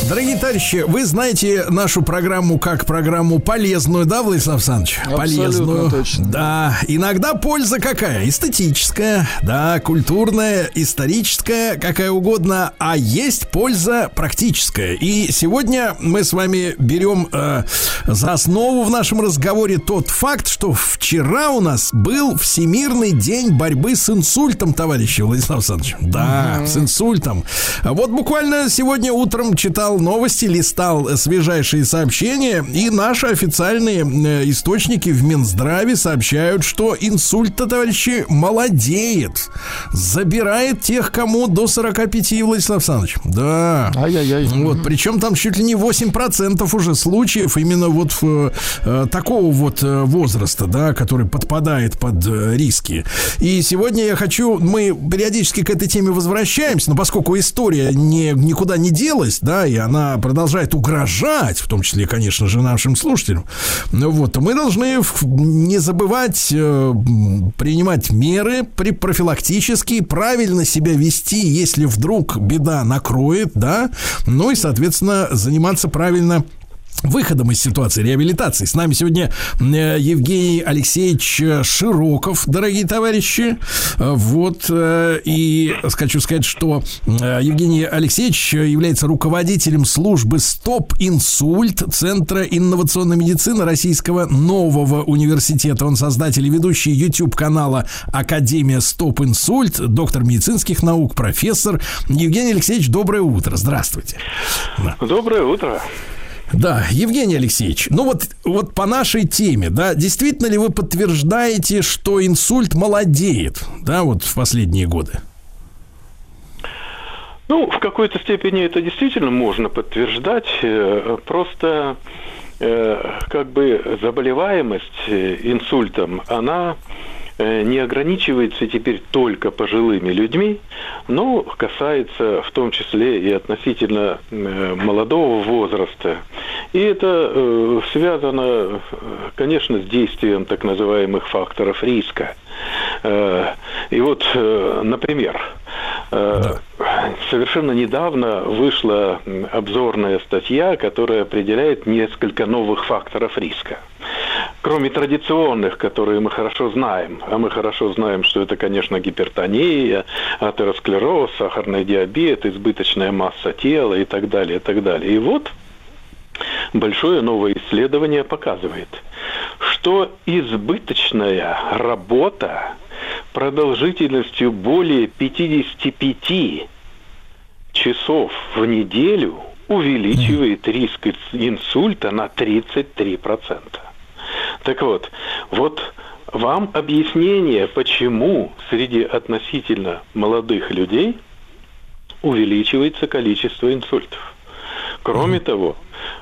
Дорогие товарищи, вы знаете нашу программу как программу полезную, да, Владислав Александрович? Абсолютно полезную. точно. Да, иногда польза какая? Эстетическая, да, культурная, историческая, какая угодно, а есть польза практическая. И сегодня мы с вами берем э, за основу в нашем разговоре тот факт, что вчера у нас был Всемирный день борьбы с инсультом, товарищи Владислав Александрович. Да, с инсультом. Вот буквально сегодня утром читал новости, листал свежайшие сообщения, и наши официальные э, источники в Минздраве сообщают, что инсульт-то, товарищи, молодеет. Забирает тех, кому до 45, Владислав Александрович. Да. Ай-яй-яй. Вот, причем там чуть ли не 8% уже случаев именно вот в, э, такого вот э, возраста, да, который подпадает под э, риски. И сегодня я хочу, мы периодически к этой теме возвращаемся, но поскольку история не, никуда не делась, да, и она продолжает угрожать, в том числе, конечно же, нашим слушателям, ну вот, мы должны не забывать э, принимать меры при профилактические, правильно себя вести, если вдруг беда накроет, да, ну и, соответственно, заниматься правильно выходом из ситуации реабилитации. С нами сегодня э, Евгений Алексеевич э, Широков, дорогие товарищи. Э, Вот, и хочу сказать, что Евгений Алексеевич является руководителем службы «Стоп-инсульт» Центра инновационной медицины Российского нового университета. Он создатель и ведущий YouTube-канала «Академия Стоп-инсульт», доктор медицинских наук, профессор. Евгений Алексеевич, доброе утро. Здравствуйте. Доброе утро. Да, Евгений Алексеевич, ну вот, вот по нашей теме, да, действительно ли вы подтверждаете, что инсульт молодеет, да, вот в последние годы? Ну, в какой-то степени это действительно можно подтверждать. Э, Просто э, как бы заболеваемость э, инсультом, она не ограничивается теперь только пожилыми людьми, но касается в том числе и относительно э, молодого возраста. И это э, связано, э, конечно, с действием так называемых факторов риска. Э, И вот, э, например, э, совершенно недавно вышла обзорная статья, которая определяет несколько новых факторов риска. Кроме традиционных, которые мы хорошо знаем, а мы хорошо знаем, что это, конечно, гипертония, атеросклероз, сахарный диабет, избыточная масса тела и так далее, и так далее. И вот большое новое исследование показывает, что избыточная работа продолжительностью более 55 часов в неделю увеличивает риск ис- инсульта на 33%. Так вот, вот вам объяснение, почему среди относительно молодых людей увеличивается количество инсультов. Кроме того,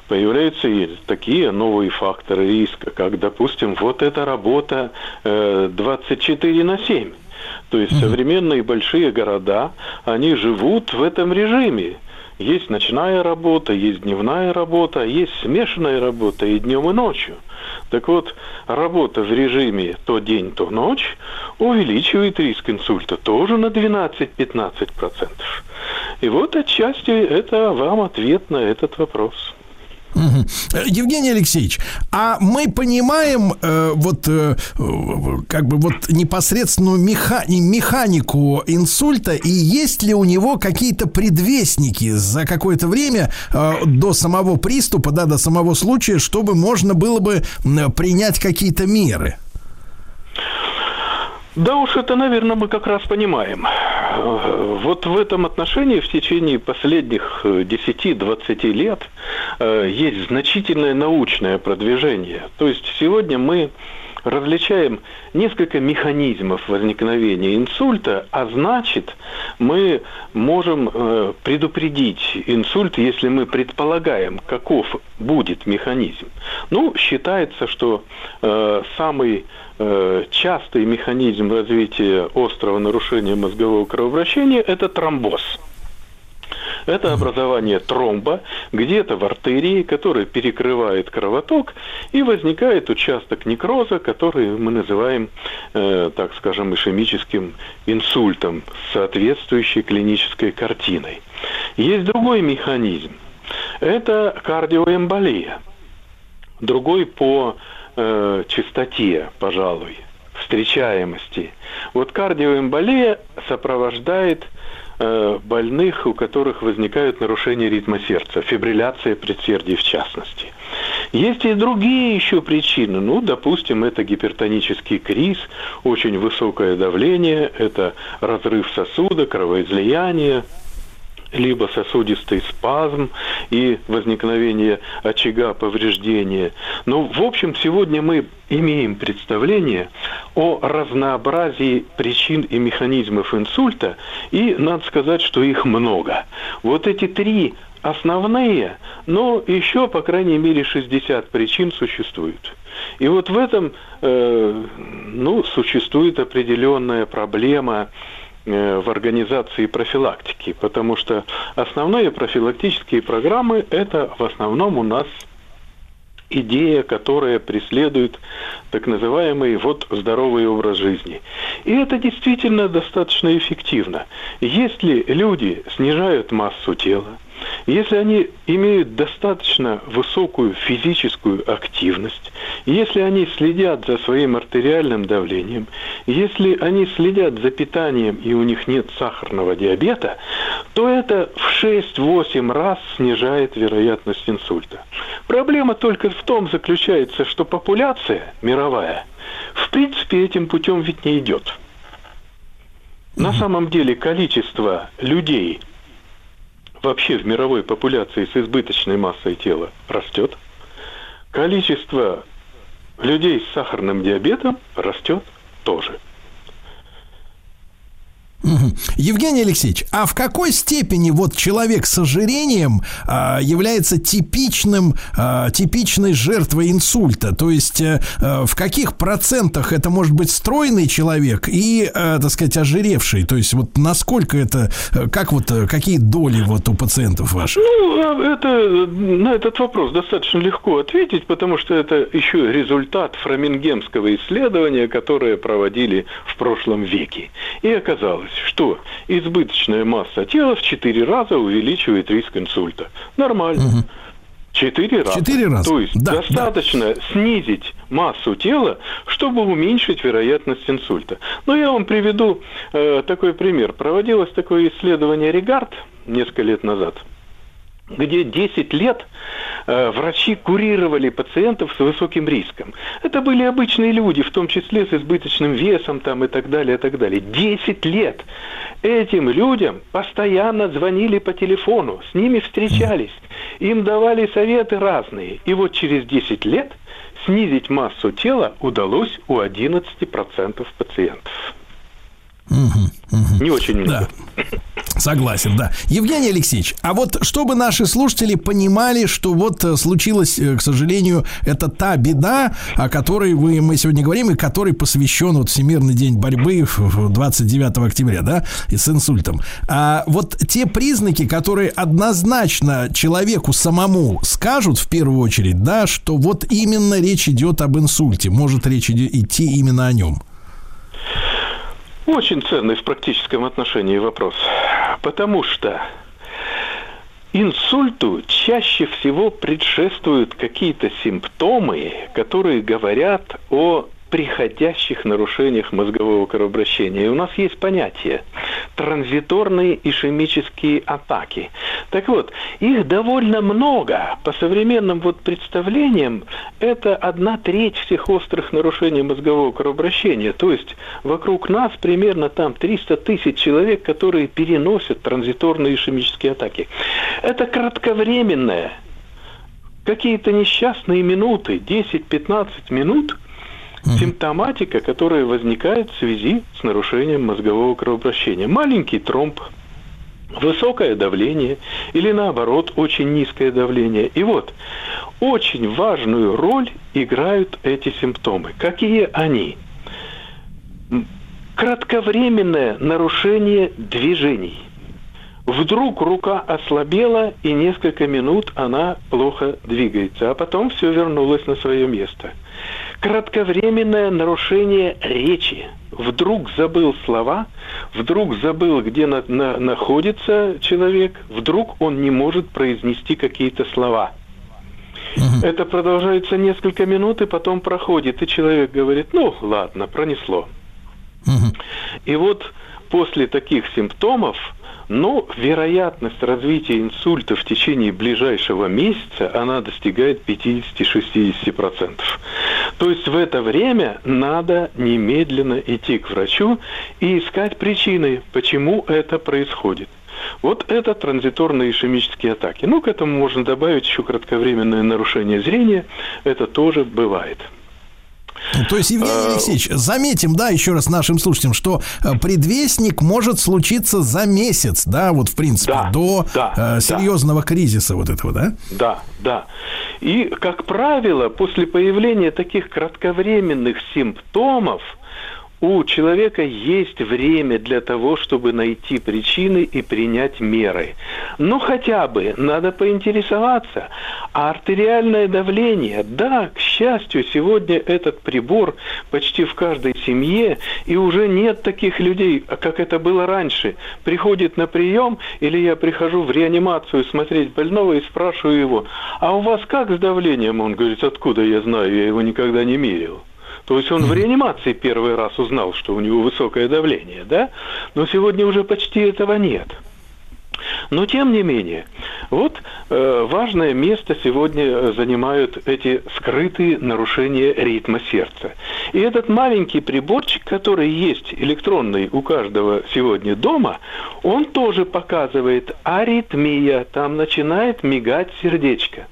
появляются и такие новые факторы риска, как, допустим, вот эта работа э, 24 на 7. То есть современные большие города, они живут в этом режиме. Есть ночная работа, есть дневная работа, есть смешанная работа и днем, и ночью. Так вот, работа в режиме то день, то ночь увеличивает риск инсульта тоже на 12-15%. И вот отчасти это вам ответ на этот вопрос. Э, Евгений Алексеевич, а мы понимаем э, вот э, как бы вот непосредственную меха- механику инсульта и есть ли у него какие-то предвестники за какое-то время э, до самого приступа, да, до самого случая, чтобы можно было бы принять какие-то меры? Да уж это, наверное, мы как раз понимаем. Э, Вот в этом отношении в течение последних э, 10-20 лет э, есть значительное научное продвижение. То есть сегодня мы различаем несколько механизмов возникновения инсульта, а значит, мы можем э, предупредить инсульт, если мы предполагаем, каков будет механизм. Ну, считается, что э, самый э, частый механизм развития острого нарушения мозгового кровообращения – это тромбоз. Это образование тромба где-то в артерии, который перекрывает кровоток, и возникает участок некроза, который мы называем, э, так скажем, ишемическим инсультом с соответствующей клинической картиной. Есть другой механизм. Это кардиоэмболия. Другой по э, частоте, пожалуй, встречаемости. Вот кардиоэмболия сопровождает э, больных, у которых возникают нарушения ритма сердца, фибрилляция предсердий в частности. Есть и другие еще причины. Ну, допустим, это гипертонический криз, очень высокое давление, это разрыв сосуда, кровоизлияние, либо сосудистый спазм и возникновение очага повреждения. Но, в общем, сегодня мы имеем представление о разнообразии причин и механизмов инсульта, и надо сказать, что их много. Вот эти три основные, но еще, по крайней мере, 60 причин существуют. И вот в этом э, ну, существует определенная проблема в организации профилактики, потому что основные профилактические программы это в основном у нас идея, которая преследует так называемый вот здоровый образ жизни. И это действительно достаточно эффективно. Если люди снижают массу тела, если они имеют достаточно высокую физическую активность, если они следят за своим артериальным давлением, если они следят за питанием и у них нет сахарного диабета, то это в 6-8 раз снижает вероятность инсульта. Проблема только в том заключается, что популяция мировая в принципе этим путем ведь не идет. На самом деле количество людей вообще в мировой популяции с избыточной массой тела растет. Количество людей с сахарным диабетом растет тоже. Евгений Алексеевич, а в какой степени вот человек с ожирением а, является типичным, а, типичной жертвой инсульта? То есть э, в каких процентах это может быть стройный человек и, э, так сказать, ожиревший? То есть вот насколько это, как вот, какие доли вот у пациентов ваших? Ну, а это, на этот вопрос достаточно легко ответить, потому что это еще результат фрамингемского исследования, которое проводили в прошлом веке. И оказалось, что избыточная масса тела в 4 раза увеличивает риск инсульта. Нормально. Четыре раза. Четыре раза. То есть Да, достаточно снизить массу тела, чтобы уменьшить вероятность инсульта. Но я вам приведу э, такой пример. Проводилось такое исследование Регард несколько лет назад где 10 лет э, врачи курировали пациентов с высоким риском. Это были обычные люди, в том числе с избыточным весом там, и так далее, и так далее. 10 лет этим людям постоянно звонили по телефону, с ними встречались, им давали советы разные. И вот через 10 лет снизить массу тела удалось у 11% пациентов. Не очень много. Согласен, да. Евгений Алексеевич, а вот чтобы наши слушатели понимали, что вот э, случилось, э, к сожалению, это та беда, о которой вы, мы сегодня говорим, и которой посвящен вот Всемирный день борьбы в- в 29 октября, да, и с инсультом. А вот те признаки, которые однозначно человеку самому скажут в первую очередь, да, что вот именно речь идет об инсульте, может речь идти именно о нем. Очень ценный в практическом отношении вопрос. Потому что инсульту чаще всего предшествуют какие-то симптомы, которые говорят о приходящих нарушениях мозгового кровообращения. И у нас есть понятие транзиторные ишемические атаки. Так вот, их довольно много. По современным вот представлениям, это одна треть всех острых нарушений мозгового кровообращения. То есть вокруг нас примерно там 300 тысяч человек, которые переносят транзиторные ишемические атаки. Это кратковременное, какие-то несчастные минуты, 10-15 минут, симптоматика, которая возникает в связи с нарушением мозгового кровообращения. Маленький тромб, высокое давление или наоборот очень низкое давление. И вот очень важную роль играют эти симптомы. Какие они? Кратковременное нарушение движений. Вдруг рука ослабела, и несколько минут она плохо двигается, а потом все вернулось на свое место. Кратковременное нарушение речи. Вдруг забыл слова, вдруг забыл, где на- на- находится человек, вдруг он не может произнести какие-то слова. Это продолжается несколько минут, и потом проходит, и человек говорит, ну ладно, пронесло. И вот после таких симптомов, ну, вероятность развития инсульта в течение ближайшего месяца, она достигает 50-60%. То есть в это время надо немедленно идти к врачу и искать причины, почему это происходит. Вот это транзиторные ишемические атаки. Ну, к этому можно добавить еще кратковременное нарушение зрения. Это тоже бывает. То есть, Евгений Алексеевич, заметим, да, еще раз нашим слушателям, что э, предвестник может случиться за месяц, да, вот в принципе, до э, серьезного кризиса вот этого, да? Да, да. И, как правило, после появления таких кратковременных симптомов у человека есть время для того, чтобы найти причины и принять меры. Но хотя бы надо поинтересоваться, а артериальное давление, да, к счастью, сегодня этот прибор почти в каждой семье, и уже нет таких людей, как это было раньше. Приходит на прием, или я прихожу в реанимацию смотреть больного и спрашиваю его, а у вас как с давлением? Он говорит, откуда я знаю, я его никогда не мерил. То есть он в реанимации первый раз узнал, что у него высокое давление, да? Но сегодня уже почти этого нет. Но тем не менее, вот э, важное место сегодня э, занимают эти скрытые нарушения ритма сердца. И этот маленький приборчик, который есть электронный у каждого сегодня дома, он тоже показывает аритмия, там начинает мигать сердечко.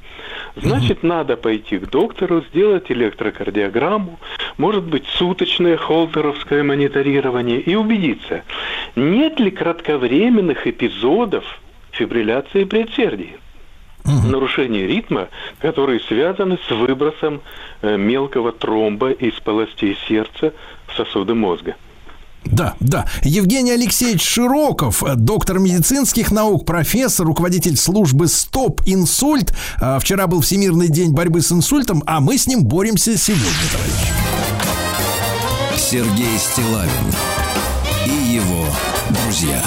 Значит, надо пойти к доктору, сделать электрокардиограмму, может быть, суточное холтеровское мониторирование и убедиться, нет ли кратковременных эпизодов фибрилляции предсердий? Нарушение ритма, которые связаны с выбросом э, мелкого тромба из полостей сердца в сосуды мозга. Да, да. Евгений Алексеевич Широков, э, доктор медицинских наук, профессор, руководитель службы «Стоп инсульт». А, Вчера был Всемирный день борьбы с инсультом, а мы с ним боремся сегодня, товарищи. Сергей Стилавин и его друзья.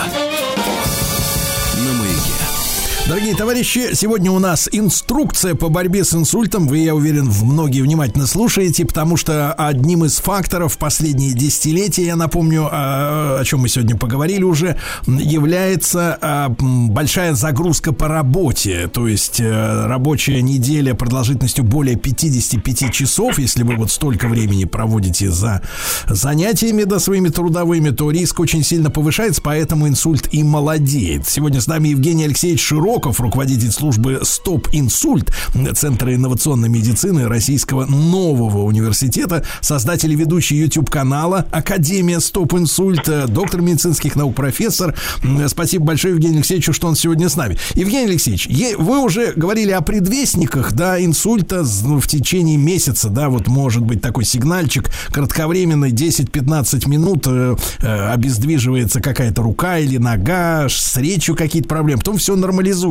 Дорогие товарищи, сегодня у нас инструкция по борьбе с инсультом. Вы, я уверен, многие внимательно слушаете, потому что одним из факторов последние десятилетия, я напомню, а, о чем мы сегодня поговорили уже, является а, большая загрузка по работе. То есть э, рабочая неделя продолжительностью более 55 часов. Если вы вот столько времени проводите за занятиями да, своими трудовыми, то риск очень сильно повышается, поэтому инсульт и молодеет. Сегодня с нами Евгений Алексеевич Широков, руководитель службы «Стоп инсульт» Центра инновационной медицины Российского нового университета, создатель и ведущий YouTube-канала Академия «Стоп инсульт», э, доктор медицинских наук, профессор. М, Спасибо большое Евгению Алексеевичу, что он сегодня с нами. Евгений Алексеевич, вы уже говорили о предвестниках, да, инсульта ну, в течение месяца, да, вот может быть такой сигнальчик кратковременный, 10-15 минут э, э, обездвиживается какая-то рука или нога, с речью какие-то проблемы, потом все нормализуется.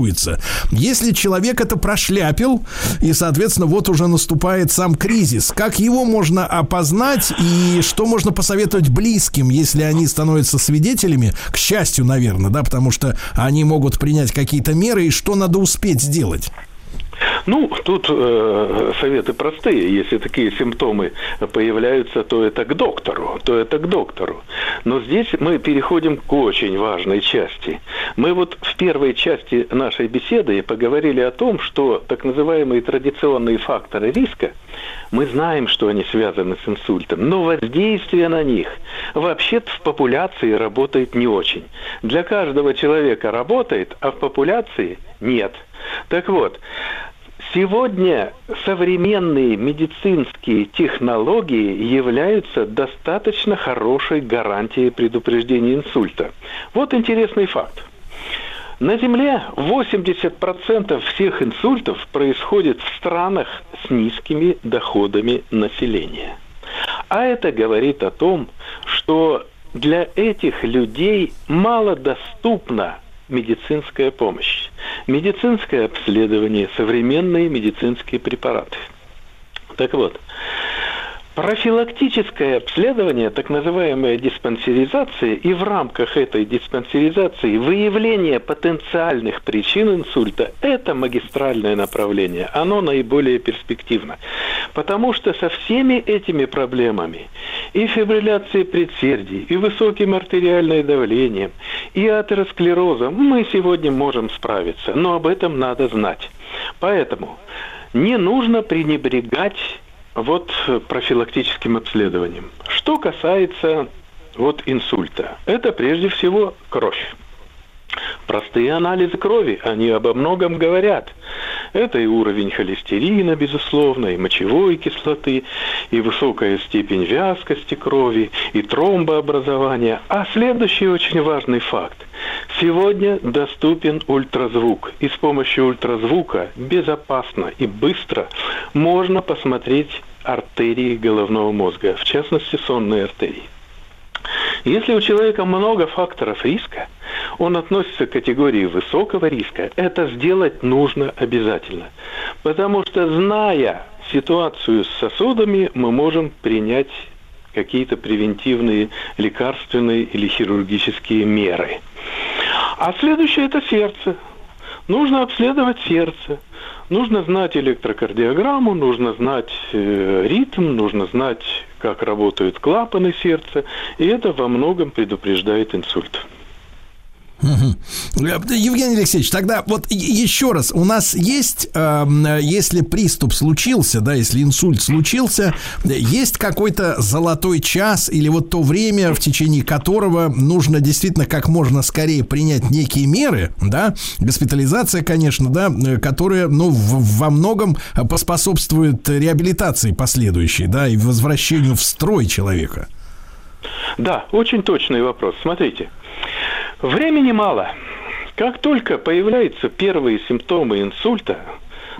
Если человек это прошляпил, и, соответственно, вот уже наступает сам кризис, как его можно опознать и что можно посоветовать близким, если они становятся свидетелями, к счастью, наверное, да, потому что они могут принять какие-то меры, и что надо успеть сделать? Ну, тут э, советы простые. Если такие симптомы появляются, то это к доктору, то это к доктору. Но здесь мы переходим к очень важной части. Мы вот в первой части нашей беседы поговорили о том, что так называемые традиционные факторы риска, мы знаем, что они связаны с инсультом, но воздействие на них вообще-то в популяции работает не очень. Для каждого человека работает, а в популяции нет. Так вот, Сегодня современные медицинские технологии являются достаточно хорошей гарантией предупреждения инсульта. Вот интересный факт. На Земле 80% всех инсультов происходит в странах с низкими доходами населения. А это говорит о том, что для этих людей мало доступна медицинская помощь, медицинское обследование, современные медицинские препараты. Так вот, профилактическое обследование, так называемая диспансеризация, и в рамках этой диспансеризации выявление потенциальных причин инсульта – это магистральное направление, оно наиболее перспективно. Потому что со всеми этими проблемами, и фибрилляцией предсердий, и высоким артериальным давлением, и атеросклерозом мы сегодня можем справиться, но об этом надо знать. Поэтому не нужно пренебрегать вот э, профилактическим обследованием. Что касается вот инсульта, это прежде всего кровь. Простые анализы крови, они обо многом говорят. Это и уровень холестерина, безусловно, и мочевой кислоты, и высокая степень вязкости крови, и тромбообразование. А следующий очень важный факт. Сегодня доступен ультразвук, и с помощью ультразвука безопасно и быстро можно посмотреть артерии головного мозга, в частности сонные артерии. Если у человека много факторов риска, он относится к категории высокого риска, это сделать нужно обязательно. Потому что, зная ситуацию с сосудами, мы можем принять какие-то превентивные лекарственные или хирургические меры. А следующее это сердце. Нужно обследовать сердце. Нужно знать электрокардиограмму, нужно знать э, ритм, нужно знать, как работают клапаны сердца, и это во многом предупреждает инсульт. Мгм. Евгений Алексеевич, тогда вот еще раз, у нас есть, эм, если приступ случился, да, если инсульт случился, есть какой-то золотой час или вот то время, в течение которого нужно действительно как можно скорее принять некие меры, да, госпитализация, конечно, да, э, которая, ну, в- во многом поспособствует реабилитации последующей, да, и возвращению в строй человека. Да, очень точный вопрос. Смотрите, времени мало. Как только появляются первые симптомы инсульта,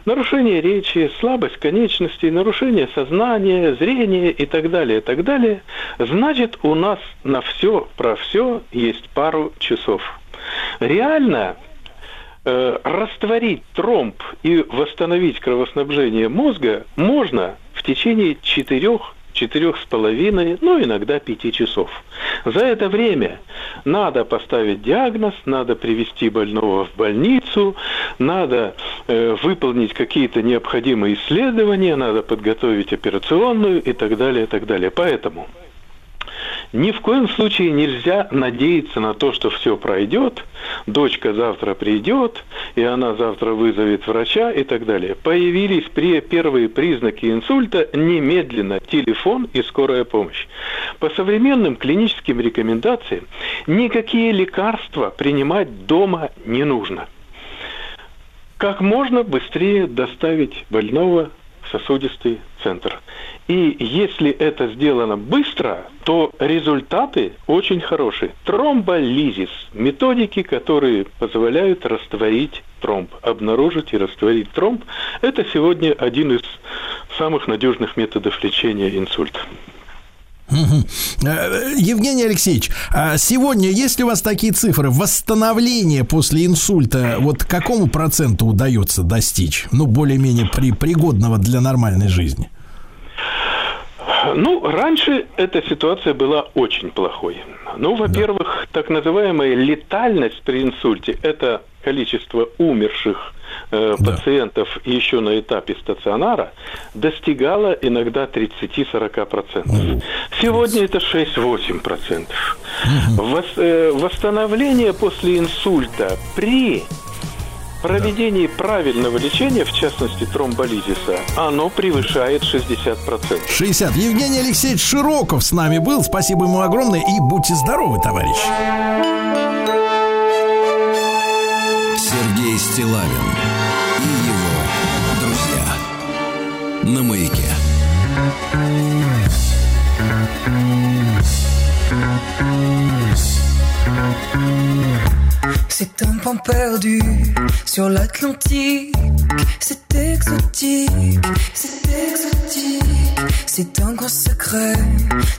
нарушение речи, слабость конечностей, нарушение сознания, зрения и так далее, и так далее, значит у нас на все про все есть пару часов. Реально э, растворить тромб и восстановить кровоснабжение мозга можно в течение четырех четырех с половиной, ну, иногда пяти часов. За это время надо поставить диагноз, надо привести больного в больницу, надо э, выполнить какие-то необходимые исследования, надо подготовить операционную и так далее, и так далее. Поэтому ни в коем случае нельзя надеяться на то, что все пройдет, дочка завтра придет, и она завтра вызовет врача и так далее. Появились при первые признаки инсульта немедленно телефон и скорая помощь. По современным клиническим рекомендациям никакие лекарства принимать дома не нужно. Как можно быстрее доставить больного сосудистый центр. И если это сделано быстро, то результаты очень хорошие. Тромболизис – методики, которые позволяют растворить тромб, обнаружить и растворить тромб. Это сегодня один из самых надежных методов лечения инсульта. Э, Евгений Алексеевич, а сегодня есть ли у вас такие цифры восстановления после инсульта? Вот какому проценту удается достичь? Ну, более-менее при, пригодного для нормальной жизни. Ну, раньше эта ситуация была очень плохой. Ну, во-первых, так называемая летальность при инсульте – это количество умерших э, пациентов еще на этапе стационара достигала иногда 30-40%. Сегодня это 6-8%. Вос- э, восстановление после инсульта при проведении правильного лечения, в частности тромболизиса, оно превышает 60%. 60. Евгений Алексеевич Широков с нами был. Спасибо ему огромное. И будьте здоровы, товарищ. Сергей Стилавин и его друзья на маяке. C'est un pan perdu sur l'Atlantique. C'est exotique, c'est exotique. C'est un grand secret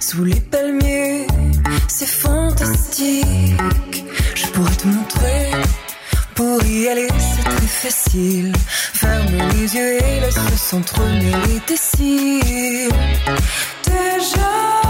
sous les palmiers. C'est fantastique. Je pourrais te montrer. Pour y aller, c'est très facile. Ferme les yeux et laisse s'entremêler tes cils. Déjà,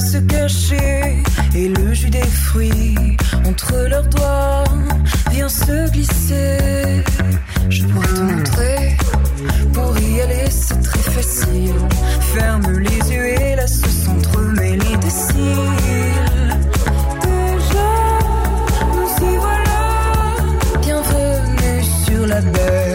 se cacher. Et le jus des fruits entre leurs doigts vient se glisser. Je pourrais te montrer. Pour y aller, c'est très facile. Ferme les yeux et laisse s'entremêler tes cils. Déjà, nous y voilà. Bienvenue sur la mer.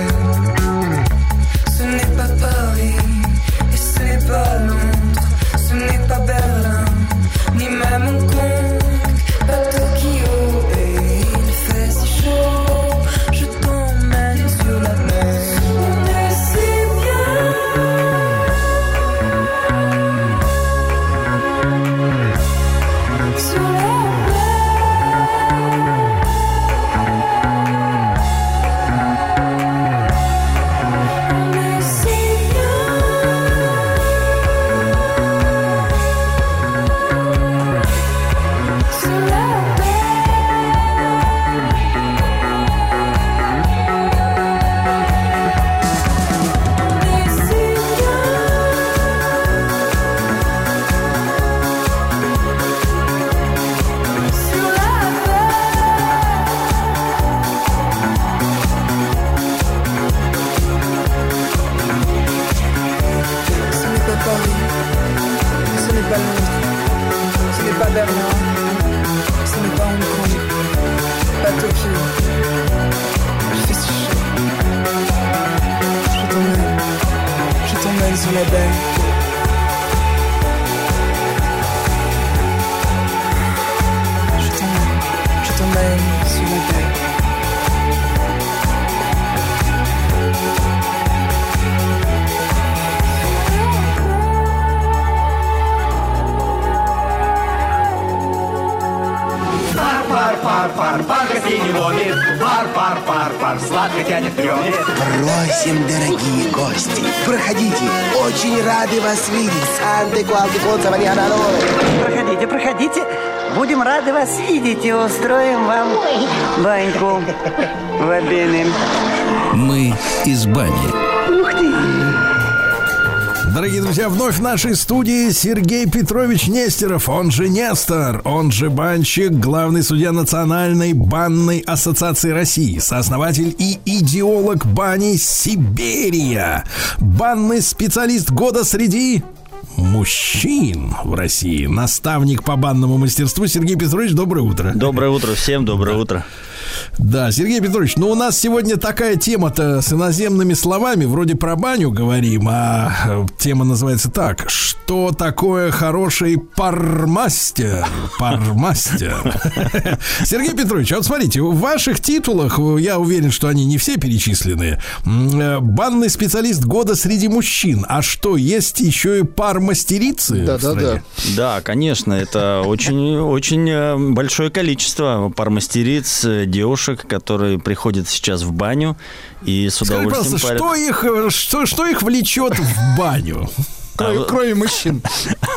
Санте Куалти Конца Маньяна Проходите, проходите. Будем рады вас видеть и устроим вам баньку в обеим. Мы из бани. Ух ты! Дорогие друзья, вновь в нашей студии Сергей Петрович Нестеров, он же Нестор, он же банщик, главный судья Национальной банной ассоциации России, сооснователь и идеолог бани Сибирия, банный специалист года среди мужчин в России, наставник по банному мастерству Сергей Петрович, доброе утро. Доброе утро всем, доброе утро. Да, Сергей Петрович, ну у нас сегодня такая тема-то с иноземными словами, вроде про баню говорим, а э, тема называется так. Что такое хороший пармастер? Пармастер. Сергей Петрович, а вот смотрите, в ваших титулах, э, я уверен, что они не все перечислены, э, банный специалист года среди мужчин. А что, есть еще и пармастерицы? в стране? Да, конечно, это очень, очень большое количество пармастериц, э, девушек, которые приходят сейчас в баню и с Скажи, удовольствием парят. что их, э, что, что их влечет в баню? Кроме- кроме мужчин.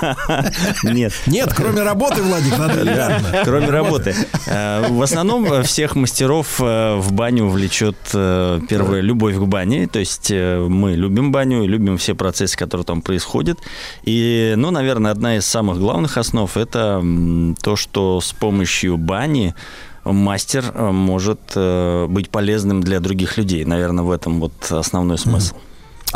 Нет. Нет, кроме работы, Владик, надо Да. Кроме работы. Э, В основном э, всех мастеров в баню влечет первое любовь к бане. То есть мы любим баню, и любим все процессы, которые там происходят. И, ну, наверное, одна из самых главных основ это то, что с помощью бани мастер э, может э, быть полезным для других людей. Наверное, в этом вот основной смысл.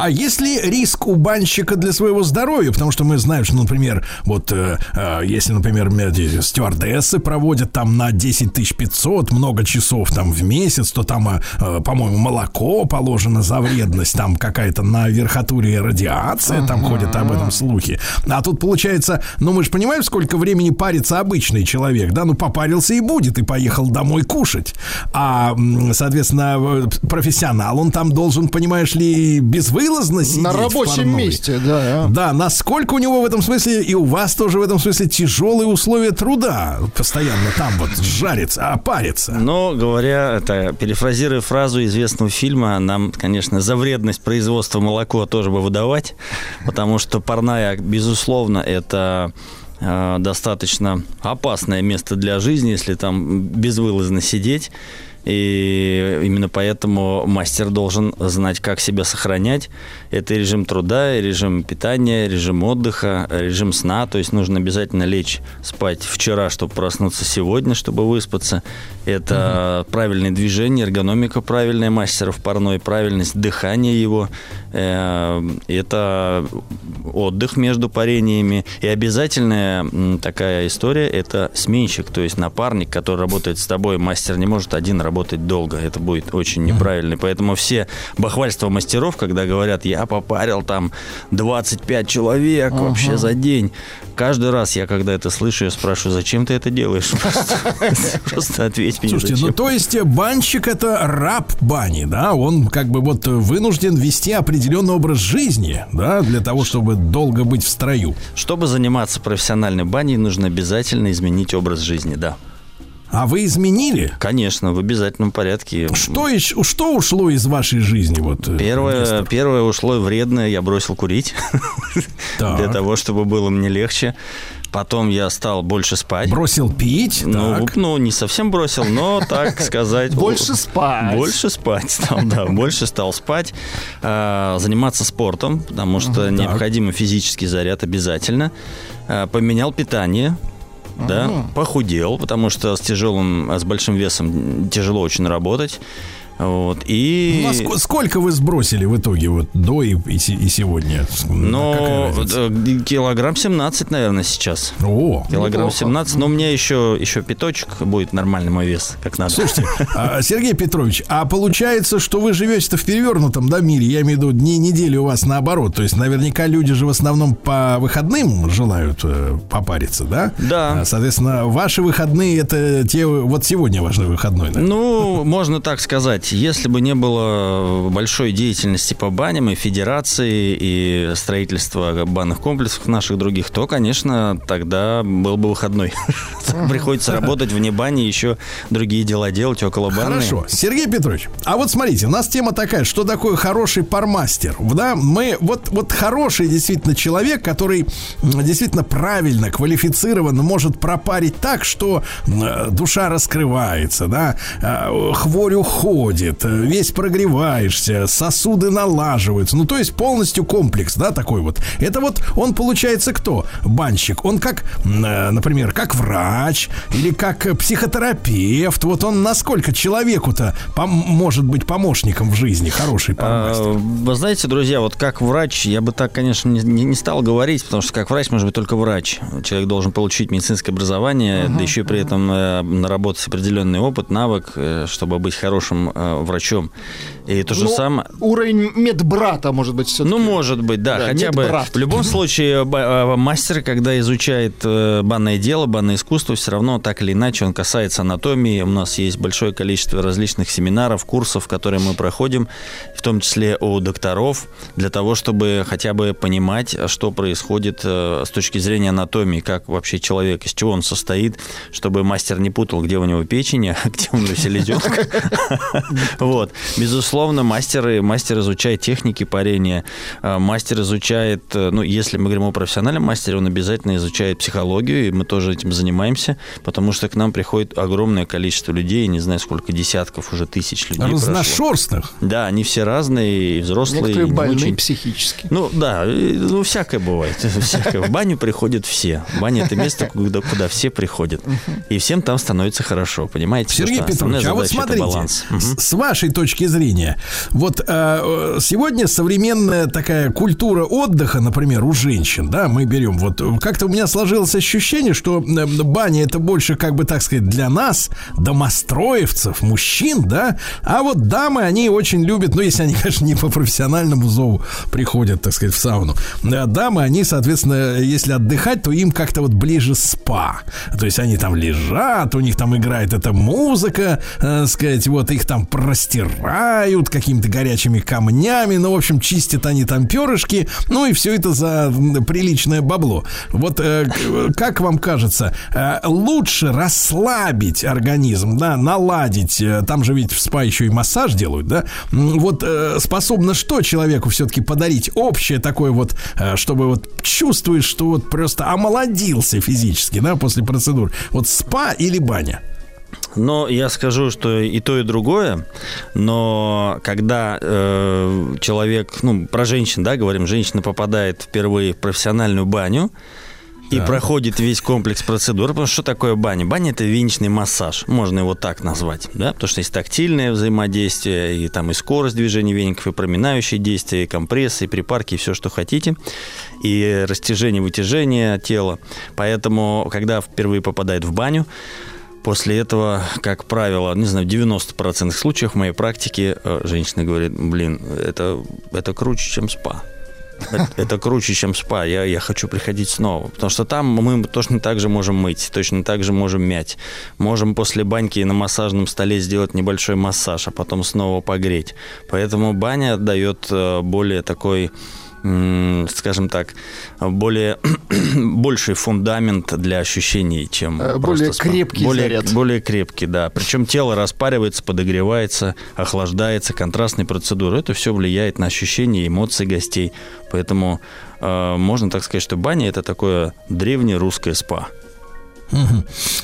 А есть ли риск у банщика для своего здоровья? Потому что мы знаем, что, например, вот э, э, если, например, эти стюардессы проводят там на 10 500 много часов там в месяц, то там, э, э, по-моему, молоко положено за вредность, там какая-то на верхотуре радиация, там ходят об этом слухи. А тут получается, ну мы же понимаем, сколько времени парится обычный человек, да, ну попарился и будет, и поехал домой кушать. А, соответственно, э, профессионал, он там должен, понимаешь ли, безвылазно сидеть На рабочем месте, да. Да, насколько у него в этом смысле, и у вас тоже в этом смысле тяжелые условия труда. Постоянно там вот жарится, а парится. Но говоря, это перефразируя фразу известного фильма, нам, конечно, за вредность производства молока тоже бы выдавать, потому что парная, безусловно, это э, достаточно опасное место для жизни, если там безвылазно сидеть. И именно поэтому мастер должен знать, как себя сохранять. Это режим труда, режим питания, режим отдыха, режим сна. То есть нужно обязательно лечь спать вчера, чтобы проснуться сегодня, чтобы выспаться. Это правильное движение, эргономика правильная мастера в парной, правильность дыхания его. Э, Это отдых между парениями. И обязательная такая история – это сменщик, то есть напарник, который работает с тобой. Мастер не может один работать долго. Это будет очень неправильно. Поэтому все бахвальства мастеров, когда говорят, я попарил там 25 человек вообще за день. Каждый раз я, когда это слышу, я спрашиваю, зачем ты это делаешь? Просто- ответь мне, Слушайте, ну то есть банщик это раб бани, да? Он как бы вот вынужден вести определенный образ жизни, да, для того, чтобы долго быть в строю. Чтобы заниматься профессиональной баней, нужно обязательно изменить образ жизни, да. А вы изменили? Конечно, в обязательном порядке. Что, ещё- что ушло из вашей жизни? Вот, э, Первое, первое ушло вредное, я бросил курить для того, чтобы было мне легче. Потом я стал больше спать. Бросил пить? Ну, так. ну, не совсем бросил, но, так сказать... Больше спать. Больше спать стал, да. Больше стал спать. а, Заниматься спортом, потому что необходимый физический заряд обязательно. А, Поменял питание. Да, похудел, потому что с тяжелым, с большим весом тяжело очень работать. Вот. И... Ну, а ск- сколько вы сбросили в итоге вот до и, и и сегодня? Ну, э, килограмм 17, наверное, сейчас. О, Килограмм неплохо. 17, но у меня еще, еще пяточек будет нормальный мой вес, как надо. Слушайте, а, Сергей Петрович, а получается, что вы живете-то в перевернутом да, мире, я имею в виду, дни недели у вас наоборот, то есть наверняка люди же в основном по выходным желают э, попариться, да? Да. А, Соответственно, ваши выходные это те, вот сегодня ваш выходной, да? Ну, можно так сказать. Если бы не было большой деятельности по баням и федерации, и строительства банных комплексов наших других, то, конечно, тогда был бы выходной. Приходится работать вне бани, еще другие дела делать около баны. Хорошо, Сергей Петрович, а вот смотрите, у нас тема такая, что такое хороший пармастер, да? Мы вот вот хороший действительно человек, который действительно правильно квалифицирован, может пропарить так, что душа раскрывается, да, э, хворь уходит, э, весь прогреваешься, сосуды налаживаются, ну то есть полностью комплекс, да, такой вот. Это вот он получается кто? Банщик. Он как, э, например, как врач или как психотерапевт. Вот он насколько человеку-то пом- может быть помощником в жизни, хороший. А, Вы знаете, друзья, вот как врач, я бы так, конечно, не, не- стал говорить, потому что как врач может быть только врач. Человек должен получить медицинское образование, да еще при этом э, наработать определенный опыт, навык, э, чтобы быть хорошим э, врачом. И то же Ну, самое... Уровень медбрата, может быть, все Ну, может быть, да, Да, хотя бы. медбрат. В любом случае, э, мастер, когда изучает э, банное дело, банное искусство, все равно так или иначе он касается анатомии. У нас есть большое количество различных семинаров, курсов, которые мы проходим, в том числе у докторов, для того, чтобы хотя бы понимать, что происходит э, с точки зрения анатомии, как вообще человек, из чего он состоит, чтобы мастер не путал, где у него печень, а где у него селезенка. Вот. Безусловно, мастер, мастер изучает техники парения, э, мастер изучает, э, ну, если мы говорим о профессиональном мастере, он обязательно изучает психологию, и мы тоже этим занимаемся, потому что к нам приходит огромное количество людей, не знаю, сколько десятков, уже тысяч людей прошло. Разношерстных. Да, они все разные, и взрослые, Некоторые и не больные очень. психически. Ну да, и, ну всякое бывает. Всякое. В баню приходят все. Баня это место, куда, куда все приходят. И всем там становится хорошо, понимаете? Сергей Потому что основная Петрович, а вот задача это смотрите, баланс. С, вашей точки зрения, вот э, сегодня современная такая культура отдыха, например, у женщин, да, мы берем, вот как-то у меня сложилось ощущение, что э, баня это больше, как бы так сказать, для нас, домостроевцев, мужчин, да, а вот дамы, они очень любят, ну, если они, конечно, не по профессиональному зову приходят, так сказать, в сауну, э, дамы, они, соответственно, если отдыхать, то им как-то вот ближе спа, то есть они там лежат, у них там играет эта музыка, э, сказать, вот их там простирают какими-то горячими камнями, ну, в общем, чистят они там перышки, ну, и все это за приличное бабло. Вот э, как вам кажется, э, лучше расслабить организм, да, наладить, э, там же ведь в спа еще и массаж делают, да, вот способно что человеку все-таки подарить общее такое вот, чтобы вот чувствуешь, что вот просто омолодился физически, да, после процедур. Вот спа или баня? Но я скажу, что и то, и другое. Но когда э, человек, ну, про женщин, да, говорим, женщина попадает впервые в профессиональную баню, и Так. проходит весь комплекс процедур. Потому что что такое баня? Баня – это веничный массаж. Можно его так назвать. Да? Потому что есть тактильное взаимодействие, и там и скорость движения веников, и проминающие действия, и компрессы, и припарки, и все, что хотите. И растяжение, вытяжение тела. Поэтому, когда впервые попадает в баню, После этого, как правило, не знаю, в 90% случаев в моей практике э, женщина говорит, блин, это, это круче, чем спа. Это, это круче, чем спа. Я, я хочу приходить снова. Потому что там мы точно так же можем мыть, точно так же можем мять. Можем после баньки на массажном столе сделать небольшой массаж, а потом снова погреть. Поэтому баня дает э, более такой скажем так, более больший фундамент для ощущений, чем Э, просто более спа. крепкий более, заряд. более крепкий, да. Причем тело распаривается, подогревается, охлаждается, контрастные процедуры. Это все влияет на ощущения эмоции гостей. Поэтому э, можно так сказать, что баня это такое древнее русское спа.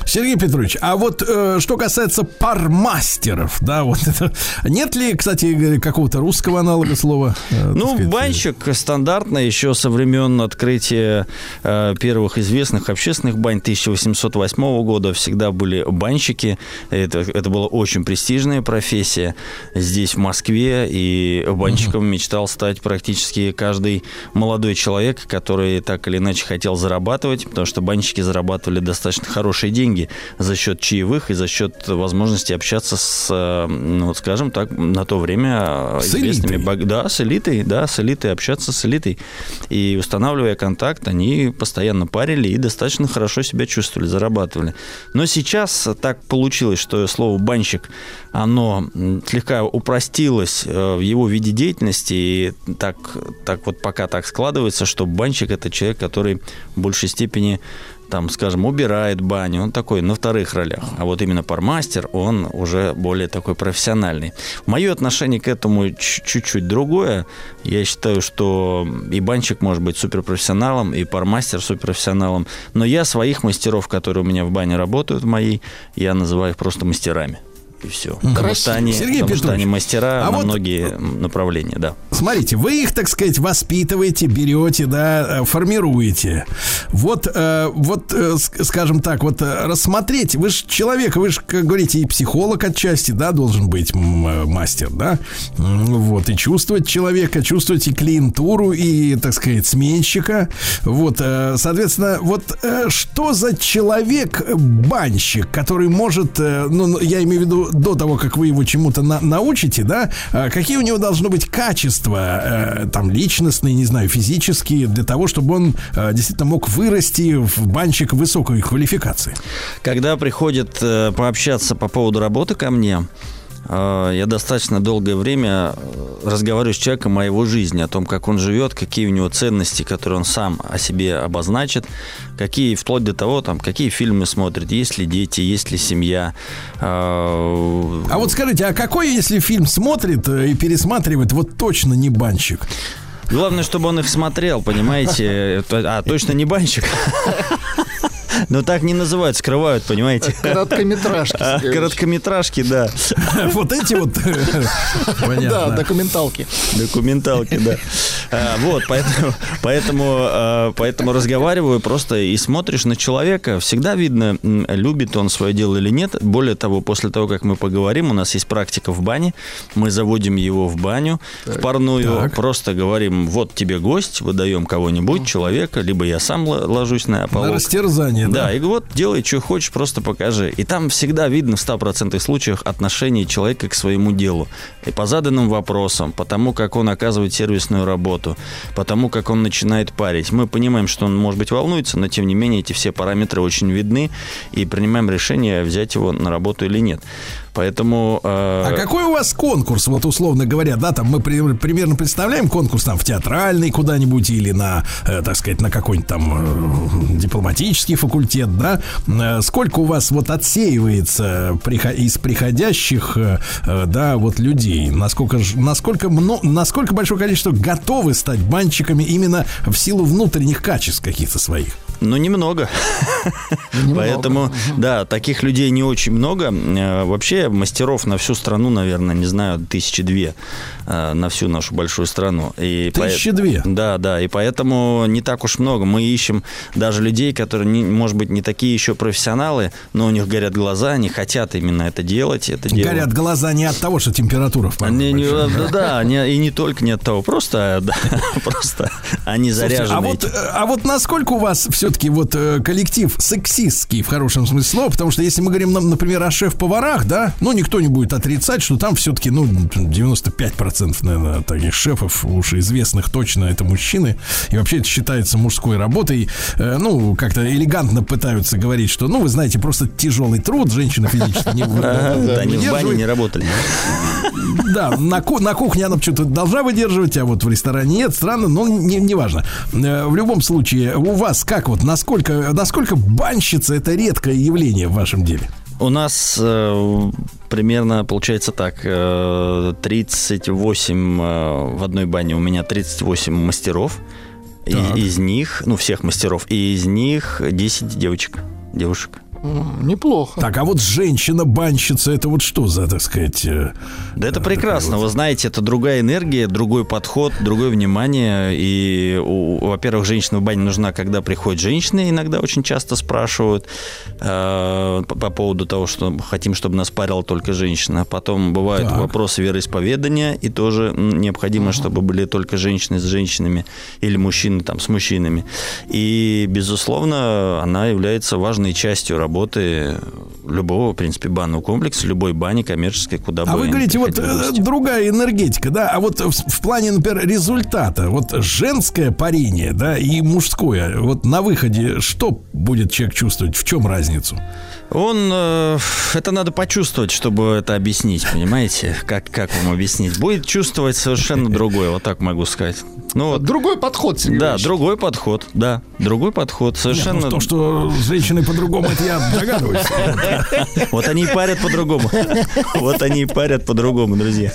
Сергей Петрович, а вот э, что касается пармастеров, да, вот это нет ли, кстати, какого-то русского аналога слова? э, Ну, сказать, банщик стандартно еще со времен открытия э, первых известных общественных бань 1808 года всегда были банщики. Это, это была очень престижная профессия здесь, в Москве. И банщиком мечтал стать практически каждый молодой человек, который так или иначе хотел зарабатывать, потому что банщики зарабатывали достаточно хорошие деньги за счет чаевых и за счет возможности общаться с, э, ну, вот скажем так, на то время э, С известными элитой. да, с элитой, да, с элитой, общаться с элитой. И устанавливая контакт, они постоянно парили и достаточно хорошо себя чувствовали, зарабатывали. Но сейчас так получилось, что слово «банщик», оно слегка упростилось э, в его виде деятельности, и так, так вот пока так складывается, что банщик – это человек, который в большей степени там, скажем, убирает баню, он такой на вторых ролях. А вот именно пармастер, он уже более такой профессиональный. Мое отношение к этому чуть-чуть другое. Я считаю, что и банщик может быть суперпрофессионалом, и пармастер суперпрофессионалом. Но я своих мастеров, которые у меня в бане работают, мои, я называю их просто мастерами. И все. Потому Красиво. что они, Сергей потому что они мастера а на вот- многие направления, да. Смотрите, вы их, так сказать, воспитываете, берете, да, э, формируете. Вот, э, вот, э, ск- скажем так, вот рассмотреть, вы же человек, вы же, как говорите, и психолог отчасти, да, должен быть мастер, да, вот, и чувствовать человека, чувствовать и клиентуру, и, так сказать, сменщика, вот, соответственно, вот что за человек э, банщик, который может, ну, ну, я имею в виду до того, как вы его чему-то на- научите, да, а какие у него должны быть качества, э, там, личностные, не знаю, физические, для того, чтобы он э, действительно мог вырасти в банщик высокой квалификации? Когда приходят э, пообщаться по поводу работы ко мне, я достаточно долгое время э, разговариваю с человеком о его жизни, о том, как он живет, какие у него ценности, которые он сам о себе обозначит, какие, вплоть до того, там, какие фильмы смотрит, есть ли дети, есть ли семья. Э, А вот скажите, а какой, если фильм смотрит э, и пересматривает, вот точно не банщик? Главное, чтобы он их смотрел, понимаете? А, точно не банщик. Но так не называют, скрывают, понимаете? Короткометражки, А, Короткометражки, да. Вот эти вот, Да, документалки. Документалки, да. А, вот, поэтому, поэтому, а, поэтому разговариваю просто и смотришь на человека. Всегда видно, любит он свое дело или нет. Более того, после того, как мы поговорим, у нас есть практика в бане. Мы заводим его в баню, в парную, просто говорим, вот тебе гость, выдаем кого-нибудь, человека, либо я сам ложусь на полу. На растерзание, Да, да. и вот делай, что хочешь, просто покажи. И там всегда видно в 100% случаях отношение человека к своему делу. И по заданным вопросам, по тому, как он оказывает сервисную работу, по тому, как он начинает парить. Мы понимаем, что он, может быть, волнуется, но, тем не менее, эти все параметры очень видны, и принимаем решение, взять его на работу или нет. Поэтому... э, А какой у вас конкурс, вот условно говоря, да, там мы при- примерно представляем конкурс там в театральный куда-нибудь или на, э, так сказать, на какой-нибудь там э, дипломатический факультет, да? Э, сколько у вас вот отсеивается прихо- из приходящих, э, э, да, вот людей? Насколько, насколько, мно- насколько большое количество готовы стать банщиками именно в силу внутренних качеств каких-то своих? Ну, немного. Поэтому, да, таких людей не очень много. Э, Вообще, мастеров на всю страну, наверное, не знаю, тысячи две э, на всю нашу большую страну. И по- Тысячи две? Да, да, и поэтому не так уж много. Мы ищем даже людей, которые, не- может быть, не такие еще профессионалы, но у них горят глаза, они хотят именно это делать. Это дело. Горят глаза не от того, что температура в Не- не- да, да, не- и не только не от того, просто, да, просто они Слушайте, заряжены. А вот, э, а вот насколько у вас все-таки вот э, коллектив сексистский в хорошем смысле слова? Потому что если мы говорим, например, о шеф-поварах, да, ну никто не будет отрицать, что там все-таки, ну, 95% наверное, таких шефов уж известных точно это мужчины. И вообще это считается мужской работой. Э, ну, как-то элегантно пытаются говорить, что, ну, вы знаете, просто тяжелый труд, женщина физически не они в бане не работали. Да, на, ку- на кухне она что-то должна выдерживать, а вот в ресторане нет. Странно, но не, не важно. Э, В любом случае, у вас как вот, насколько, насколько банщица это редкое явление в вашем деле? У нас э, примерно получается так: э, 38 э, в одной бане у меня 38 мастеров. И- из них, ну, всех мастеров, и из них 10 девочек. девушек. Неплохо. Так, а вот женщина-банщица, это вот что за, так сказать... э, Да это прекрасно. Вы знаете, это другая энергия, другой подход, другое внимание. И, во-первых, женщина в бане нужна, когда приходят женщины. Иногда очень часто спрашивают э, по, по поводу того, что хотим, чтобы нас парила только женщина. Потом бывают Так. вопросы вероисповедания, и тоже необходимо, чтобы были только женщины с женщинами или мужчины там с мужчинами. И, безусловно, она является важной частью работы любого, в принципе, банного комплекса, любой бани коммерческой, куда бы А вы говорите, вот приходили э, гости. другая энергетика, да, а вот в, в плане, например, результата, вот женское парение, да, и мужское, вот на выходе что будет человек чувствовать, в чем разницу? Он, э, это надо почувствовать, чтобы это объяснить, понимаете? Как, как вам объяснить? Будет чувствовать совершенно другое, вот так могу сказать. Ну, вот, Другой подход, Сергей да, другой подход, да, другой подход, совершенно... Нет, ну, то, что с женщиной по-другому, это я догадываюсь. Вот они и парят по-другому. Вот они и парят по-другому, друзья.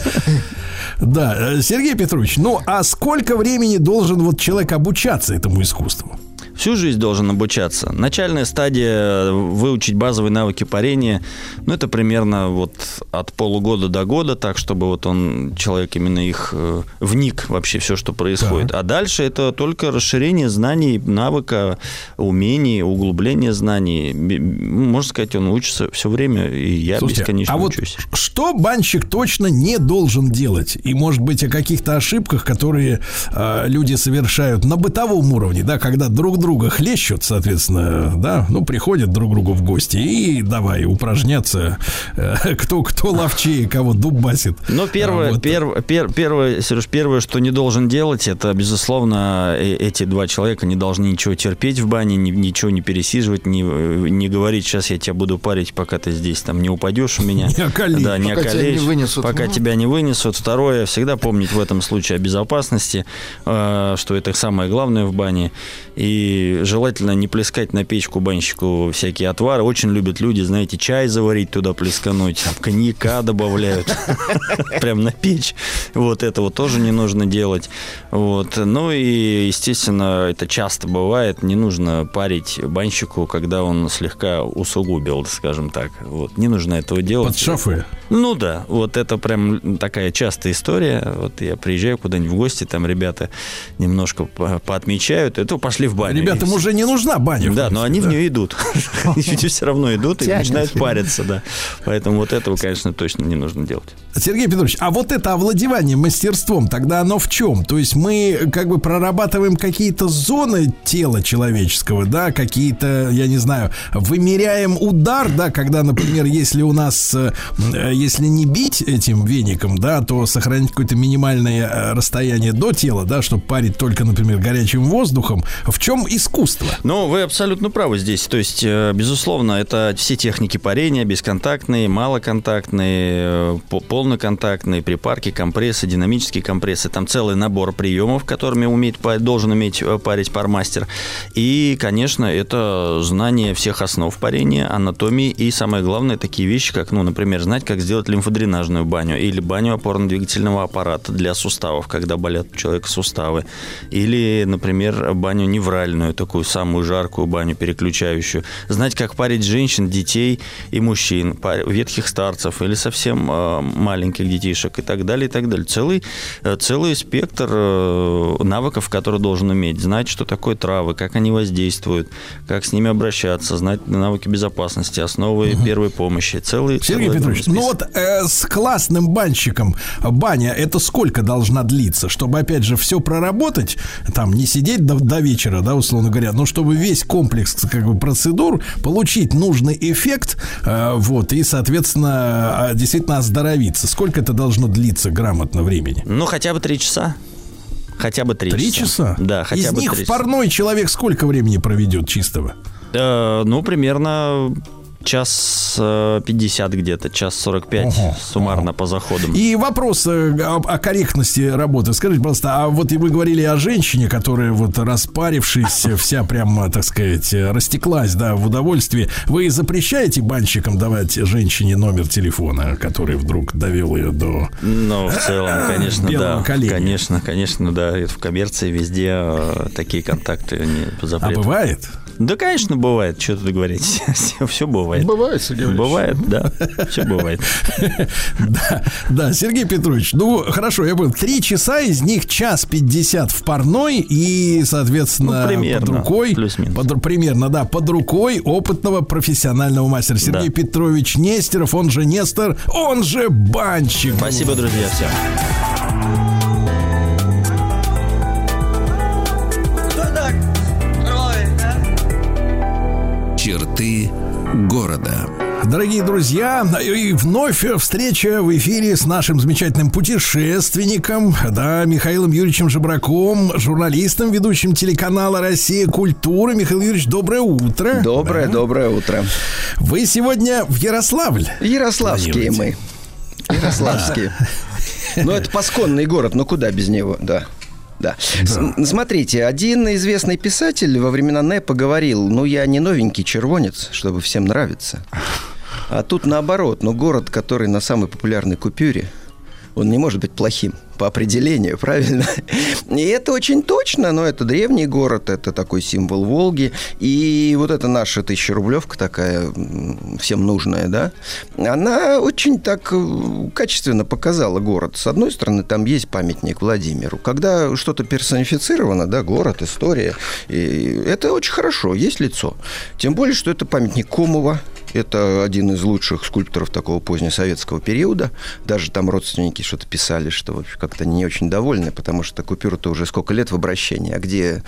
Да, э, Сергей Петрович, ну а сколько времени должен вот человек обучаться этому искусству? Всю жизнь должен обучаться. Начальная стадия э, выучить базовые навыки парения, ну, это примерно вот от полугода до года, так, чтобы вот он, человек именно их э, вник вообще все, что происходит. А дальше это только расширение знаний, навыка, умений, углубление знаний. Можно сказать, он учится все время, и я Слушайте, бесконечно а вот учусь. что банщик точно не должен делать? И, может быть, о каких-то ошибках, которые э, люди совершают на бытовом уровне, да, когда друг друга хлещут, соответственно, да, ну, приходят друг к другу в гости и давай упражняться, э, кто, кто ловчее, кого дубасит. Но первое, вот. перв- пер- первое, Сереж, первое, что не должен делать, это, безусловно, э- эти два человека не должны ничего терпеть в бане, ни- ничего не пересиживать, не, э, не говорить, сейчас я тебя буду парить, пока ты здесь там не упадешь у меня. Не околеешь. Да, не Пока тебя околеешь, не вынесут. Пока Ну. тебя не вынесут. Второе, всегда помнить в этом случае о безопасности, что это самое главное в бане. И желательно не плескать на печку банщику всякие отвары. Очень любят люди, знаете, чай заварить туда плескануть, там коньяка добавляют прям на печь. Вот этого тоже не нужно делать. Вот. Ну и, естественно, это часто бывает. Не нужно парить банщику, когда он слегка усугубил, скажем так. Вот. Не нужно этого делать. Под шафы. Ну да, вот это прям такая частая история. Вот я приезжаю куда-нибудь в гости, там ребята немножко по- поотмечают, это пошли в баню. Ребятам И уже не нужна баня. да, но они в нее идут. Они все равно идут и начинают париться, да. Поэтому вот этого, конечно, точно не нужно делать. Сергей Петрович, а вот это овладевание мастерством, тогда оно в чем? То есть мы как бы прорабатываем какие-то зоны тела человеческого, да, какие-то, я не знаю, вымеряем удар, да, когда, например, если у нас, э, если не бить этим веником, да, то сохранить какое-то минимальное э, расстояние до тела, да, чтобы парить только, например, горячим воздухом. В чем искусство? Ну, вы абсолютно правы здесь. То есть, э, безусловно, это все техники парения, бесконтактные, малоконтактные, э, по- полноконтактные, припарки, компрессы, динамические компрессы. Там целый набор приемов, которыми умеет, должен уметь э, парить пармастер. И, конечно, это знание всех основ парения, анатомии и, самое главное, такие вещи, как, ну, например, знать, как сделать лимфодренажную баню или баню опорно-двигательного аппарата для суставов, когда болят у человека суставы. Или, например, баню невральную, такую самую жаркую баню, переключающую. Знать, как парить женщин, детей и мужчин, ветхих старцев или совсем э, маленьких детишек и так далее, и так далее. Целый, э, целый спектр э, навыков, которые должен уметь. Знать, что такое травы, как они воздействуют, как с ними обращаться, знать навыки безопасности, основы первой помощи. Целый, Сергей целый Петрович, список. ну вот э, с классным банщиком баня это сколько должна длиться, чтобы опять же все проработать, там не сидеть до, до вечера, да, условно говоря, но чтобы весь комплекс как бы процедур получить нужный эффект, э, вот и соответственно э, действительно оздоровиться. Сколько это должно длиться грамотно времени? Ну, хотя бы три часа. Хотя бы три, Три часа? Да, хотя Из бы них три в парной человек сколько времени проведет чистого? Э, ну, примерно час э, 50 где-то, час 45 суммарно по заходам. И вопрос э, о, о корректности работы. Скажите, пожалуйста, а вот и вы говорили о женщине, которая вот распарившись, вся прям, так сказать, растеклась, да, в удовольствии. Вы запрещаете банщикам давать женщине номер телефона, который вдруг довел ее до... Ну, в целом, конечно, да. коленя. Конечно, конечно, да. Это в коммерции везде э, такие контакты не по А бывает? Да, конечно, бывает. Что тут говорить? Все бывает. Бывает, Сергей Валерьевич. Бывает, да. Все бывает. Да, да, Сергей Петрович, ну хорошо, я понял. Три часа из них час пятьдесят в парной и, соответственно, Ну, примерно, под рукой, плюс-минус. под- примерно, да, под рукой опытного профессионального мастера Сергей Да. Петрович Нестеров, он же Нестор, он же Банщик. Спасибо, друзья, всем. Дорогие друзья, и вновь встреча в эфире с нашим замечательным путешественником, да, Михаилом Юрьевичем Жебраком, журналистом, ведущим телеканала «Россия. Культура». Михаил Юрьевич, доброе утро. Доброе, Да. доброе утро. Вы сегодня в Ярославль. Ярославские мы. Ярославские. Ну, это пасконный город, ну куда без него, да. Да. С- Смотрите, один известный писатель во времена НЭПа говорил, ну, я не новенький червонец, чтобы всем нравиться. А тут наоборот, ну, город, который на самой популярной купюре, он не может быть плохим по определению, правильно? И это очень точно, но это древний город, это такой символ Волги. И вот эта наша тысячерублевка такая, всем нужная, да, она очень так э, качественно показала город. С одной стороны, там есть памятник Владимиру. Когда что-то персонифицировано, да, город, история, и это очень хорошо, есть лицо. Тем более, что это памятник Комова, это один из лучших скульпторов такого позднесоветского периода. Даже там родственники что-то писали, что в общем, как-то не очень довольны, потому что купюра-то уже сколько лет в обращении. А где...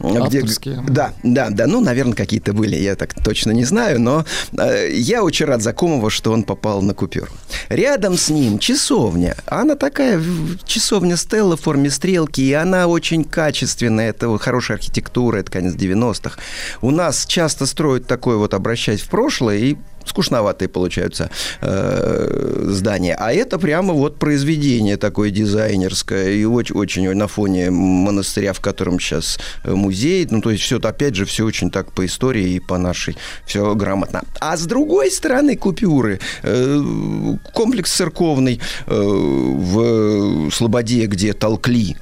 а где- Авторские. Да, да, да. Ну, наверное, какие-то были. Я так точно не знаю. Но э, я очень рад за Комова, что он попал на купюру. Рядом с ним часовня. Она такая часовня Стелла в форме стрелки. И она очень качественная. Это хорошая архитектура. Это конец 90-х. У нас часто строят такое вот обращаясь в прошлое. И скучноватые получаются э, здания. А это прямо вот произведение такое дизайнерское и очень, очень на фоне монастыря, в котором сейчас музей. Ну, то есть все, опять же, все очень так по истории и по нашей, все грамотно. А с другой стороны купюры, э, комплекс церковный э, в Слободе, где толкли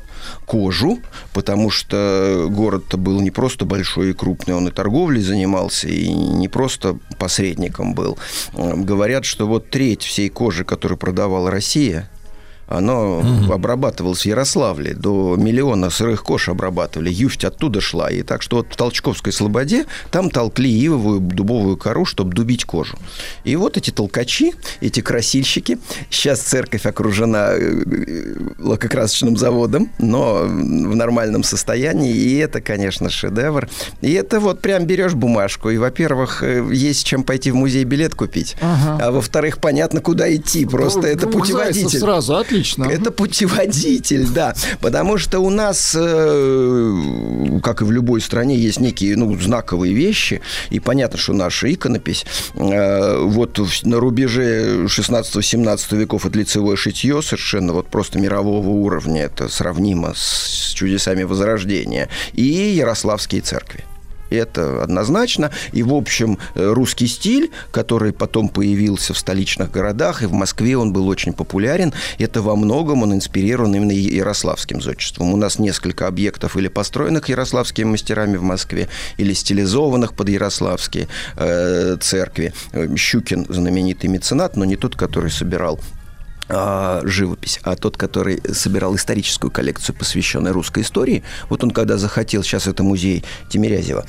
кожу, потому что город-то был не просто большой и крупный, он и торговлей занимался, и не просто посредником был. Говорят, что вот треть всей кожи, которую продавала Россия, оно обрабатывалось в Ярославле. До миллиона сырых кож обрабатывали. Юфть оттуда шла. И так что вот в Толчковской слободе там толкли ивовую дубовую кору, чтобы дубить кожу. И вот эти толкачи, эти красильщики. Сейчас церковь окружена э, лакокрасочным заводом, но в нормальном состоянии. И это, конечно, шедевр. И это вот прям берешь бумажку. И, во-первых, э, есть чем пойти в музей билет купить. Ага. А во-вторых, понятно, куда идти. Просто Ну, это ну, Зайцев путеводитель. сразу, отлично. Это путеводитель, да. Потому что у нас, э, как и в любой стране, есть некие ну, знаковые вещи. И понятно, что наша иконопись, э, вот на рубеже 16-17 веков это лицевое шитье совершенно вот просто мирового уровня. Это сравнимо с чудесами Возрождения. И Ярославские церкви. Это однозначно. И, в общем, э, русский стиль, который потом появился в столичных городах, и в Москве он был очень популярен, это во многом он инспирирован именно ярославским зодчеством. У нас несколько объектов или построенных ярославскими мастерами в Москве, или стилизованных под ярославские э, церкви. Э, Щукин, знаменитый меценат, но не тот, который собирал живопись, а тот, который собирал историческую коллекцию, посвященную русской истории. Вот он, когда захотел, сейчас это музей Тимирязева,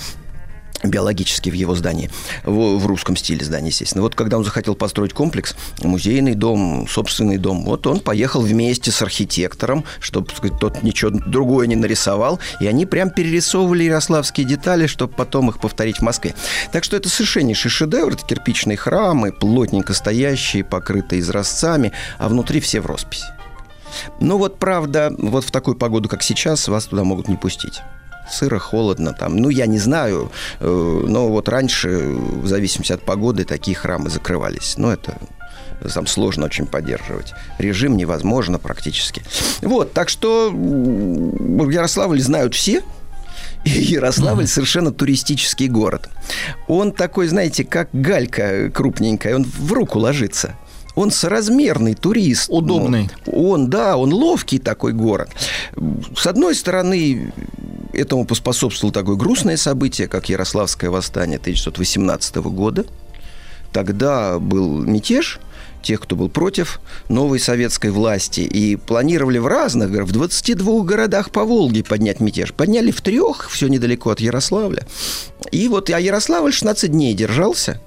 биологически в его здании, в, в русском стиле здания, естественно. Вот когда он захотел построить комплекс, музейный дом, собственный дом, вот он поехал вместе с архитектором, чтобы сказать, тот ничего другое не нарисовал, и они прям перерисовывали ярославские детали, чтобы потом их повторить в Москве. Так что это совершеннейший шедевр, это кирпичные храмы, плотненько стоящие, покрытые изразцами, а внутри все в росписи. Ну вот, правда, вот в такую погоду, как сейчас, вас туда могут не пустить. Сыро, холодно там. Ну, я не знаю, э, но вот раньше, в зависимости от погоды, такие храмы закрывались. Но это там сложно очень поддерживать. Режим невозможно практически. Вот, так что Ярославль знают все, Ярославль совершенно туристический город. Он такой, знаете, как галька крупненькая, он в руку ложится. Он соразмерный турист. Удобный. Ну, Он, да, он ловкий такой город. С одной стороны, этому поспособствовало такое грустное событие, как Ярославское восстание 1918 года. Тогда был мятеж тех, кто был против новой советской власти. И планировали в разных, в 22 городах по Волге поднять мятеж. Подняли в трех, все недалеко от Ярославля. И вот а Ярославль 16 дней держался.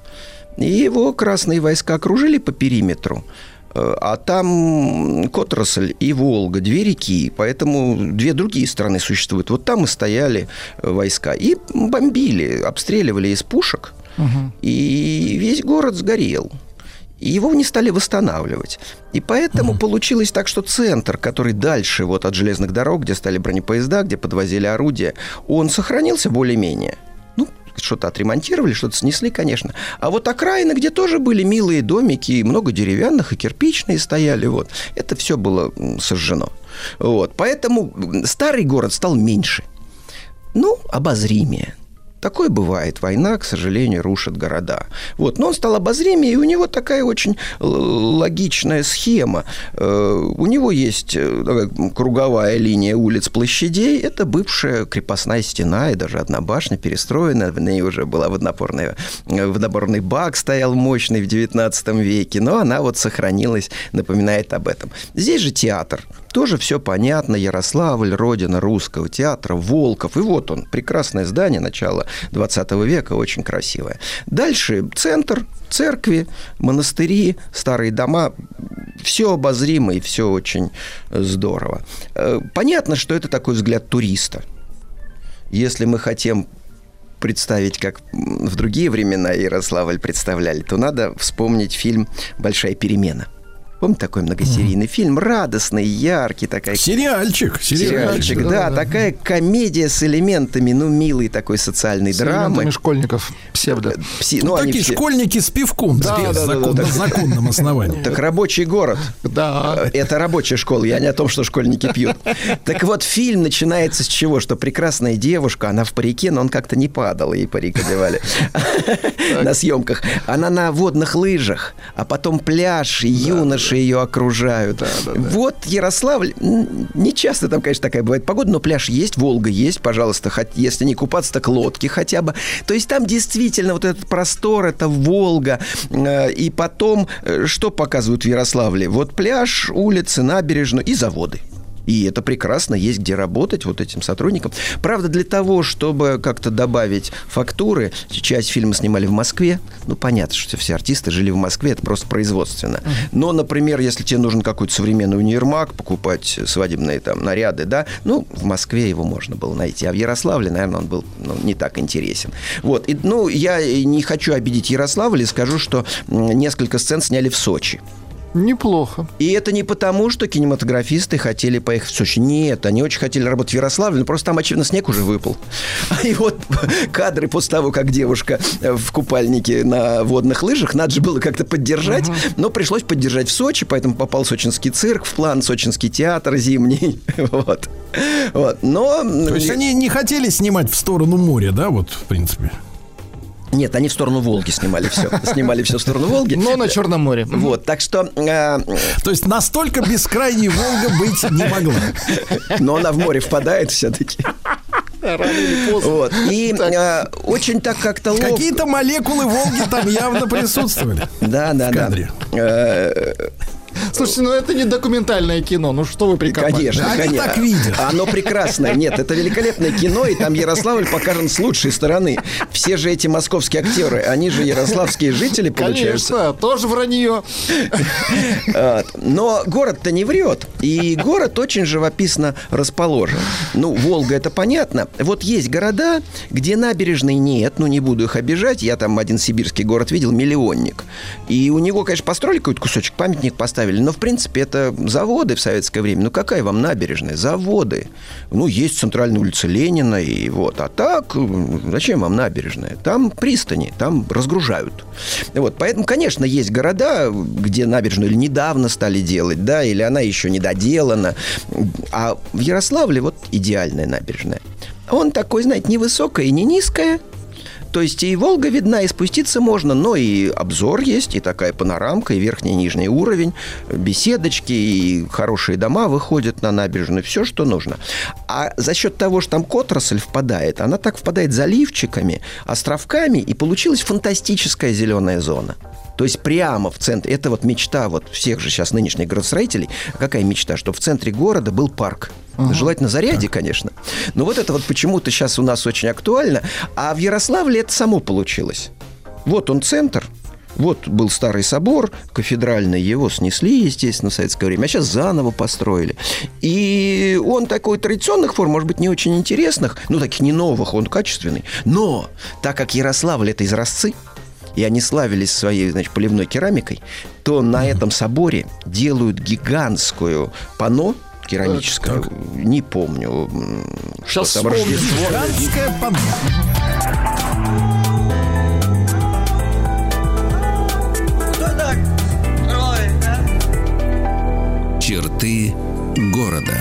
И его красные войска окружили по периметру. Э, А там Котросль и Волга, две реки, поэтому две другие страны существуют. Вот там и стояли э, войска. И бомбили, обстреливали из пушек. И весь город сгорел. И его не стали восстанавливать. И поэтому получилось так, что центр, который дальше вот от железных дорог, где стали бронепоезда, где подвозили орудия, он сохранился более-менее. Что-то отремонтировали, что-то снесли, конечно. А вот окраины, где тоже были милые домики, и много деревянных, и кирпичные стояли, вот, это все было сожжено. Вот, поэтому старый город стал меньше. Ну, обозримее. Такое бывает. Война, к сожалению, рушит города. Вот. Но он стал обозримее, и у него такая очень логичная схема. Э, У него есть э, круговая линия улиц, площадей. Это бывшая крепостная стена, и даже одна башня перестроена. В ней уже была водонапорная, э, водонапорный бак стоял мощный в 19 веке, но она вот сохранилась, напоминает об этом. Здесь же театр. Тоже все понятно. Ярославль, родина русского театра, Волков. И вот он, прекрасное здание начала 20 века, очень красивое. Дальше центр, церкви, монастыри, старые дома. Все обозримо и все очень здорово. Э, Понятно, что это такой взгляд туриста. Если мы хотим представить, как в другие времена Ярославль представляли, то надо вспомнить фильм «Большая перемена». Помните такой многосерийный фильм? Радостный, яркий, такая... Сериальчик. Сериальчик, да, такая комедия с элементами, ну, милой такой социальной С драмы. школьников. Псевдо. Пси- Ну, они такие все- школьники с пивком, Да, да, да, да, закон- да, на да. законном основании. Так рабочий город. Да. Это рабочая школа, я не о том, что школьники пьют. Так вот, фильм начинается с чего? Что прекрасная девушка, она в парике, но он как-то не падал, ей парик одевали на съемках. Она на водных лыжах, а потом пляж, и юноши ее окружают. Вот Ярославль, не часто там, конечно, такая бывает погода, но пляж есть, Волга есть, пожалуйста, хоть, если не купаться, так лодки хотя бы. То есть там действительно вот этот простор, это Волга. Э, И потом, э, что показывают в Ярославле? Вот пляж, улицы, набережную и заводы. И это прекрасно, есть где работать вот этим сотрудникам. Правда, для того, чтобы как-то добавить фактуры, часть фильма снимали в Москве. Ну, понятно, что все артисты жили в Москве, это просто производственно. Но, например, если тебе нужен какой-то современный универмаг, покупать свадебные там наряды, да, ну, в Москве его можно было найти. А в Ярославле, наверное, он был ну, не так интересен. Вот. И, ну, я не хочу обидеть Ярославль и скажу, что несколько сцен сняли в Сочи. Неплохо. И это не потому, что кинематографисты хотели поехать в Сочи. Нет, они очень хотели работать в Ярославле, но просто там, очевидно, снег уже выпал. И вот кадры после того, как девушка э, в купальнике на водных лыжах, надо же было как-то поддержать, но пришлось поддержать в Сочи, поэтому попал сочинский цирк в план, сочинский театр зимний. Вот. Вот. Но... То есть они не хотели снимать в сторону моря, да, вот, в принципе? Нет, они в сторону Волги снимали все. Снимали все в сторону Волги. Но на Черном море. Вот, так что... э, То есть настолько бескрайней Волга быть не могла. Но она в море впадает все-таки. Вот. И э, очень так как-то ловко. Какие-то молекулы Волги там явно присутствовали. Да, да, да. Э, Слушайте, ну это не документальное кино. Ну что вы прикопали? Конечно, Они конечно. так видят. Оно прекрасное. Нет, это великолепное кино, и там Ярославль покажен с лучшей стороны. Все же эти московские актеры, они же ярославские жители, получаются. Конечно, тоже вранье. Вот. Но город-то не врет. И город очень живописно расположен. Ну, Волга, это понятно. Вот есть города, где набережной нет. Ну, не буду их обижать. Я там один сибирский город видел, миллионник. И у него, конечно, построили какой-то кусочек, памятник поставили. Ярославле. Но, в принципе, это заводы в советское время. Ну, какая вам набережная? Заводы. Ну, есть центральная улица Ленина, и вот. А так, зачем вам набережная? Там пристани, там разгружают. Вот, поэтому, конечно, есть города, где набережную недавно стали делать, да, или она еще не доделана. А в Ярославле вот идеальная набережная. Он такой, знаете, не высокая и не низкая, то есть и Волга видна, и спуститься можно, но и обзор есть, и такая панорамка, и верхний и нижний уровень, беседочки, и хорошие дома выходят на набережную, все, что нужно. А за счет того, что там отрасль впадает, она так впадает заливчиками, островками, и получилась фантастическая зеленая зона. То есть прямо в центре, это вот мечта вот всех же сейчас нынешних градостроителей. Какая мечта? Чтобы в центре города был парк. Ага. Желательно заряде, конечно. Но вот это вот почему-то сейчас у нас очень актуально. А в Ярославле это само получилось. Вот он центр, вот был старый собор кафедральный, его снесли, естественно, в советское время, а сейчас заново построили. И он такой традиционных форм, может быть, не очень интересных, ну, таких не новых, он качественный. Но, так как Ярославль – это изразцы, и они славились своей, значит, поливной керамикой, то на этом соборе делают гигантскую панно керамическое, не помню, м, что Сейчас там Рождество. Гигантское панно. Черты города.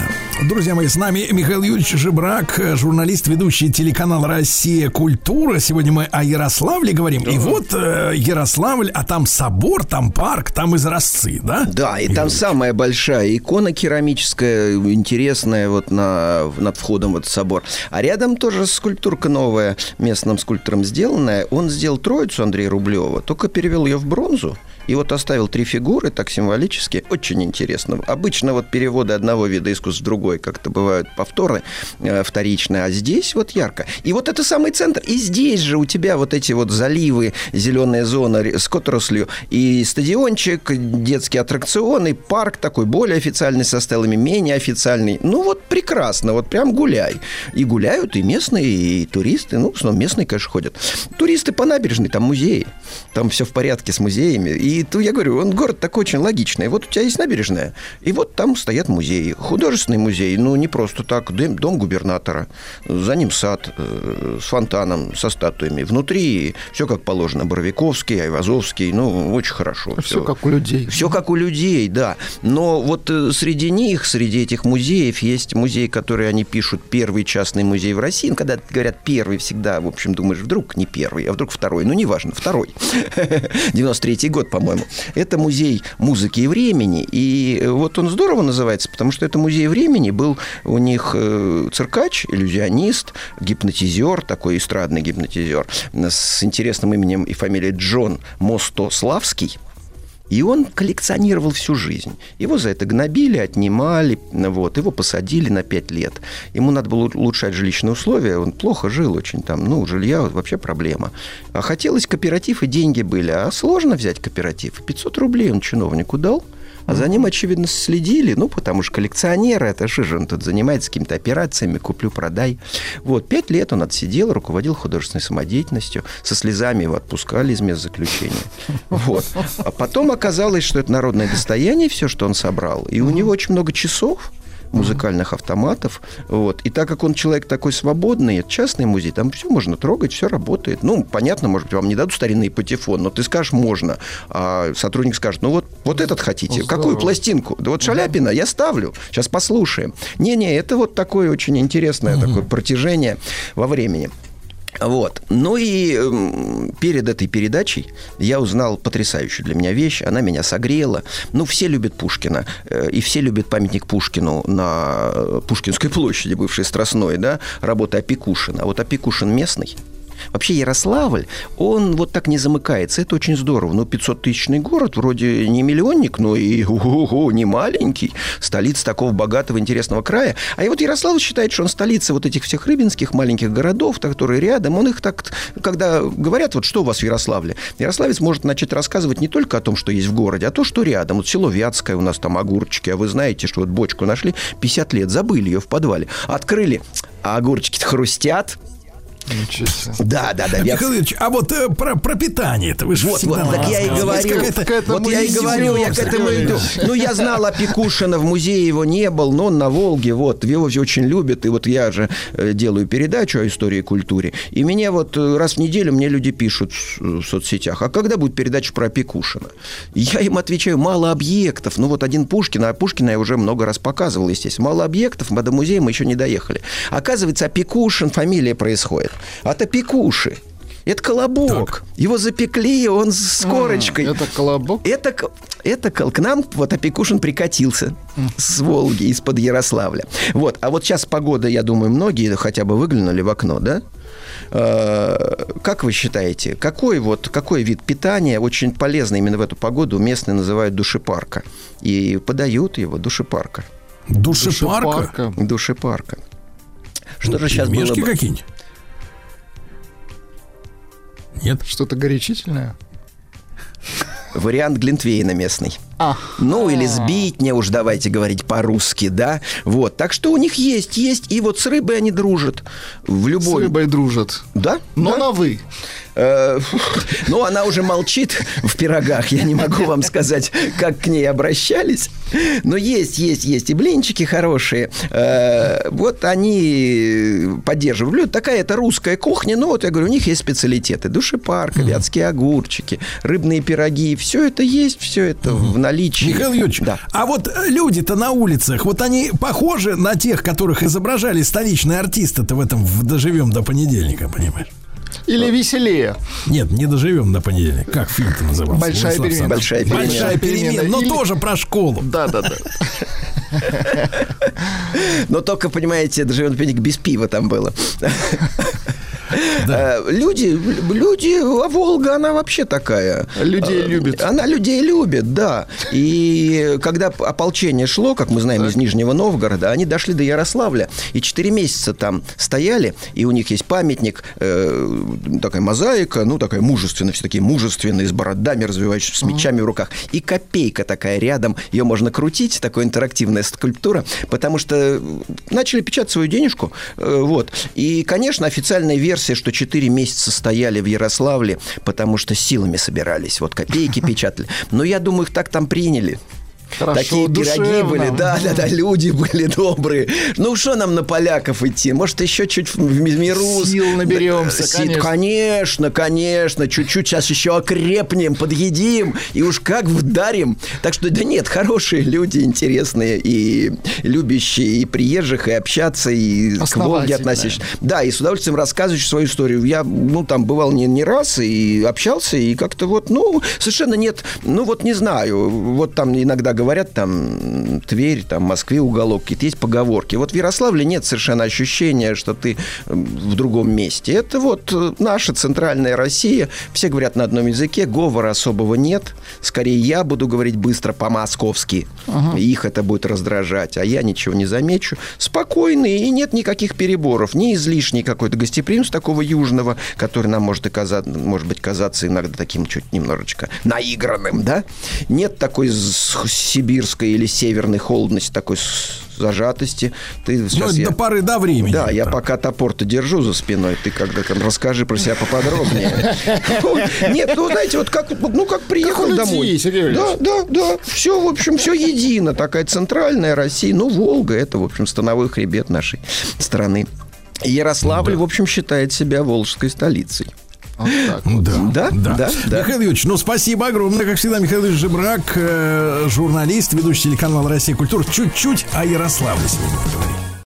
Друзья мои, с нами Михаил Юрьевич Жебрак, э, журналист, ведущий телеканал «Россия. Культура». Сегодня мы о Ярославле говорим. И вот э, Ярославль, а там собор, там парк, там изразцы, да? Да, и там самая большая икона керамическая, интересная вот на, над входом в этот собор. А рядом тоже скульптурка новая, местным скульптором сделанная. Он сделал троицу Андрея Рублева, только перевел ее в бронзу. И вот оставил три фигуры, так символически. Очень интересно. Обычно вот переводы одного вида искусств в другой как-то бывают повторы э, вторичные, а здесь вот ярко. И вот это самый центр. И здесь же у тебя вот эти вот заливы, зеленая зона с отраслью, и стадиончик, детские аттракционы, парк такой более официальный со стелами, менее официальный. Ну вот прекрасно, вот прям гуляй. И гуляют и местные, и туристы. Ну, в основном местные, конечно, ходят. Туристы по набережной, там музеи. Там все в порядке с музеями. И то я говорю, он город такой очень логичный. Вот у тебя есть набережная, и вот там стоят музеи. Художественный музей, ну, не просто так. Дом, губернатора, за ним сад э, с фонтаном, со статуями. Внутри все как положено. Боровиковский, Айвазовский, ну, очень хорошо. Все как у людей. Все как у людей, да. Но вот э, среди них, среди этих музеев, есть музей, который они пишут первый частный музей в России. Ну, когда говорят первый, всегда, в общем, думаешь, вдруг не первый, а вдруг второй. Ну, неважно, второй. 93-й год, по-моему. Это музей музыки и времени. И вот он здорово называется, потому что это музей времени. Был у них э, циркач, иллюзионист, гипнотизер, такой эстрадный гипнотизер с интересным именем и фамилией Джон Мостославский. И он коллекционировал всю жизнь. Его за это гнобили, отнимали, вот, его посадили на пять лет. Ему надо было улучшать жилищные условия, он плохо жил очень там, ну, жилья вообще проблема. А хотелось кооператив, и деньги были. А сложно взять кооператив. 500 рублей он чиновнику дал, а за ним, очевидно, следили, ну, потому что коллекционеры, это же он тут занимается какими-то операциями, куплю-продай. Вот, пять лет он отсидел, руководил художественной самодеятельностью, со слезами его отпускали из мест заключения. Вот. А потом оказалось, что это народное достояние, все, что он собрал, и у него очень много часов, музыкальных автоматов. Вот. И так как он человек такой свободный, это частный музей, там все можно трогать, все работает. Ну, понятно, может быть, вам не дадут старинный патефон, но ты скажешь, можно. А сотрудник скажет, ну вот, вот этот хотите. Здорово. Какую пластинку? Да вот Шаляпина я ставлю. Сейчас послушаем. Не-не, это вот такое очень интересное такое протяжение во времени. Вот. Ну и эм, перед этой передачей я узнал потрясающую для меня вещь. Она меня согрела. Ну, все любят Пушкина. э, И все любят памятник Пушкину на э, Пушкинской площади, бывшей Страстной, да, работы Опекушина. А вот Опекушин местный. Вообще Ярославль, он вот так не замыкается. Это очень здорово. Ну, 500-тысячный город, вроде не миллионник, но и ого, не маленький. Столица такого богатого, интересного края. А и вот Ярославль считает, что он столица вот этих всех рыбинских маленьких городов, которые рядом. Он их так, когда говорят, вот что у вас в Ярославле, Ярославец может начать рассказывать не только о том, что есть в городе, а то, что рядом. Вот село Вятское, у нас там огурчики, а вы знаете, что вот бочку нашли 50 лет, забыли ее в подвале. Открыли, а огурчики хрустят, Да, да, да. я- Михаил Ильич, а вот э, про, про питание это вы же Вот, вот, так я и какая-то- вот я и говорю, я к этому иду. Ну, я знал о Пекушина, в музее его не был, но он на Волге, вот, его все очень любят, и вот я же э, делаю передачу о истории и культуре, и мне вот э, раз в неделю мне люди пишут в соцсетях, а когда будет передача про Пекушина? Я им отвечаю, мало объектов, ну вот один Пушкин, а Пушкина я уже много раз показывал, естественно, мало объектов, а до музея мы еще не доехали. Оказывается, Опекушин фамилия происходит от опекуши. Это колобок. Его запекли, он с корочкой. это колобок? Это, к- это кол- к нам вот Опекушин прикатился с Волги, из-под Ярославля. Вот. А вот сейчас погода, я думаю, многие хотя бы выглянули в окно, да? Э, Как вы считаете, какой, вот, какой вид питания очень полезный именно в эту погоду местные называют душепарка? И подают его душепарка. Душепарка? Душепарка. Что же сейчас было бы? какие-нибудь? Нет. Что-то горячительное? Вариант Глинтвейна местный. Ну, или сбитня уж давайте говорить по-русски, да? Вот. Так что у них есть, есть. И вот с рыбой они дружат. В любой... С рыбой дружат. Да? Но Да. на вы. Э, Ну, она уже молчит в пирогах. Я не могу вам сказать, как к ней обращались. Но есть, есть, есть. И блинчики хорошие. Э, Вот они поддерживают. Блюдо такая это русская кухня. Ну, вот я говорю, у них есть специалитеты. Душепарка, вятские огурчики, рыбные пироги. Все это есть, все это в наличии. Михаил Юрьевич, Да. а вот э, люди-то на улицах, вот они похожи на тех, которых изображали столичные артисты-то в этом «Доживем до понедельника», понимаешь? Или веселее. Нет, не доживем до понедельника. Как фильм-то назывался? Большая Владислав перемена. Большая перемена. Большая перемена, но Или- тоже про школу. Да, да, да. Но только, понимаете, даже пенник без пива там было. Э, Люди, люди, а Волга, она вообще такая. Людей Э, любит. Она людей любит, да. И когда ополчение шло, как мы знаем, из Нижнего Новгорода, они дошли до Ярославля. И четыре месяца там стояли, и у них есть памятник, э, такая мозаика, ну, такая мужественная, все такие мужественные, с бородами развивающиеся, с мечами в руках. И копейка такая рядом, ее можно крутить, такая интерактивная скульптура, потому что начали печатать свою денежку, э, вот. И, конечно, официальная версия, что 4 месяца стояли в Ярославле, потому что силами собирались, вот копейки печатали. Но я думаю, их так там приняли. Хорошо, Такие пироги душевно. были, да, да, да, люди были добрые. Ну, что нам на поляков идти? Может, еще чуть в миру... Сил наберемся, Си- конечно. Конечно, конечно. Чуть-чуть сейчас еще окрепнем, подъедим и уж как вдарим. Так что, да нет, хорошие люди, интересные и любящие и приезжих, и общаться, и к Волге относящиеся. Да, и с удовольствием рассказывающий свою историю. Я, ну, там бывал не, не раз и общался, и как-то вот, ну, совершенно нет, ну, вот не знаю, вот там иногда говорят, там, Тверь, там, Москве уголок, какие-то есть поговорки. Вот в Ярославле нет совершенно ощущения, что ты в другом месте. Это вот э, наша центральная Россия, все говорят на одном языке, говора особого нет. Скорее, я буду говорить быстро по-московски, их это будет раздражать, а я ничего не замечу. Спокойный, и нет никаких переборов, не излишний какой-то гостеприимств такого южного, который нам может, и каза- может быть казаться иногда таким чуть немножечко наигранным, да? Нет такой с- сибирской или северной холодности, такой зажатости. Ты Ну, сейчас я- до поры до времени. Да, я пока топор-то держу за спиной, ты когда там расскажи про себя поподробнее. Нет, ну, знаете, вот как, ну, как приехал домой. Да, да, да, все, в общем, все едино. Такая центральная Россия. Ну, Волга, это, в общем, становой хребет нашей страны. Ярославль, в общем, считает себя волжской столицей. Да, Да, да, да. Михаил Юрьевич, ну спасибо огромное. Как всегда, Михаил Юрьевич Жебрак, э, журналист, ведущий телеканала «Россия. Культура». Чуть-чуть о Ярославле сегодня поговорим.